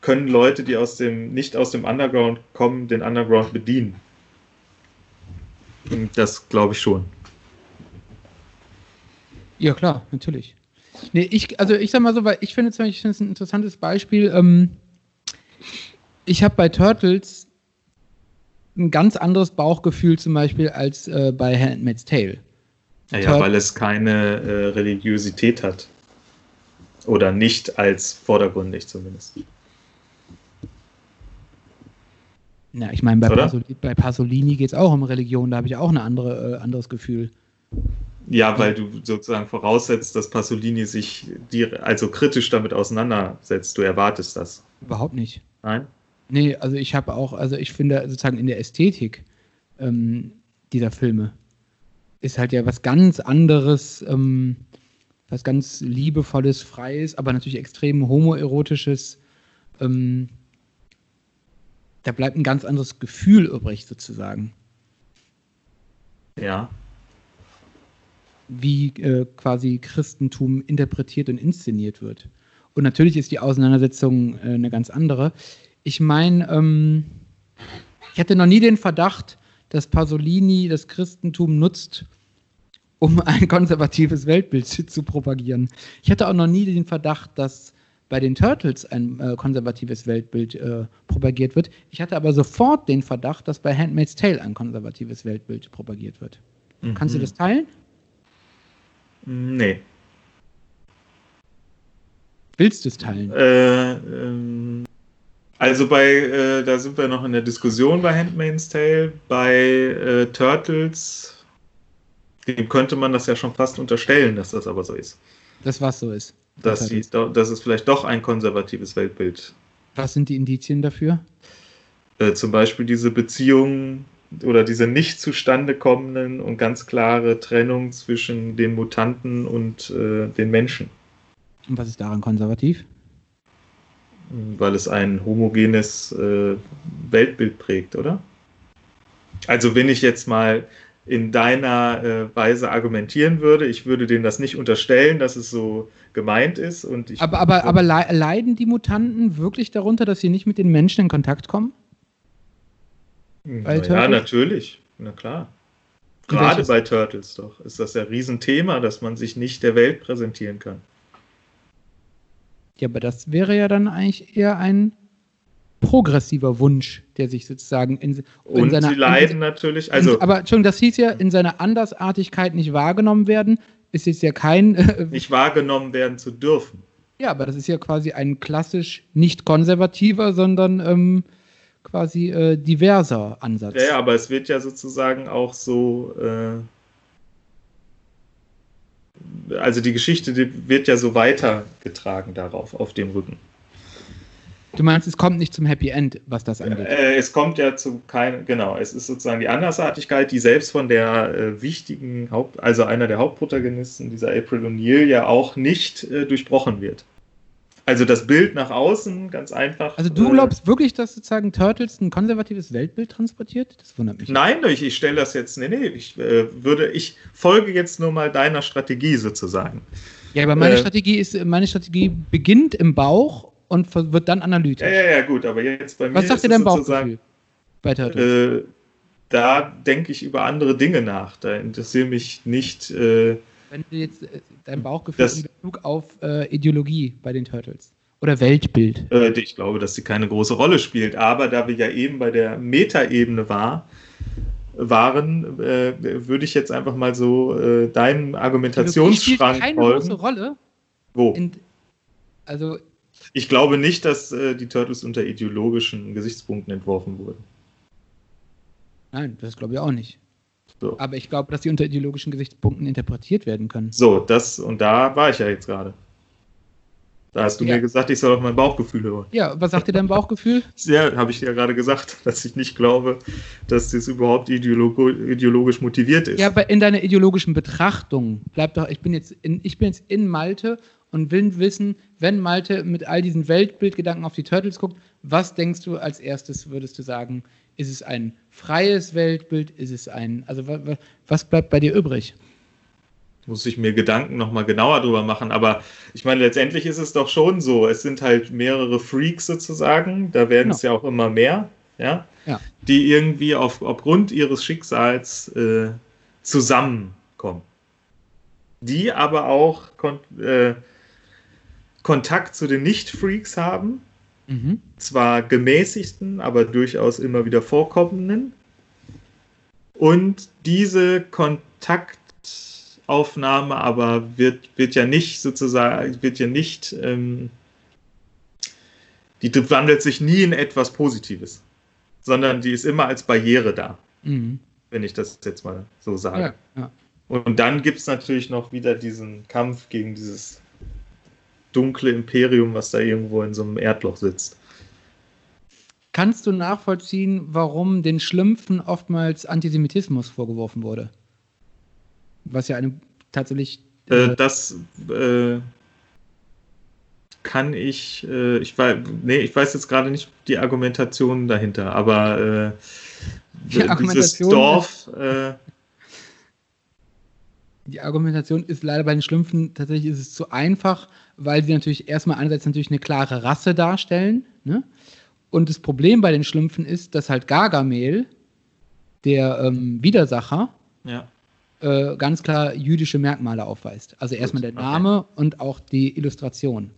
können Leute, die aus dem, nicht aus dem Underground kommen, den Underground bedienen? Das glaube ich schon. Ja, klar, natürlich. Nee, ich, also ich sag mal so, weil ich finde zum Beispiel ein interessantes Beispiel. Ähm, ich habe bei Turtles ein ganz anderes Bauchgefühl zum Beispiel als äh, bei Handmaid's Tale. Ja, ja, weil es keine äh, Religiosität hat. Oder nicht als vordergründig zumindest. Na, ich meine, bei, Pasolini, bei Pasolini geht es auch um Religion, da habe ich auch ein andere, äh, anderes Gefühl. Ja, weil du sozusagen voraussetzt, dass Pasolini sich die, also kritisch damit auseinandersetzt. Du erwartest das. Überhaupt nicht. Nein? Nee, also ich habe auch, also ich finde sozusagen in der Ästhetik ähm, dieser Filme ist halt ja was ganz anderes ähm, was ganz liebevolles, freies, aber natürlich extrem homoerotisches. Ähm, da bleibt ein ganz anderes Gefühl übrig, sozusagen. Ja. Wie äh, quasi Christentum interpretiert und inszeniert wird. Und natürlich ist die Auseinandersetzung äh, eine ganz andere. Ich meine, ähm, ich hatte noch nie den Verdacht, dass Pasolini das Christentum nutzt, um ein konservatives Weltbild zu propagieren. Ich hatte auch noch nie den Verdacht, dass bei den Turtles ein äh, konservatives Weltbild äh, propagiert wird. Ich hatte aber sofort den Verdacht, dass bei Handmaid's Tale ein konservatives Weltbild propagiert wird. Mhm. Kannst du das teilen? Nee. Willst du es teilen? Äh, ähm, also bei, äh, da sind wir noch in der Diskussion bei Handmaid's Tale. Bei äh, Turtles dem könnte man das ja schon fast unterstellen, dass das aber so ist. Das was so ist. Dass, das, sie, dass es vielleicht doch ein konservatives Weltbild. Was sind die Indizien dafür? Äh, zum Beispiel diese Beziehung oder diese nicht zustande kommenden und ganz klare Trennung zwischen den Mutanten und äh, den Menschen. Und was ist daran konservativ? Weil es ein homogenes äh, Weltbild prägt, oder? Also wenn ich jetzt mal in deiner äh, Weise argumentieren würde, ich würde denen das nicht unterstellen, dass es so gemeint ist. Und ich aber aber, aber leiden die Mutanten wirklich darunter, dass sie nicht mit den Menschen in Kontakt kommen? Bei ja, natürlich. Na klar. Gerade bei Turtles doch ist das ja ein Riesenthema, dass man sich nicht der Welt präsentieren kann. Ja, aber das wäre ja dann eigentlich eher ein progressiver Wunsch, der sich sozusagen in, in Und seiner, sie leiden natürlich, also. In, aber Entschuldigung, das hieß ja, in seiner Andersartigkeit nicht wahrgenommen werden, ist jetzt ja kein. Äh, nicht wahrgenommen werden zu dürfen. Ja, aber das ist ja quasi ein klassisch nicht konservativer, sondern ähm, quasi äh, diverser Ansatz. Ja, aber es wird ja sozusagen auch so. Äh, also die Geschichte die wird ja so weitergetragen darauf, auf dem Rücken. Du meinst, es kommt nicht zum Happy End, was das angeht? Äh, es kommt ja zu keinem, genau, es ist sozusagen die Andersartigkeit, die selbst von der äh, wichtigen Haupt, also einer der Hauptprotagonisten, dieser April O'Neil, ja auch nicht äh, durchbrochen wird. Also das Bild nach außen, ganz einfach. Also du äh, glaubst wirklich, dass sozusagen Turtles ein konservatives Weltbild transportiert? Das wundert mich. Nein, ich, ich stelle das jetzt, nee, nee, ich äh, würde, ich folge jetzt nur mal deiner Strategie sozusagen. Ja, aber meine äh, Strategie ist, meine Strategie beginnt im Bauch und wird dann analytisch. Ja, ja, ja, gut, aber jetzt bei mir. Was sagt dir dein Bauchgefühl bei Turtles? Äh, da denke ich über andere Dinge nach. Da interessiert mich nicht. Äh, Wenn du jetzt äh, dein Bauchgefühl das, in Bezug auf äh, Ideologie bei den Turtles oder Weltbild? Äh, ich glaube, dass sie keine große Rolle spielt. Aber da wir ja eben bei der Metaebene war, waren, äh, würde ich jetzt einfach mal so deinem Argumentationsschrank keine folgen. große Rolle. Wo? In, also ich glaube nicht, dass äh, die Turtles unter ideologischen Gesichtspunkten entworfen wurden. Nein, das glaube ich auch nicht. So. Aber ich glaube, dass sie unter ideologischen Gesichtspunkten interpretiert werden können. So, das, und da war ich ja jetzt gerade. Da hast du ja. mir gesagt, ich soll auf mein Bauchgefühl hören. Ja, was sagt dir dein Bauchgefühl? Ja, habe ich ja gerade gesagt, dass ich nicht glaube, dass das überhaupt ideologo ideologisch motiviert ist. Ja, aber in deiner ideologischen Betrachtung bleibt doch, ich bin jetzt in, ich bin jetzt in Malte und will wissen, wenn Malte mit all diesen Weltbildgedanken auf die Turtles guckt, was denkst du als erstes, würdest du sagen, ist es ein freies Weltbild, ist es ein, also was bleibt bei dir übrig? Muss ich mir Gedanken nochmal genauer drüber machen, aber ich meine, letztendlich ist es doch schon so, es sind halt mehrere Freaks sozusagen, da werden genau. es ja auch immer mehr, ja, ja. die irgendwie auf, aufgrund ihres Schicksals äh, zusammenkommen. Die aber auch äh, Kontakt zu den Nicht-Freaks haben. Mhm. Zwar gemäßigten, aber durchaus immer wieder vorkommenden. Und diese Kontaktaufnahme aber wird, wird ja nicht sozusagen, wird ja nicht, ähm, die wandelt sich nie in etwas Positives, sondern die ist immer als Barriere da. Mhm. Wenn ich das jetzt mal so sage. Ja, ja. Und dann gibt es natürlich noch wieder diesen Kampf gegen dieses dunkle Imperium, was da irgendwo in so einem Erdloch sitzt. Kannst du nachvollziehen, warum den Schlümpfen oftmals Antisemitismus vorgeworfen wurde? Was ja eine tatsächlich. Äh, äh das äh, kann ich, äh, ich weiß, nee, ich weiß jetzt gerade nicht die Argumentation dahinter, aber äh, die dieses Dorf. Äh, die Argumentation ist leider bei den Schlümpfen tatsächlich ist es zu einfach, weil sie natürlich erstmal einerseits natürlich eine klare Rasse darstellen. Ne? Und das Problem bei den Schlümpfen ist, dass halt Gargamel, der ähm, Widersacher, ja. äh, ganz klar jüdische Merkmale aufweist. Also erstmal der Name okay. und auch die Illustration.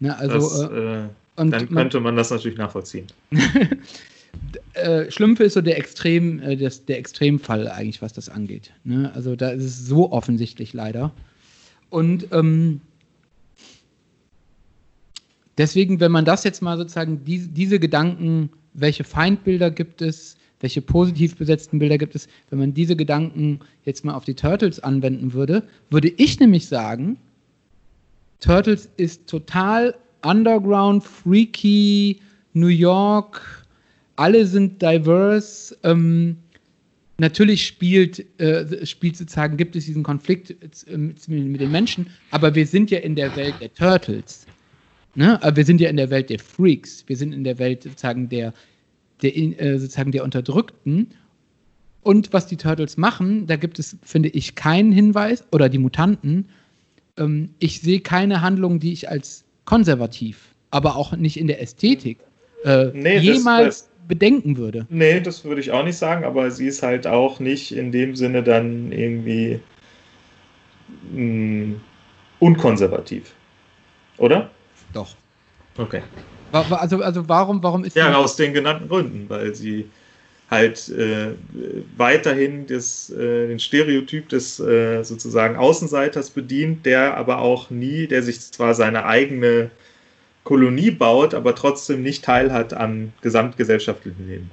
Ne, also, das, äh, dann könnte man, man das natürlich nachvollziehen. äh, Schlümpfe ist so der Extrem, äh, das, der Extremfall eigentlich, was das angeht. Ne? Also da ist es so offensichtlich leider. Und ähm, deswegen, wenn man das jetzt mal sozusagen, die, diese Gedanken, welche Feindbilder gibt es, welche positiv besetzten Bilder gibt es, wenn man diese Gedanken jetzt mal auf die Turtles anwenden würde, würde ich nämlich sagen, Turtles ist total underground, freaky, New York, alle sind diverse. Ähm, natürlich spielt, äh, spielt sozusagen, gibt es diesen Konflikt äh, mit, mit, den Menschen, aber wir sind ja in der Welt der Turtles. Ne? Aber wir sind ja in der Welt der Freaks. Wir sind in der Welt sozusagen der, der, äh, sozusagen der Unterdrückten. Und was die Turtles machen, da gibt es, finde ich, keinen Hinweis, oder die Mutanten. Ähm, ich sehe keine Handlung, die ich als konservativ, aber auch nicht in der Ästhetik äh, nee, jemals das, das, bedenken würde. Nee, das würde ich auch nicht sagen, aber sie ist halt auch nicht in dem Sinne dann irgendwie mh, hm, unkonservativ. Oder? Doch. Okay. Also, also warum, warum ist Ja, aus den genannten Gründen, weil sie halt äh, weiterhin das, äh, den Stereotyp des äh, sozusagen Außenseiters bedient, der aber auch nie, der sich zwar seine eigene Kolonie baut, aber trotzdem nicht teilhat am gesamtgesellschaftlichen Leben.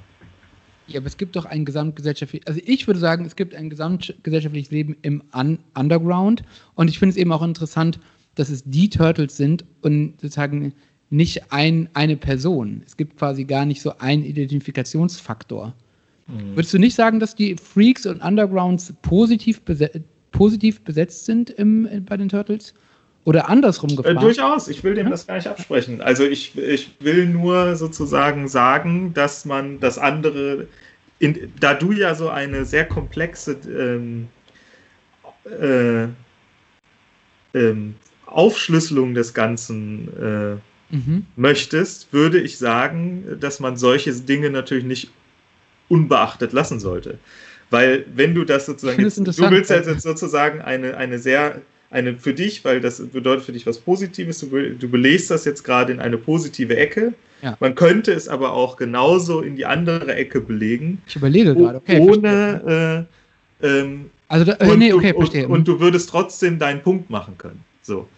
Ja, aber es gibt doch ein gesamtgesellschaftliches, also ich würde sagen, es gibt ein gesamtgesellschaftliches Leben im Un Underground und ich finde es eben auch interessant, dass es die Turtles sind und sozusagen nicht ein, eine Person. Es gibt quasi gar nicht so einen Identifikationsfaktor. Mhm. Würdest du nicht sagen, dass die Freaks und Undergrounds positiv, beset positiv besetzt sind im, bei den Turtles? Oder andersrum äh, gefragt? Äh, durchaus, ich will dem das gar nicht absprechen. Also ich, ich will nur sozusagen sagen, dass man das andere, in, da du ja so eine sehr komplexe ähm, äh, ähm, Aufschlüsselung des Ganzen äh, mhm. möchtest, würde ich sagen, dass man solche Dinge natürlich nicht unbeachtet lassen sollte. Weil wenn du das sozusagen, jetzt, du willst jetzt sozusagen eine, eine sehr, eine für dich, weil das bedeutet für dich was Positives, du, du belegst das jetzt gerade in eine positive Ecke. Ja. Man könnte es aber auch genauso in die andere Ecke belegen. Ich überlege gerade, okay. Ohne, äh, ähm, also, da, äh, nee, okay, verstehe. Und, und, du würdest trotzdem deinen Punkt machen können. So.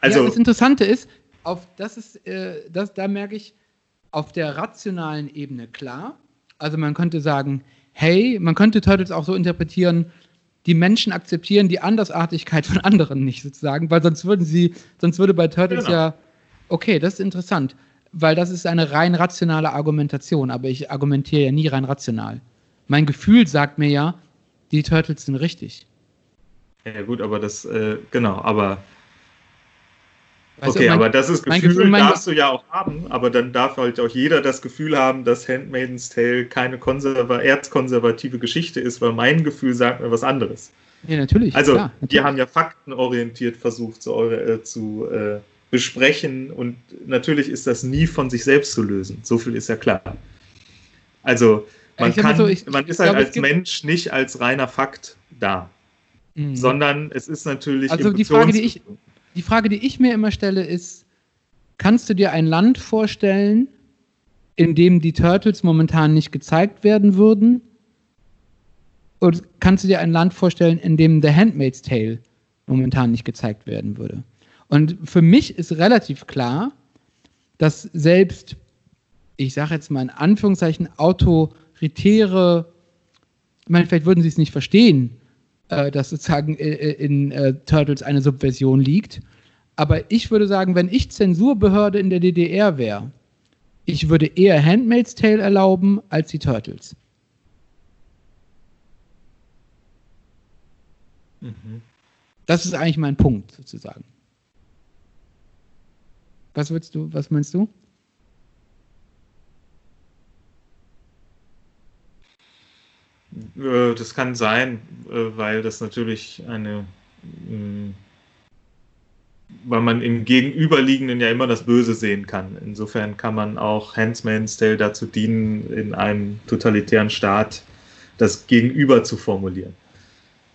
Also, ja, das Interessante ist, auf das ist, äh, das, da merke ich, auf der rationalen Ebene klar. Also man könnte sagen, hey, man könnte Turtles auch so interpretieren, die Menschen akzeptieren die Andersartigkeit von anderen nicht sozusagen, weil sonst würden sie, sonst würde bei Turtles genau. ja, okay, das ist interessant, weil das ist eine rein rationale Argumentation, aber ich argumentiere ja nie rein rational. Mein Gefühl sagt mir ja, die Turtles sind richtig. Ja gut, aber das, äh, genau, aber Weißt okay, du, mein, aber das ist Gefühl, Gefühl darfst du ja auch haben, aber dann darf halt auch jeder das Gefühl haben, dass Handmaiden's Tale keine konserva erzkonservative Geschichte ist, weil mein Gefühl sagt mir was anderes. Ja, natürlich. Also, klar, natürlich. die haben ja faktenorientiert versucht zu, äh, zu äh, besprechen und natürlich ist das nie von sich selbst zu lösen. So viel ist ja klar. Also, man, kann, so, ich, man ist halt glaube, als Mensch nicht als reiner Fakt da, mhm. sondern es ist natürlich. Also, die Frage, die ich die Frage, die ich mir immer stelle, ist, kannst du dir ein Land vorstellen, in dem die Turtles momentan nicht gezeigt werden würden? Oder kannst du dir ein Land vorstellen, in dem The Handmaid's Tale momentan nicht gezeigt werden würde? Und für mich ist relativ klar, dass selbst, ich sage jetzt mal in Anführungszeichen, autoritäre, ich meine, vielleicht würden sie es nicht verstehen, äh, dass sozusagen in, in äh, Turtles eine Subversion liegt. Aber ich würde sagen, wenn ich Zensurbehörde in der DDR wäre, ich würde eher Handmaid's Tale erlauben als die Turtles. Mhm. Das ist eigentlich mein Punkt, sozusagen. Was willst du, was meinst du? Das kann sein, äh, weil das natürlich eine, mm, weil man im Gegenüberliegenden ja immer das Böse sehen kann. Insofern kann man auch Handsman's Tale dazu dienen, in einem totalitären Staat das Gegenüber zu formulieren.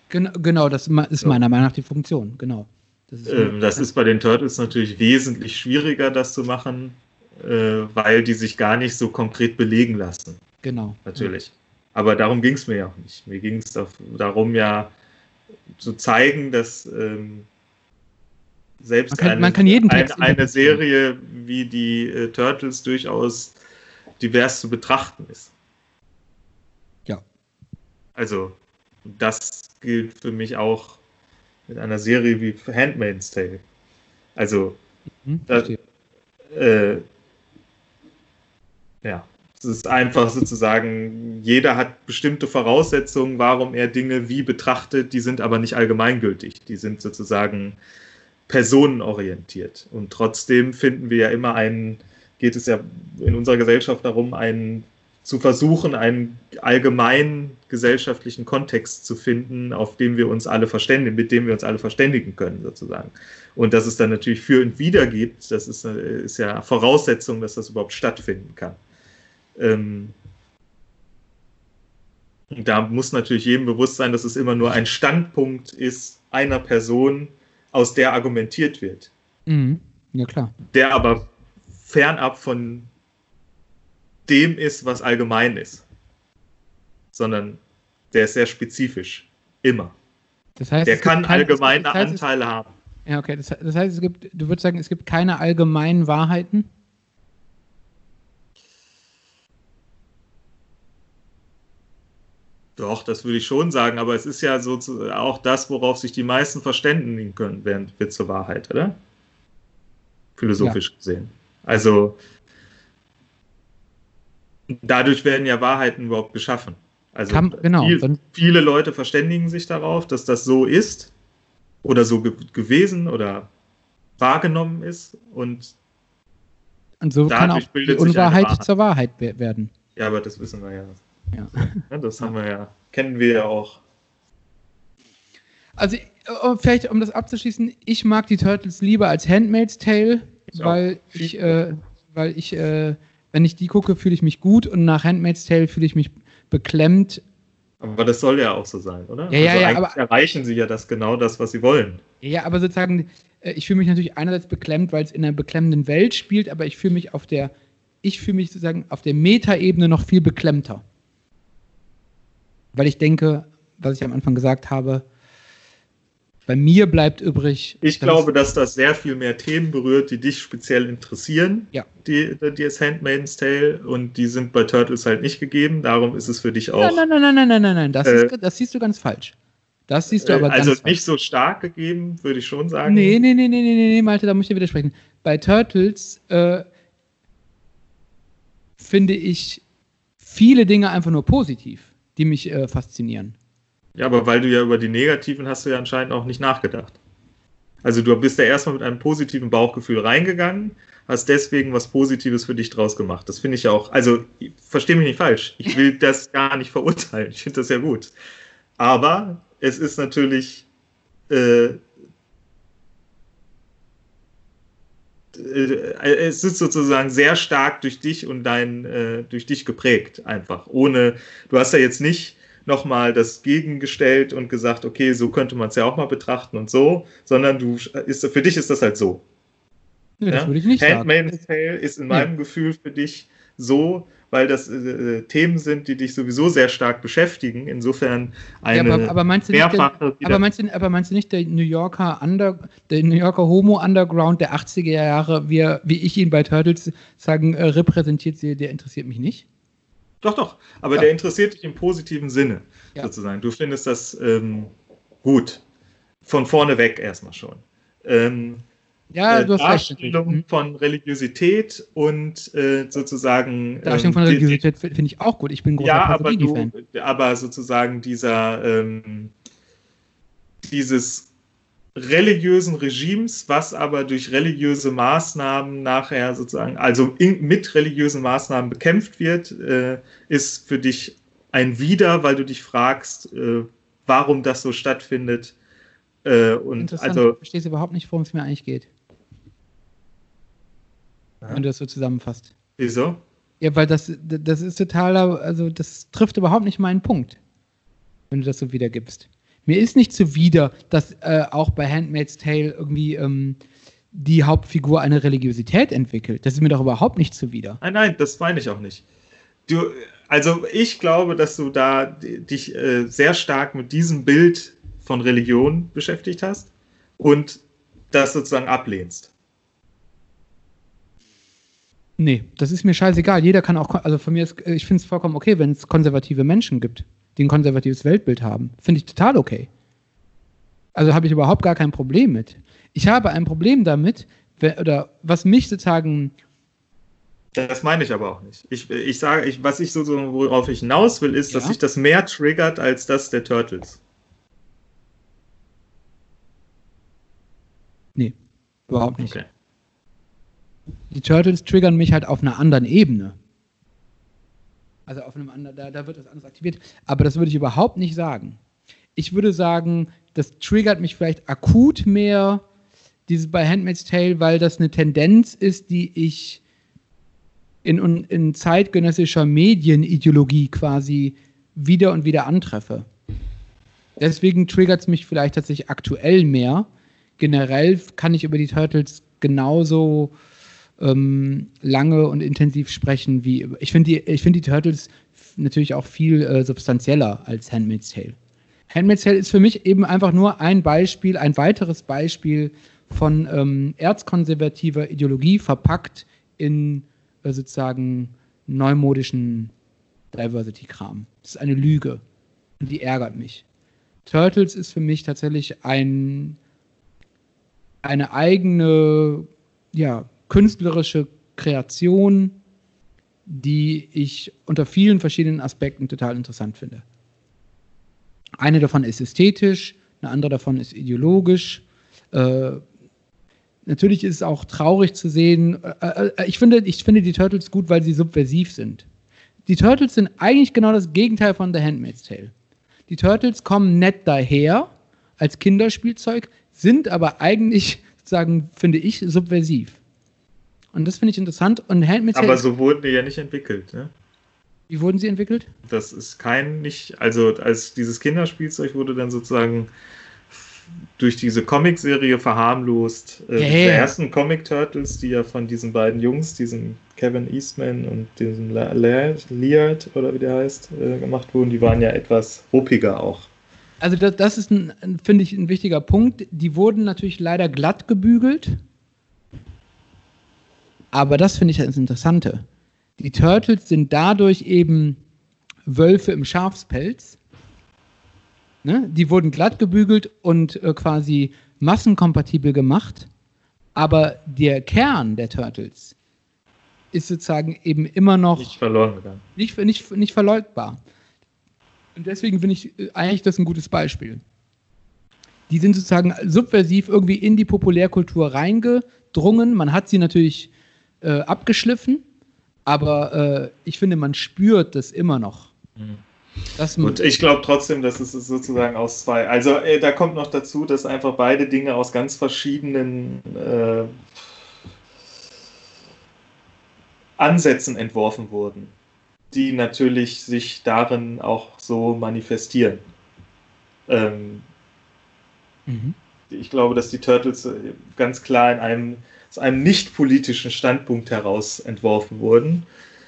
Genau, das ist meiner Meinung nach die Funktion, genau. Das ist, ähm, das ist bei den Turtles natürlich wesentlich schwieriger, das zu machen, äh, weil die sich gar nicht so konkret belegen lassen. Genau. Natürlich. Aber darum ging es mir ja auch nicht. Mir ging es darum, ja zu zeigen, dass ähm, selbst man kann, eine, man eine, eine Serie wie die äh, Turtles durchaus divers zu betrachten ist. Ja. Also, das gilt für mich auch mit einer Serie wie Handmaid's Tale. Also, mhm, das, äh, ja, ist einfach sozusagen, jeder hat bestimmte Voraussetzungen, warum er Dinge wie betrachtet, die sind aber nicht allgemeingültig. Die sind sozusagen personenorientiert. Und trotzdem finden wir ja immer einen, geht es ja in unserer Gesellschaft darum, einen zu versuchen, einen allgemeinen gesellschaftlichen Kontext zu finden, auf dem wir uns alle verständigen, mit dem wir uns alle verständigen können, sozusagen. Und dass es dann natürlich für und wider gibt, das ist, ist ja Voraussetzung, dass das überhaupt stattfinden kann. Ähm, da muss natürlich jedem bewusst sein, dass es immer nur ein Standpunkt ist einer Person, aus der argumentiert wird. Mhm. Ja, klar. Der aber fernab von dem ist, was allgemein ist, sondern der ist sehr spezifisch. Immer. Das heißt, der kann keine, allgemeine das heißt, Anteile haben. Ja, okay. Das, das, heißt, es gibt, du würdest sagen, es gibt keine allgemeinen Wahrheiten? Doch, das würde ich schon sagen, aber es ist ja so auch das, worauf sich die meisten verständigen können, während wird zur Wahrheit, oder? Philosophisch ja. gesehen. Also dadurch werden ja Wahrheiten überhaupt geschaffen. Also Kann, genau, viel, viele Leute verständigen sich darauf, dass das so ist oder so ge gewesen oder wahrgenommen ist und, und so kann auch die Unwahrheit Wahrheit. zur Wahrheit werden. Ja, aber das wissen wir ja. Ja. das haben wir ja, kennen wir ja auch. Also vielleicht, um das abzuschließen, ich mag die Turtles lieber als Handmaid's Tale, ich weil, ich, äh, weil ich, äh, wenn ich die gucke, fühle ich mich gut und nach Handmaid's Tale fühle ich mich beklemmt. Aber das soll ja auch so sein, oder? Ja, ja, also ja. Aber, erreichen sie ja das genau das, was sie wollen. Ja, aber sozusagen, äh, ich fühle mich natürlich einerseits beklemmt, weil es in einer beklemmenden Welt spielt, aber ich fühle mich auf der, ich fühle mich sozusagen auf der Metaebene noch viel beklemmter. Weil ich denke, was ich am Anfang gesagt habe, bei mir bleibt übrig. Ich glaube, dass das sehr viel mehr Themen berührt, die dich speziell interessieren. Ja. Die, die ist Handmaid's Tale und die sind bei Turtles halt nicht gegeben. Darum ist es für dich auch. Nein, nein, nein, nein, nein, nein, nein. Das, äh, ist, das siehst du ganz falsch. Das siehst du aber also ganz Also nicht so stark gegeben, würde ich schon sagen. Nee, nee, nee, nee, nee, nee, Malte, da muss ich dir widersprechen. Bei Turtles äh, finde ich viele Dinge einfach nur positiv, die mich äh, faszinieren. Ja, aber weil du ja über die negativen hast du ja anscheinend auch nicht nachgedacht. Also du bist ja erstmal mit einem positiven Bauchgefühl reingegangen, hast deswegen was Positives für dich draus gemacht. Das finde ich ja auch, also verstehe mich nicht falsch, ich will das gar nicht verurteilen, ich finde das ja gut. Aber es ist natürlich äh, äh, es ist sozusagen sehr stark durch dich und dein, äh, durch dich geprägt, einfach. Ohne, du hast ja jetzt nicht nochmal das gegengestellt und gesagt, okay, so könnte man es ja auch mal betrachten und so, sondern du ist, für dich ist das halt so. Das ja? würde ich nicht Handmaid's Tale ist in meinem ja. Gefühl für dich so, weil das äh, äh, Themen sind, die dich sowieso sehr stark beschäftigen. Insofern eine ja, aber, aber meinst du nicht, der, aber, meinst du, aber meinst du nicht, der New Yorker Under, der New Yorker Homo Underground der 80er Jahre, wie, wie ich ihn bei Turtles sagen, äh, repräsentiert sehe, der interessiert mich nicht? Doch, doch. Aber ja. der interessiert dich im positiven Sinne, ja. sozusagen. Du findest das ähm, gut. Von vorne weg erstmal schon. Ähm, ja, äh, du hast Darstellung recht. Mhm. von Religiosität und äh, sozusagen. Darstellung von ähm, Religiosität finde ich auch gut. Ich bin großer ja, aber, du, aber sozusagen dieser ähm, dieses religiösen Regimes, was aber durch religiöse Maßnahmen nachher sozusagen, also in, mit religiösen Maßnahmen bekämpft wird, äh, ist für dich ein Wider, weil du dich fragst, äh, warum das so stattfindet. Äh, und also, ich verstehe überhaupt nicht, worum es mir eigentlich geht. Wenn du das so zusammenfasst. Wieso? Ja, weil das, das ist totaler, also das trifft überhaupt nicht meinen Punkt, wenn du das so wiedergibst. Mir ist nicht zuwider, dass äh, auch bei Handmaid's Tale irgendwie ähm, die Hauptfigur eine Religiosität entwickelt. Das ist mir doch überhaupt nicht zuwider. Nein, nein, das meine ich auch nicht. Du, also ich glaube, dass du da dich äh, sehr stark mit diesem Bild von Religion beschäftigt hast und das sozusagen ablehnst. Nee, das ist mir scheißegal. Jeder kann auch, also von mir ist, ich finde es vollkommen okay, wenn es konservative Menschen gibt die ein konservatives Weltbild haben. Finde ich total okay. Also habe ich überhaupt gar kein Problem mit. Ich habe ein Problem damit, oder was mich sozusagen Das meine ich aber auch nicht. Ich, ich sage, ich, was ich so, so, worauf ich hinaus will, ist, ja? dass sich das mehr triggert als das der Turtles. Nee, überhaupt nicht. Okay. Die Turtles triggern mich halt auf einer anderen Ebene. Also auf einem anderen, da, da wird das anders aktiviert. Aber das würde ich überhaupt nicht sagen. Ich würde sagen, das triggert mich vielleicht akut mehr, dieses bei Handmaid's Tale, weil das eine Tendenz ist, die ich in, in zeitgenössischer Medienideologie quasi wieder und wieder antreffe. Deswegen triggert es mich vielleicht tatsächlich aktuell mehr. Generell kann ich über die Turtles genauso ähm, lange und intensiv sprechen wie. Ich finde die, find die Turtles natürlich auch viel äh, substanzieller als Handmaid's Tale. Handmaid's Tale ist für mich eben einfach nur ein Beispiel, ein weiteres Beispiel von ähm, erzkonservativer Ideologie verpackt in äh, sozusagen neumodischen Diversity-Kram. Das ist eine Lüge und die ärgert mich. Turtles ist für mich tatsächlich ein, eine eigene, ja, künstlerische Kreation, die ich unter vielen verschiedenen Aspekten total interessant finde. Eine davon ist ästhetisch, eine andere davon ist ideologisch. Äh, natürlich ist es auch traurig zu sehen. Äh, äh, ich, finde, ich finde die Turtles gut, weil sie subversiv sind. Die Turtles sind eigentlich genau das Gegenteil von The Handmaid's Tale. Die Turtles kommen nett daher als Kinderspielzeug, sind aber eigentlich, sozusagen, finde ich, subversiv. Und das finde ich interessant. Und Handmaid's. Aber so wurden die ja nicht entwickelt, ne? Wie wurden sie entwickelt? Das ist kein, nicht, also als dieses Kinderspielzeug wurde dann sozusagen durch diese Comicserie verharmlost. Äh, yeah. Der ersten Comic Turtles, die ja von diesen beiden Jungs, diesem Kevin Eastman und diesem Leard oder wie der heißt, äh, gemacht wurden, die waren ja etwas ruppiger auch. Also das, das ist, finde ich, ein wichtiger Punkt. Die wurden natürlich leider glatt gebügelt. Aber das finde ich das Interessante. Die Turtles sind dadurch eben Wölfe im Schafspelz Ne? Die wurden glatt gebügelt und äh, quasi massenkompatibel gemacht. Aber der Kern der Turtles ist sozusagen eben immer noch nicht gegangen. Nicht, nicht, nicht verleugbar. Und deswegen finde ich äh, eigentlich das ein gutes Beispiel. Die sind sozusagen subversiv irgendwie in die Populärkultur reingedrungen. Man hat sie natürlich äh, abgeschliffen, aber äh, ich finde, man spürt das immer noch. Mhm. Das Gut, ich glaube trotzdem, dass es sozusagen aus zwei. Also äh, da kommt noch dazu, dass einfach beide Dinge aus ganz verschiedenen äh, Ansätzen entworfen wurden, die natürlich sich darin auch so manifestieren. Ähm, mhm. Ich glaube, dass die Turtles äh, ganz klar in einem, aus einem nicht politischen Standpunkt heraus entworfen wurden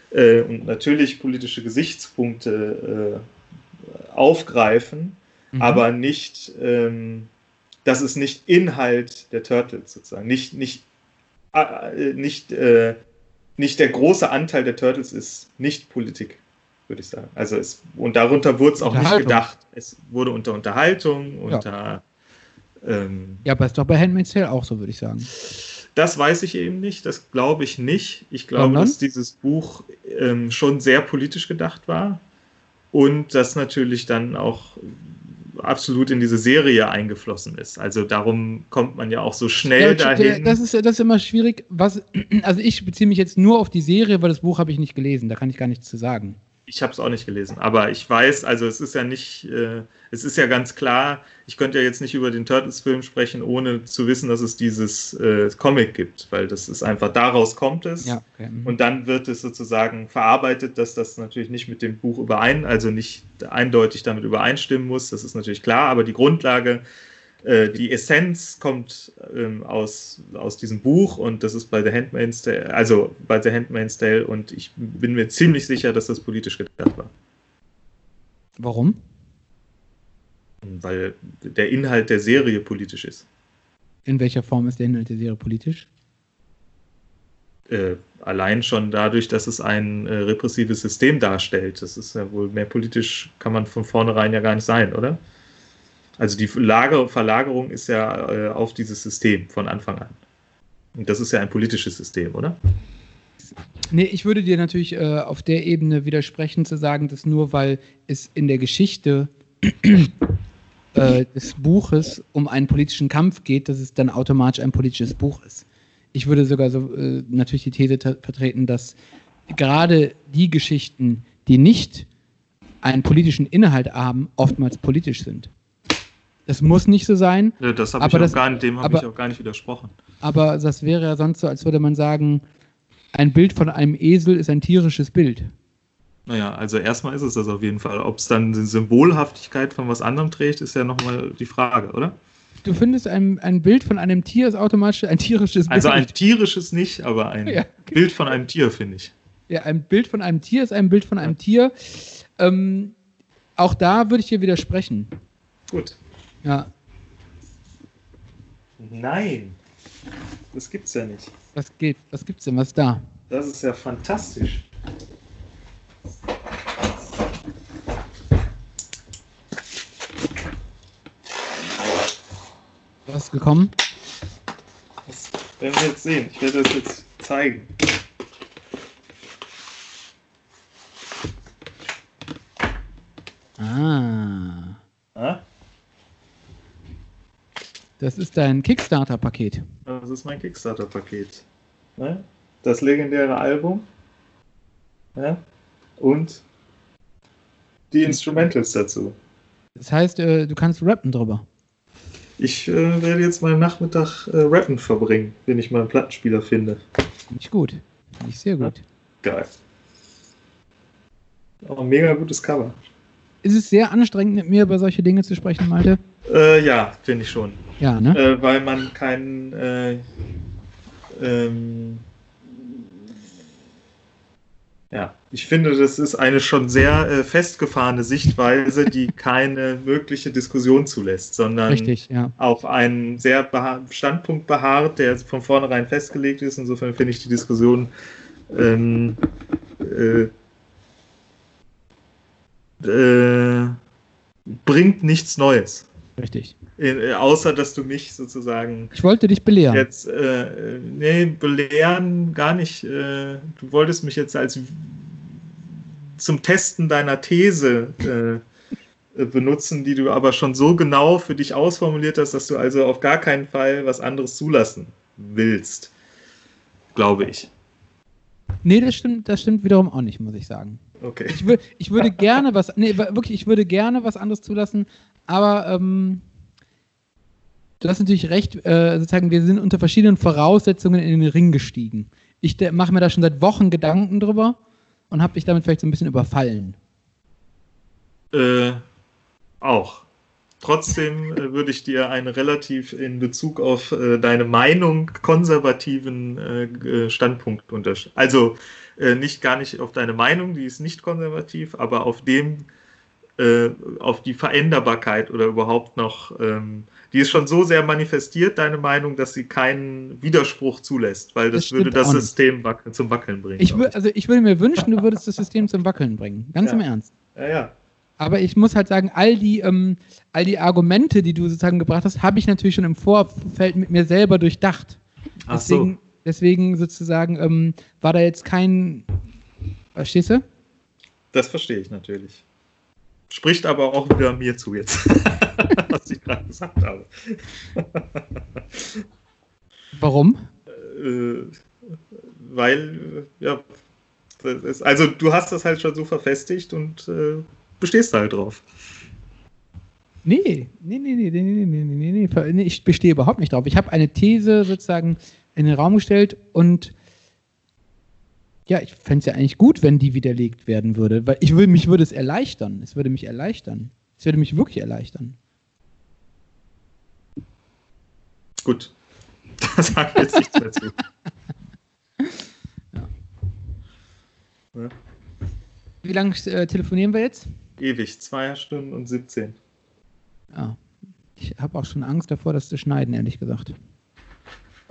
äh, und natürlich politische Gesichtspunkte äh, aufgreifen, mhm. aber nicht, ähm, das ist nicht Inhalt der Turtles sozusagen, nicht, nicht, äh, nicht, äh, nicht der große Anteil der Turtles ist nicht Politik, würde ich sagen. Also es, und darunter wurde es auch nicht gedacht. Es wurde unter Unterhaltung, unter ja. Ähm, ja, aber ist doch bei Handmaid's Tale auch so, würde ich sagen. Das weiß ich eben nicht, das glaube ich nicht. Ich glaube, Sondern? dass dieses Buch ähm, schon sehr politisch gedacht war und das natürlich dann auch absolut in diese Serie eingeflossen ist. Also darum kommt man ja auch so schnell ja, dahin. Das ist, das ist immer schwierig. Was, also ich beziehe mich jetzt nur auf die Serie, weil das Buch habe ich nicht gelesen. Da kann ich gar nichts zu sagen. Ich habe es auch nicht gelesen, aber ich weiß, also es ist ja nicht, äh, es ist ja ganz klar, ich könnte ja jetzt nicht über den Turtles-Film sprechen, ohne zu wissen, dass es dieses äh, Comic gibt, weil das ist einfach, daraus kommt es ja, okay. Mhm. und dann wird es sozusagen verarbeitet, dass das natürlich nicht mit dem Buch überein, also nicht eindeutig damit übereinstimmen muss, das ist natürlich klar, aber die Grundlage äh, die Essenz kommt ähm, aus, aus diesem Buch und das ist bei The Handmaid's Tale, also bei The Handmaid's Tale und ich bin mir ziemlich sicher, dass das politisch gedacht war. Warum? Weil der Inhalt der Serie politisch ist. In welcher Form ist der Inhalt der Serie politisch? Äh, allein schon dadurch, dass es ein äh, repressives System darstellt. Das ist ja wohl mehr politisch, kann man von vornherein ja gar nicht sein, oder? Also die Lager Verlagerung ist ja äh, auf dieses System von Anfang an. Und das ist ja ein politisches System, oder? Nee, ich würde dir natürlich äh, auf der Ebene widersprechen, zu sagen, dass nur weil es in der Geschichte äh, des Buches um einen politischen Kampf geht, dass es dann automatisch ein politisches Buch ist. Ich würde sogar so äh, natürlich die These vertreten, dass gerade die Geschichten, die nicht einen politischen Inhalt haben, oftmals politisch sind. Das muss nicht so sein. Ja, das habe ich, aber das- auch gar nicht- dem habe ich auch gar nicht widersprochen. Aber das wäre ja sonst so, als würde man sagen, ein Bild von einem Esel ist ein tierisches Bild. Naja, also erstmal ist es das auf jeden Fall. Ob es dann die Symbolhaftigkeit von was anderem trägt, ist ja nochmal die Frage, oder? Du findest ein, ein Bild von einem Tier ist automatisch ein tierisches Also ein Bild. tierisches nicht, aber ein Ja. Bild von einem Tier, finde ich. Ja, ein Bild von einem Tier ist ein Bild von einem Tier. Ähm, auch da würde ich dir widersprechen. Gut. Ja, Nein, das gibt's ja nicht. was geht? Was gibt's denn? Was ist da? Das ist ja fantastisch. Was ist gekommen? Das werden wir jetzt sehen. Ich werde das jetzt zeigen. Ah, Ah, das ist dein Kickstarter-Paket. das ist mein Kickstarter-Paket. Ne? Das legendäre Album. Ja? Und die Instrumentals dazu. Das heißt, äh, du kannst rappen drüber. Ich äh, werde jetzt meinen Nachmittag äh, Rappen verbringen, wenn ich mal einen Plattenspieler finde. Finde ich gut. Finde ich sehr gut. Geil. Auch ein mega gutes Cover. Ist es sehr anstrengend, mit mir über solche Dinge zu sprechen, Malte? Äh, ja, finde ich schon. Ja, ne? Äh, weil man keinen. Äh, ähm, ja, ich finde, das ist eine schon sehr äh, festgefahrene Sichtweise, die keine mögliche Diskussion zulässt, sondern Richtig, ja. auf einen sehr beha Standpunkt beharrt, der von vornherein festgelegt ist. Insofern finde ich die Diskussion ähm, äh, bringt nichts Neues. Richtig. Äh, außer, dass du mich sozusagen Ich wollte dich belehren. jetzt, äh, nee, belehren gar nicht. Äh, du wolltest mich jetzt als zum Testen deiner These äh, äh, benutzen, die du aber schon so genau für dich ausformuliert hast, dass du also auf gar keinen Fall was anderes zulassen willst. Glaube ich. Nee, das stimmt, das stimmt wiederum auch nicht, muss ich sagen. Okay. Ich, wür, ich würde gerne was, nee, wirklich, ich würde gerne was anderes zulassen, aber ähm, du hast natürlich recht, äh, sozusagen, wir sind unter verschiedenen Voraussetzungen in den Ring gestiegen. Ich mache mir da schon seit Wochen Gedanken drüber und habe dich damit vielleicht so ein bisschen überfallen. Äh, auch. Trotzdem äh, würde ich dir einen relativ in Bezug auf äh, deine Meinung konservativen äh, Standpunkt unterstellen. Also äh, nicht gar nicht auf deine Meinung, die ist nicht konservativ, aber auf dem, äh, auf die Veränderbarkeit oder überhaupt noch, ähm, die ist schon so sehr manifestiert, deine Meinung, dass sie keinen Widerspruch zulässt, weil das, Das würde das. System wackeln, zum Wackeln bringen. Ich, wür, also ich würde mir wünschen, du würdest das System zum Wackeln bringen. Ganz Ja. im Ernst. ja, ja. Aber ich muss halt sagen, all die, ähm, all die Argumente, die du sozusagen gebracht hast, habe ich natürlich schon im Vorfeld mit mir selber durchdacht. Ach so. Deswegen, deswegen sozusagen ähm, war da jetzt kein. Verstehst du? Das verstehe ich natürlich. Spricht aber auch wieder mir zu jetzt, was ich gerade gesagt habe. Warum? Äh, weil, äh, ja, ist, also du hast das halt schon so verfestigt und äh, bestehst halt drauf. Nee, nee, nee, nee, nee, nee, nee, nee, nee, nee, nee, ich bestehe überhaupt nicht drauf. Ich habe eine These sozusagen in den Raum gestellt und ja, ich fände es ja eigentlich gut, wenn die widerlegt werden würde, weil ich würde, mich würde es erleichtern. Es würde mich erleichtern. Es würde mich wirklich erleichtern. Gut. Da sage ich jetzt nichts mehr zu. Ja. Wie lange äh, telefonieren wir jetzt? Ewig, zwei Stunden und 17. Ja. Ich habe auch schon Angst davor, das zu schneiden, ehrlich gesagt.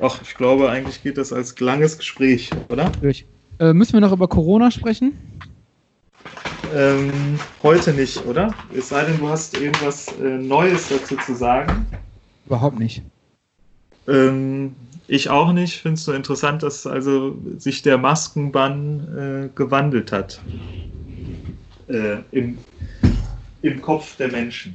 Ach, ich glaube, eigentlich geht das als langes Gespräch, oder? Durch. Äh, müssen wir noch über Corona sprechen? Ähm, heute nicht, oder? Es sei denn, du hast irgendwas äh, Neues dazu zu sagen. Überhaupt nicht. Ähm, ich auch nicht. Finde es nur interessant, dass also sich der Maskenbann äh, gewandelt hat. Äh, im, Im Kopf der Menschen.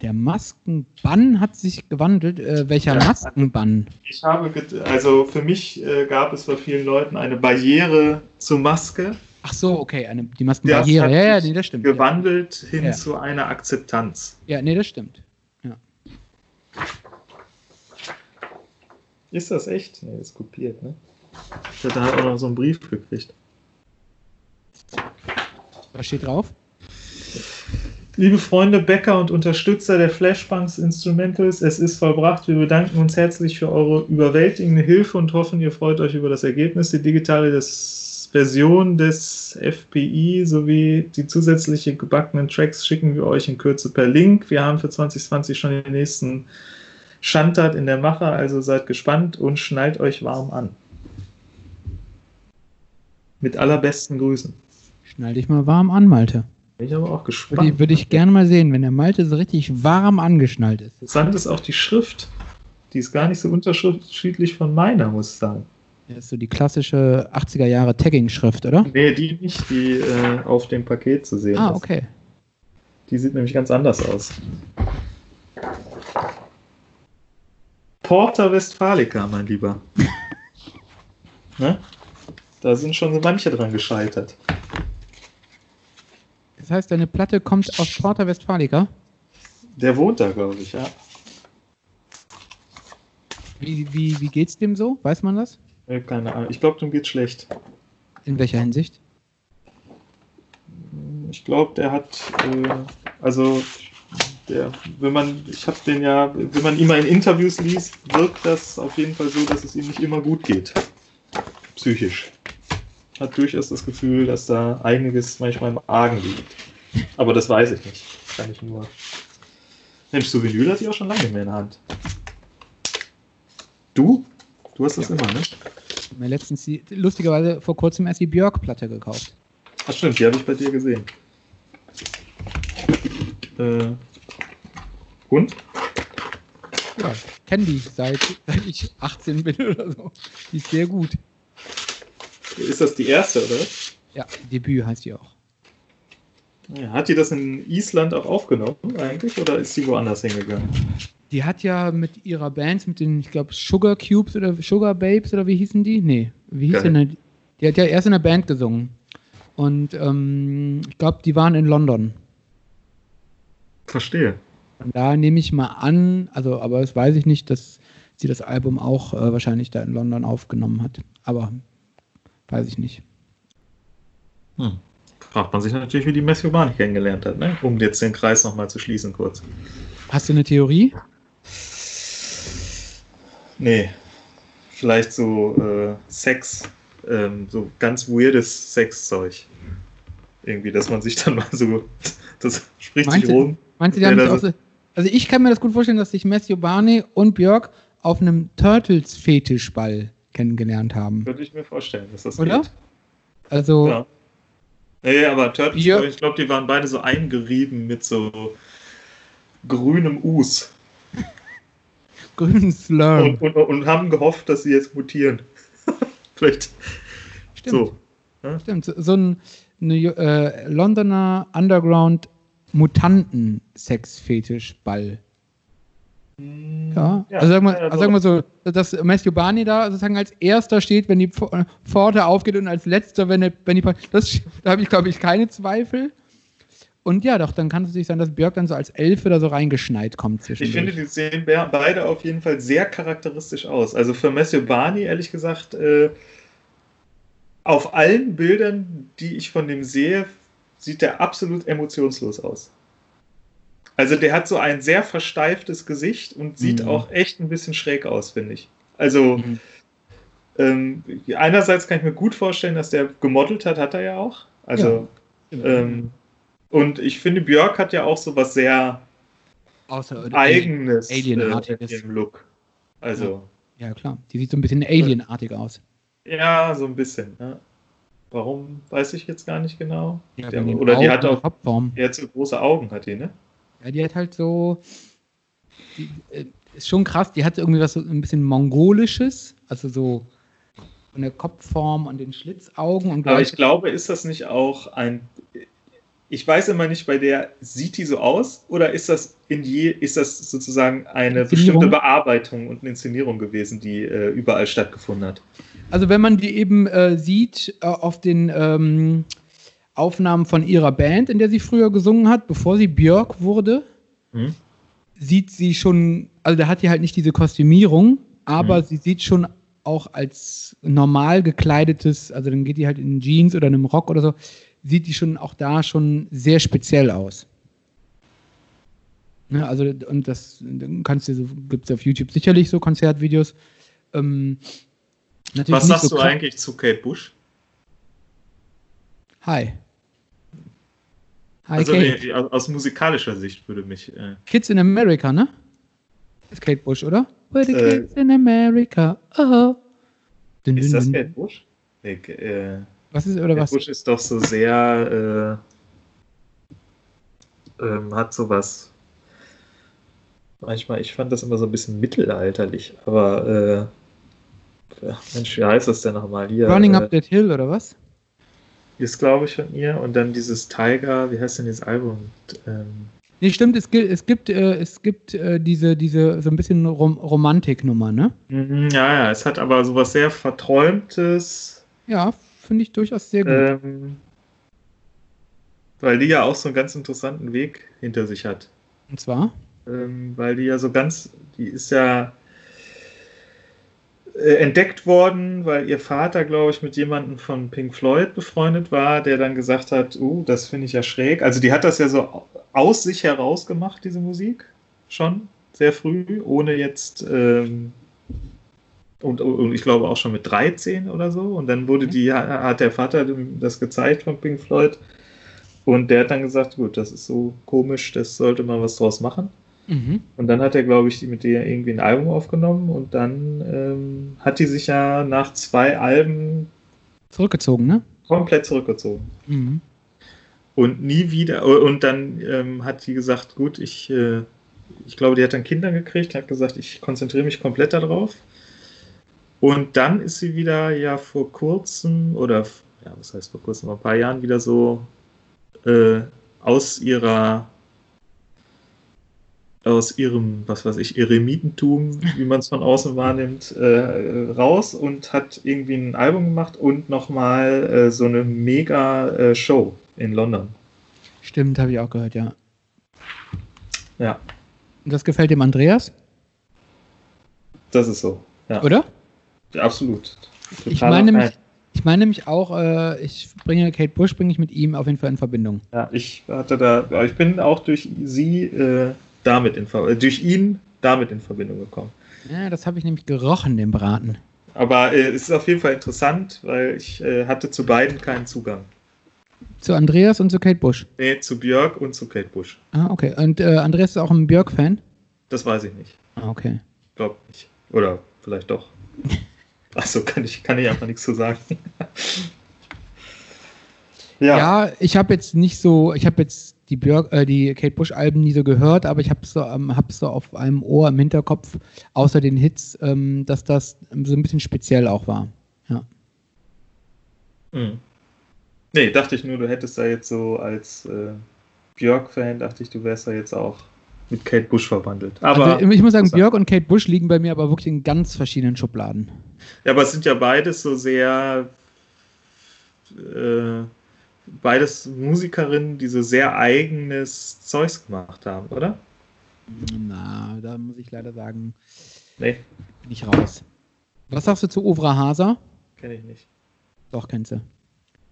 Der Maskenbann hat sich gewandelt. Äh, welcher Ja. Maskenbann? Ich habe, also für mich äh, gab es bei vielen Leuten eine Barriere zur Maske, Ach so, okay, eine, die Das Maskenbarriere. Ja, ja, nee, das stimmt. gewandelt hin Ja. zu einer Akzeptanz. Ja. ja, nee, das stimmt. Ist das echt? Nee, ist kopiert, ne? Ich hatte halt auch noch so einen Brief gekriegt. Was steht drauf? Liebe Freunde, Bäcker und Unterstützer der Flashbanks Instrumentals, es ist vollbracht. Wir bedanken uns herzlich für eure überwältigende Hilfe und hoffen, ihr freut euch über das Ergebnis. Die digitale des Version des FPI sowie die zusätzliche gebackenen Tracks schicken wir euch in Kürze per Link. Wir haben für 2020 schon den nächsten Schandtat in der Mache, also seid gespannt und schnallt euch warm an. Mit allerbesten Grüßen. Schnall dich mal warm an, Malte. Bin ich aber auch Würde gespannt. ich, würde ich gerne mal sehen, wenn der Malte so richtig warm angeschnallt ist. Interessant ist auch die Schrift. Die ist gar nicht so unterschiedlich von meiner, muss ich sagen. Das ist so die klassische 80er Jahre Tagging-Schrift, oder? Nee, die nicht, die äh, auf dem Paket zu sehen Ah, ist. okay. Die sieht nämlich ganz anders aus. Porta Westfalica, mein Lieber. ne? Da sind schon so manche dran gescheitert. Das heißt, deine Platte kommt aus Porta Westfalica. Der wohnt da, glaube ich, ja. Wie, wie, wie geht's dem so? Weiß man das? Äh, Keine Ahnung. Ich glaube, dem geht's schlecht. In welcher Hinsicht? Ich glaube, der hat, äh, also, der, wenn man, ich habe den ja, wenn man ihn mal in Interviews liest, wirkt das auf jeden Fall so, dass es ihm nicht immer gut geht. Psychisch. Hat durchaus das Gefühl, dass da einiges manchmal im Argen liegt. Aber das weiß ich nicht. Kann ich nur. Mensch, so Vinyl hat die auch schon lange nicht mehr in der Hand. Du? Du hast das immer, ne? Ich mir letztens die, lustigerweise vor kurzem erst die Björk-Platte gekauft. Ach stimmt, die habe ich bei dir gesehen. Äh, und? Ja, ich kenne die seit, seit ich 18 bin oder so. Die ist sehr gut. Ist das die erste, oder? Ja, Debüt heißt die auch. Ja, hat die das in Island auch aufgenommen eigentlich oder ist sie woanders hingegangen? Die hat ja mit ihrer Band, mit den, ich glaube, Sugar Cubes oder Sugar Babes oder wie hießen die? Nee, wie hieß Geil. denn die? Die hat ja erst in der Band gesungen. Und ähm, ich glaube, die waren in London. Verstehe. Und da nehme ich mal an, also, aber das weiß ich nicht, dass sie das Album auch äh, wahrscheinlich da in London aufgenommen hat. Aber weiß ich nicht. Hm. Fragt man sich natürlich, wie die Matthew Barney kennengelernt hat, ne? um jetzt den Kreis nochmal zu schließen kurz. Hast du eine Theorie? Nee, vielleicht so äh, Sex, ähm, so ganz weirdes Sexzeug. Irgendwie, dass man sich dann mal so, das spricht Meinst sich du- rum. Meinst du, die Ja, das so, Also ich kann mir das gut vorstellen, dass sich Matthew Barney und Björk auf einem Turtles-Fetischball kennengelernt haben. Könnte ich mir vorstellen, dass das Oder? geht. Also, Ja. Nee, aber Turtles, Ja. ich glaube, die waren beide so eingerieben mit so grünem Us grünen Slurm. und, und, und haben gehofft, dass sie jetzt mutieren. Vielleicht Stimmt. so. Stimmt. So, so ein äh, Londoner Underground Mutanten-Sex-Fetischball. Ja. also sagen wir, ja, also sagen wir so, dass Matthew Barney da sozusagen als erster steht, wenn die Pf- Pforte aufgeht und als letzter, wenn, der, wenn die das, da habe ich, glaube ich, keine Zweifel. Und ja, doch, dann kann es natürlich sein, dass Björk dann so als Elfe da so reingeschneit kommt Ich finde, die sehen be- beide auf jeden Fall sehr charakteristisch aus. Also für Matthew Barney, ehrlich gesagt, äh, auf allen Bildern, die ich von dem sehe, sieht er absolut emotionslos aus. Also der hat so ein sehr versteiftes Gesicht und sieht Mhm. auch echt ein bisschen schräg aus, finde ich. Also Mhm. ähm, einerseits kann ich mir gut vorstellen, dass der gemodelt hat, hat er ja auch. Also ähm, und ich finde, Björk hat ja auch so was sehr Außer eigenes Alienartiges. äh, im Look. Also, Ja, klar. Die sieht so ein bisschen alienartig aus. ja, so ein bisschen. Ja. Warum, weiß ich jetzt gar nicht genau. Ja, Der- oder die Augen hat und auch Kopfform. zu große Augen, hat die, ne? Ja, die hat halt so. Die, äh, ist schon krass. Die hat irgendwie was so ein bisschen Mongolisches, also so von der Kopfform und den Schlitzaugen. Und Aber ich glaube, ist das nicht auch ein. Ich weiß immer nicht, bei der sieht die so aus oder ist das in je, ist das sozusagen eine bestimmte Bearbeitung und eine Inszenierung gewesen, die äh, überall stattgefunden hat? Also wenn man die eben äh, sieht äh, auf den ähm, Aufnahmen von ihrer Band, in der sie früher gesungen hat, bevor sie Björk wurde, Hm? sieht sie schon, also da hat die halt nicht diese Kostümierung, aber Mhm. sie sieht schon auch als normal gekleidetes, also dann geht die halt in Jeans oder in einem Rock oder so, sieht die schon auch da schon sehr speziell aus. Ne, also, und das kannst du, so, gibt es auf YouTube sicherlich so Konzertvideos. Ähm, Was sagst so du eigentlich zu Kate Bush? Hi. Hi, Also nee, aus, aus musikalischer Sicht würde mich. Äh, Kids in America, ne? Ist Kate Bush, oder? We're the Äh, kids in America. Oh. Dün, ist dün, das dün. Kate Bush? Nee, äh, Was ist, oder Kate was? Bush ist doch so sehr. Äh, ähm, hat sowas. Manchmal, ich fand das immer so ein bisschen mittelalterlich, aber. Äh, Mensch, wie heißt das denn nochmal hier? Running äh, Up That Hill, oder was? Ist, glaube ich, von ihr. Und dann dieses Tiger, wie heißt denn dieses Album? Ähm, Nee, stimmt, es gibt, es gibt, äh, es gibt äh, diese, diese, so ein bisschen Rom Romantiknummer, ne? mhm, ja, ja, es hat aber sowas sehr Verträumtes. Ja, finde ich durchaus sehr gut. Ähm, weil die ja auch so einen ganz interessanten Weg hinter sich hat. Und zwar? Ähm, weil die ja so ganz, die ist ja äh, entdeckt worden, weil ihr Vater, glaube ich, mit jemandem von Pink Floyd befreundet war, der dann gesagt hat, uh, das finde ich ja schräg. Also die hat das ja so aus sich heraus gemacht, diese Musik, schon sehr früh, ohne jetzt ähm, und, und ich glaube auch schon mit 13 oder so. Und dann wurde die, hat der Vater das gezeigt von Pink Floyd. Und der hat dann gesagt, gut, das ist so komisch, das sollte man was draus machen. Mhm. Und dann hat er, glaube ich, mit der irgendwie ein Album aufgenommen und dann ähm, hat die sich ja nach zwei Alben Zurückgezogen, ne? komplett zurückgezogen. Mhm. Und nie wieder, und dann ähm, hat die gesagt, gut, ich, äh, ich glaube, die hat dann Kinder gekriegt, hat gesagt, ich konzentriere mich komplett darauf. Und dann ist sie wieder ja vor kurzem, oder ja, was heißt vor kurzem, vor ein paar Jahren wieder so äh, aus ihrer aus ihrem, was weiß ich, Eremitentum, wie man es von außen wahrnimmt, äh, raus und hat irgendwie ein Album gemacht und nochmal äh, so eine mega äh, Show in London. Stimmt, habe ich auch gehört, ja. Ja, Und das gefällt dem Andreas, das ist so. Ja, oder? absolut. Ich Totaler meine nämlich, Fan. ich meine nämlich auch, äh, ich bringe Kate Bush, bringe ich mit ihm auf jeden Fall in Verbindung. Ja, ich hatte da, ja, ich bin auch durch sie äh, damit in Ver- äh, durch ihn damit in Verbindung gekommen. Ja, das habe ich nämlich gerochen, den Braten. Aber äh, es ist auf jeden Fall interessant, weil ich äh, hatte zu beiden keinen Zugang. Zu Andreas und zu Kate Bush. Nee, zu Björk und zu Kate Bush. Ah, okay. Und äh, Andreas ist auch ein Björk-Fan? Das weiß ich nicht. Ah, okay. Glaub nicht. Oder vielleicht doch. Achso, kann ich, kann ich einfach nichts zu sagen. ja. Ja, ich habe jetzt nicht so, ich habe jetzt die Björk, äh, die Kate Bush Alben nie so gehört, aber ich habe so, ähm, hab's so auf einem Ohr im Hinterkopf, außer den Hits, ähm, dass das so ein bisschen speziell auch war. Ja. Hm. Nee, dachte ich nur, du hättest da jetzt so als äh, Björk-Fan, dachte ich, du wärst da jetzt auch mit Kate Bush verwandelt. Aber, also, ich muss sagen. Björk und Kate Bush liegen bei mir aber wirklich in ganz verschiedenen Schubladen. ja, aber es sind ja beides so sehr äh, beides Musikerinnen, die so sehr eigenes Zeugs gemacht haben, oder? Na, da muss ich leider sagen, Nee, bin ich raus. Was sagst du zu Ovra Hasa? kenne ich nicht. Doch, kennst du.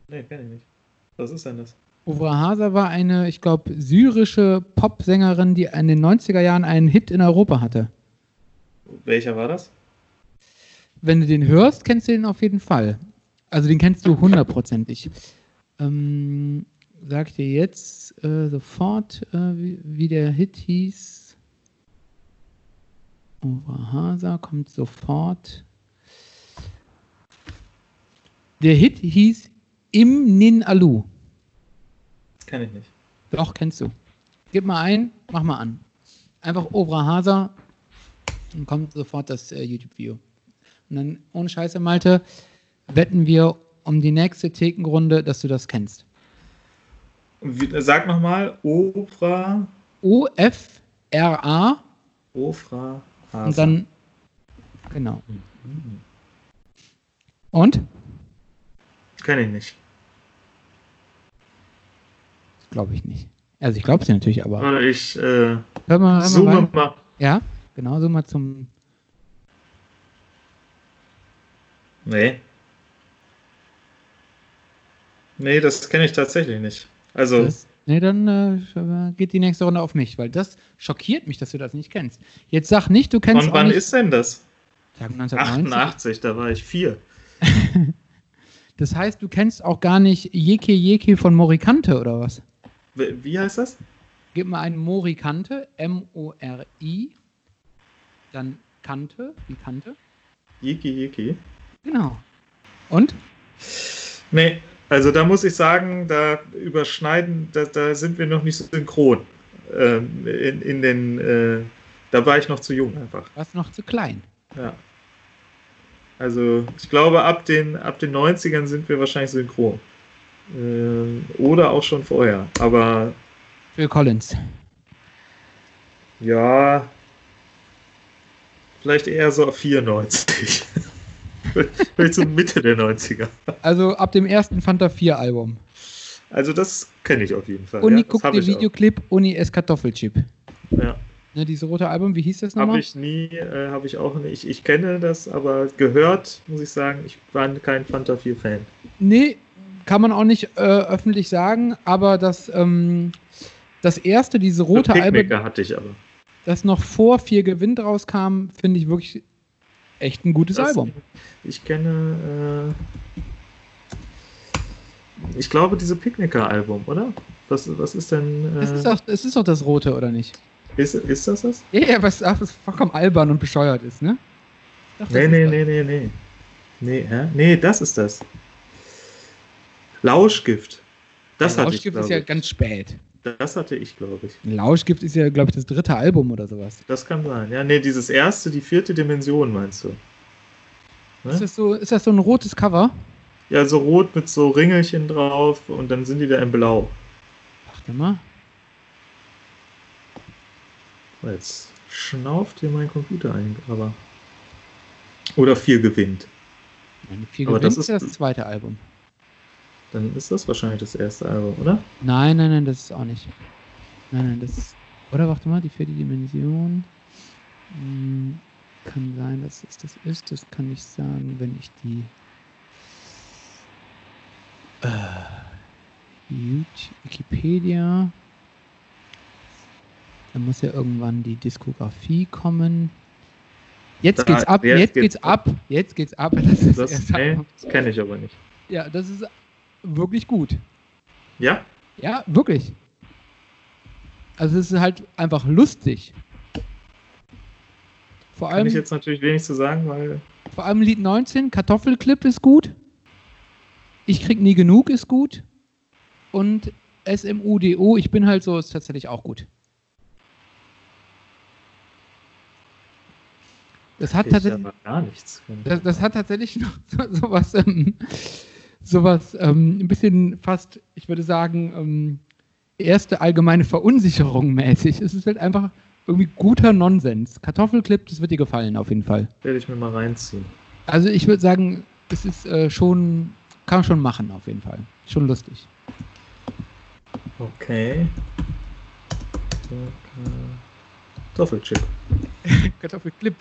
Nee, kenne ich nicht. Was ist denn das? Ovra Hasa war eine, ich glaube, syrische Popsängerin, die in den 90er Jahren einen Hit in Europa hatte. Welcher war das? Wenn du den hörst, kennst du den auf jeden Fall. Also den kennst du hundertprozentig. Ähm, sag dir jetzt äh, sofort, äh, wie, wie der Hit hieß. Ovra Hasa kommt sofort. Der Hit hieß Im Nin Alu. Kenne ich nicht. Doch, kennst du. Gib mal ein, mach mal an. Einfach Ovra Hasa. dann kommt sofort das äh, YouTube-Video. Und dann, ohne Scheiße, Malte, wetten wir um die nächste Thekenrunde, dass du das kennst. Wie, sag nochmal, Ofra, O-F-R-A Ofra, und dann. Genau. Und? Kenn ich nicht. Glaube ich nicht. Also ich glaube es dir natürlich, aber. Ich äh, Hör mal, hör zoome mal. Ja, genau, so mal zum. Nee. Nee, das kenne ich tatsächlich nicht. Also, Das, nee, dann äh, geht die nächste Runde auf mich, weil das schockiert mich, dass du das nicht kennst. Jetzt sag nicht, du kennst von wann ist denn das? Sag 1990. 88, da war ich vier. Das heißt, du kennst auch gar nicht Jeke Jeke von Morikante oder was? Wie wie heißt das? Gib mal einen Morikante, M-O-R-I, dann Kante, wie Kante. Yiki Yiki. Genau. Und? Nee, also da muss ich sagen, da überschneiden, da, da sind wir noch nicht synchron. Ähm, in, in den, äh, da war ich noch zu jung einfach. Warst noch zu klein. Ja. Also ich glaube, ab den, ab den 90ern sind wir wahrscheinlich synchron. Ähm, oder auch schon vorher. Aber Phil Collins. ja, vielleicht eher so auf 94. vielleicht so Mitte der 90er. Also ab dem ersten Fanta 4 Album. Also das kenne ich auf jeden Fall. Uni ja, guckt den ich auch. Videoclip, Uni ist Kartoffelchip. Ja. Ne, diese rote Album, wie hieß das Habe nochmal? ich nie, äh, habe ich auch nicht. Ich, ich kenne das, aber gehört, muss ich sagen, ich war kein Fanta 4-Fan. Nee, kann man auch nicht äh, öffentlich sagen, aber das, ähm, das erste, diese rote Album, hatte ich aber. das noch vor vier Gewinn rauskam, finde ich wirklich echt ein gutes Das- Album. Ich kenne, äh, ich glaube, diese Picknicker-Album, oder? Was, was ist denn, äh, Es, ist doch, es ist doch das rote, oder nicht? ist, ist das das? Ja, ja, was, was vollkommen albern und bescheuert ist, ne? Doch, Nee, nee, nee, nee, nee. Nee, hä? nee, das ist das. Lauschgift. Das Ja, ich, Lauschgift glaube ist ja ich. ganz spät. Das hatte ich, glaube ich. Lauschgift ist ja, glaube ich, das dritte Album oder sowas. Das kann sein. Ja, nee, dieses erste, die vierte Dimension, meinst du? Ne? Ist, das so, ist das so ein rotes Cover? Ja, so rot mit so Ringelchen drauf und dann sind die da in blau. Warte mal. Oh, Jetzt schnauft hier mein Computer ein, aber. Oder vier gewinnt. Meine vier Aber das ist ist- das zweite Album. Dann ist das wahrscheinlich das erste Album, oder? Nein, nein, nein, das ist auch nicht. Nein, nein, das ist. Oder warte mal, die vierte Dimension. Hm, kann sein, dass es das ist. Das kann ich sagen, wenn ich die. Äh, Wikipedia. Da muss ja irgendwann die Diskografie kommen. Jetzt Da- geht's ab, jetzt jetzt, geht's geht's ab, jetzt geht's ab. Das ist Das, nee, das kenne ich aber nicht. Ja, das ist wirklich gut. Ja? Ja, wirklich. Also es ist halt einfach lustig. Vor Kann allem, ich jetzt natürlich wenig zu sagen, weil. vor allem Lied 19, Kartoffelclip ist gut. Ich krieg nie genug ist gut. Und SMUDO, ich bin halt so, ist tatsächlich auch gut. Das hat Ich tatsächlich. Das, das hat tatsächlich noch so, sowas, ähm, sowas ähm, ein bisschen fast, ich würde sagen, ähm, erste allgemeine Verunsicherung mäßig. Es ist halt einfach irgendwie guter Nonsens. Kartoffelclip, das wird dir gefallen auf jeden Fall. Werde ich mir mal reinziehen. Also ich würde sagen, es ist äh, schon, kann man schon machen auf jeden Fall. Schon lustig. Okay. Kartoffelchip. Kartoffelclip.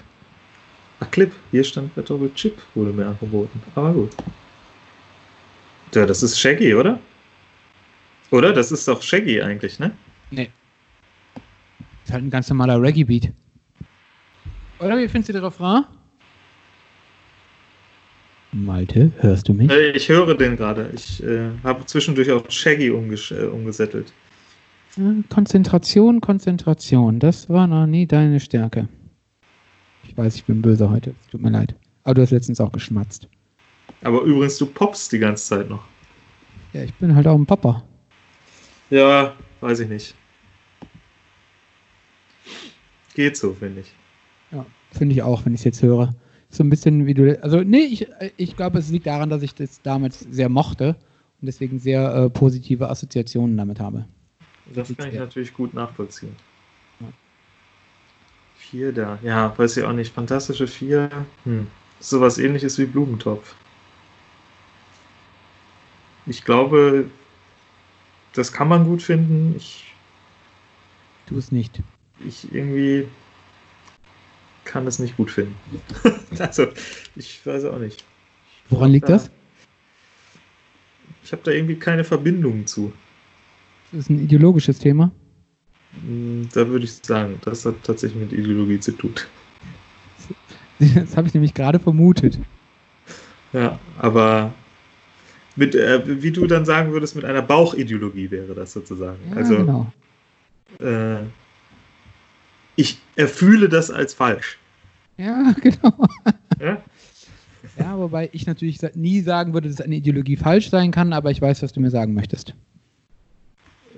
Ach, Clip. Hier stand Kartoffelchip, wurde mir angeboten. Aber gut. Ja, das ist Shaggy, oder? Oder? Das ist doch Shaggy eigentlich, ne? Nee. Ist halt ein ganz normaler Reggae-Beat. Oder wie findest du den Refrain? Malte, hörst du mich? Äh, Ich höre den gerade. Ich äh, habe zwischendurch auf Shaggy umgesch äh, umgesettelt. Ja, Konzentration, Konzentration. Das war noch nie deine Stärke. Ich weiß, ich bin böse heute. Es Tut mir leid. Aber du hast letztens auch geschmatzt. Aber übrigens, du poppst die ganze Zeit noch. Ja, ich bin halt auch ein Papa. Ja, weiß ich nicht. Geht so, finde ich. Ja, finde ich auch, wenn ich es jetzt höre. So ein bisschen wie du. Also, nee, ich, ich glaube, es liegt daran, dass ich das damals sehr mochte und deswegen sehr äh, positive Assoziationen damit habe. Das kann ich natürlich gut nachvollziehen. Vier da. Ja, weiß ich auch nicht. Fantastische Vier. Hm. Sowas ähnliches wie Blumentopf. Ich glaube, das kann man gut finden. Ich. Tu es nicht. Ich irgendwie kann es nicht gut finden. also, ich weiß auch nicht. Woran liegt das? Ich habe da irgendwie keine Verbindung zu. Das ist ein ideologisches Thema. Hm, Da würde ich sagen, das hat tatsächlich mit Ideologie zu tun. Das habe ich nämlich gerade vermutet. Ja, aber mit, äh, wie du dann sagen würdest, mit einer Bauchideologie wäre das sozusagen. Ja, also genau. äh, ich erfühle das als falsch. Ja, genau. Ja? Ja, wobei ich natürlich nie sagen würde, dass eine Ideologie falsch sein kann, aber ich weiß, was du mir sagen möchtest.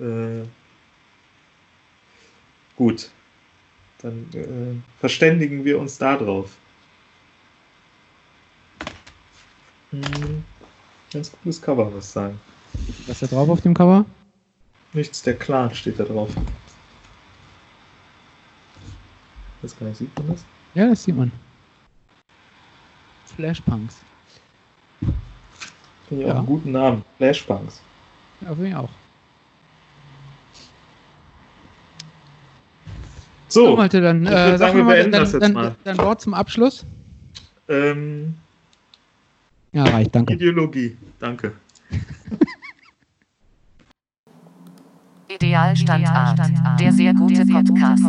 Äh, gut. Dann äh, verständigen wir uns darauf. Hm, ganz cooles Cover, muss ich sagen. Was ist da drauf auf dem Cover? Nichts, der Clan steht da drauf. Das gar nicht, sieht man das? Ja, das sieht man. Flashpunks. Finde ich Ja. auch einen guten Namen. Flashpunks. Ja, finde ich auch. So, So, Malte, dann, äh, sagen, wir beenden das jetzt mal. dein Wort zum Abschluss. ähm, Ja, reicht, danke. Ideologie. Danke. Idealstandart. Der sehr gute Podcast.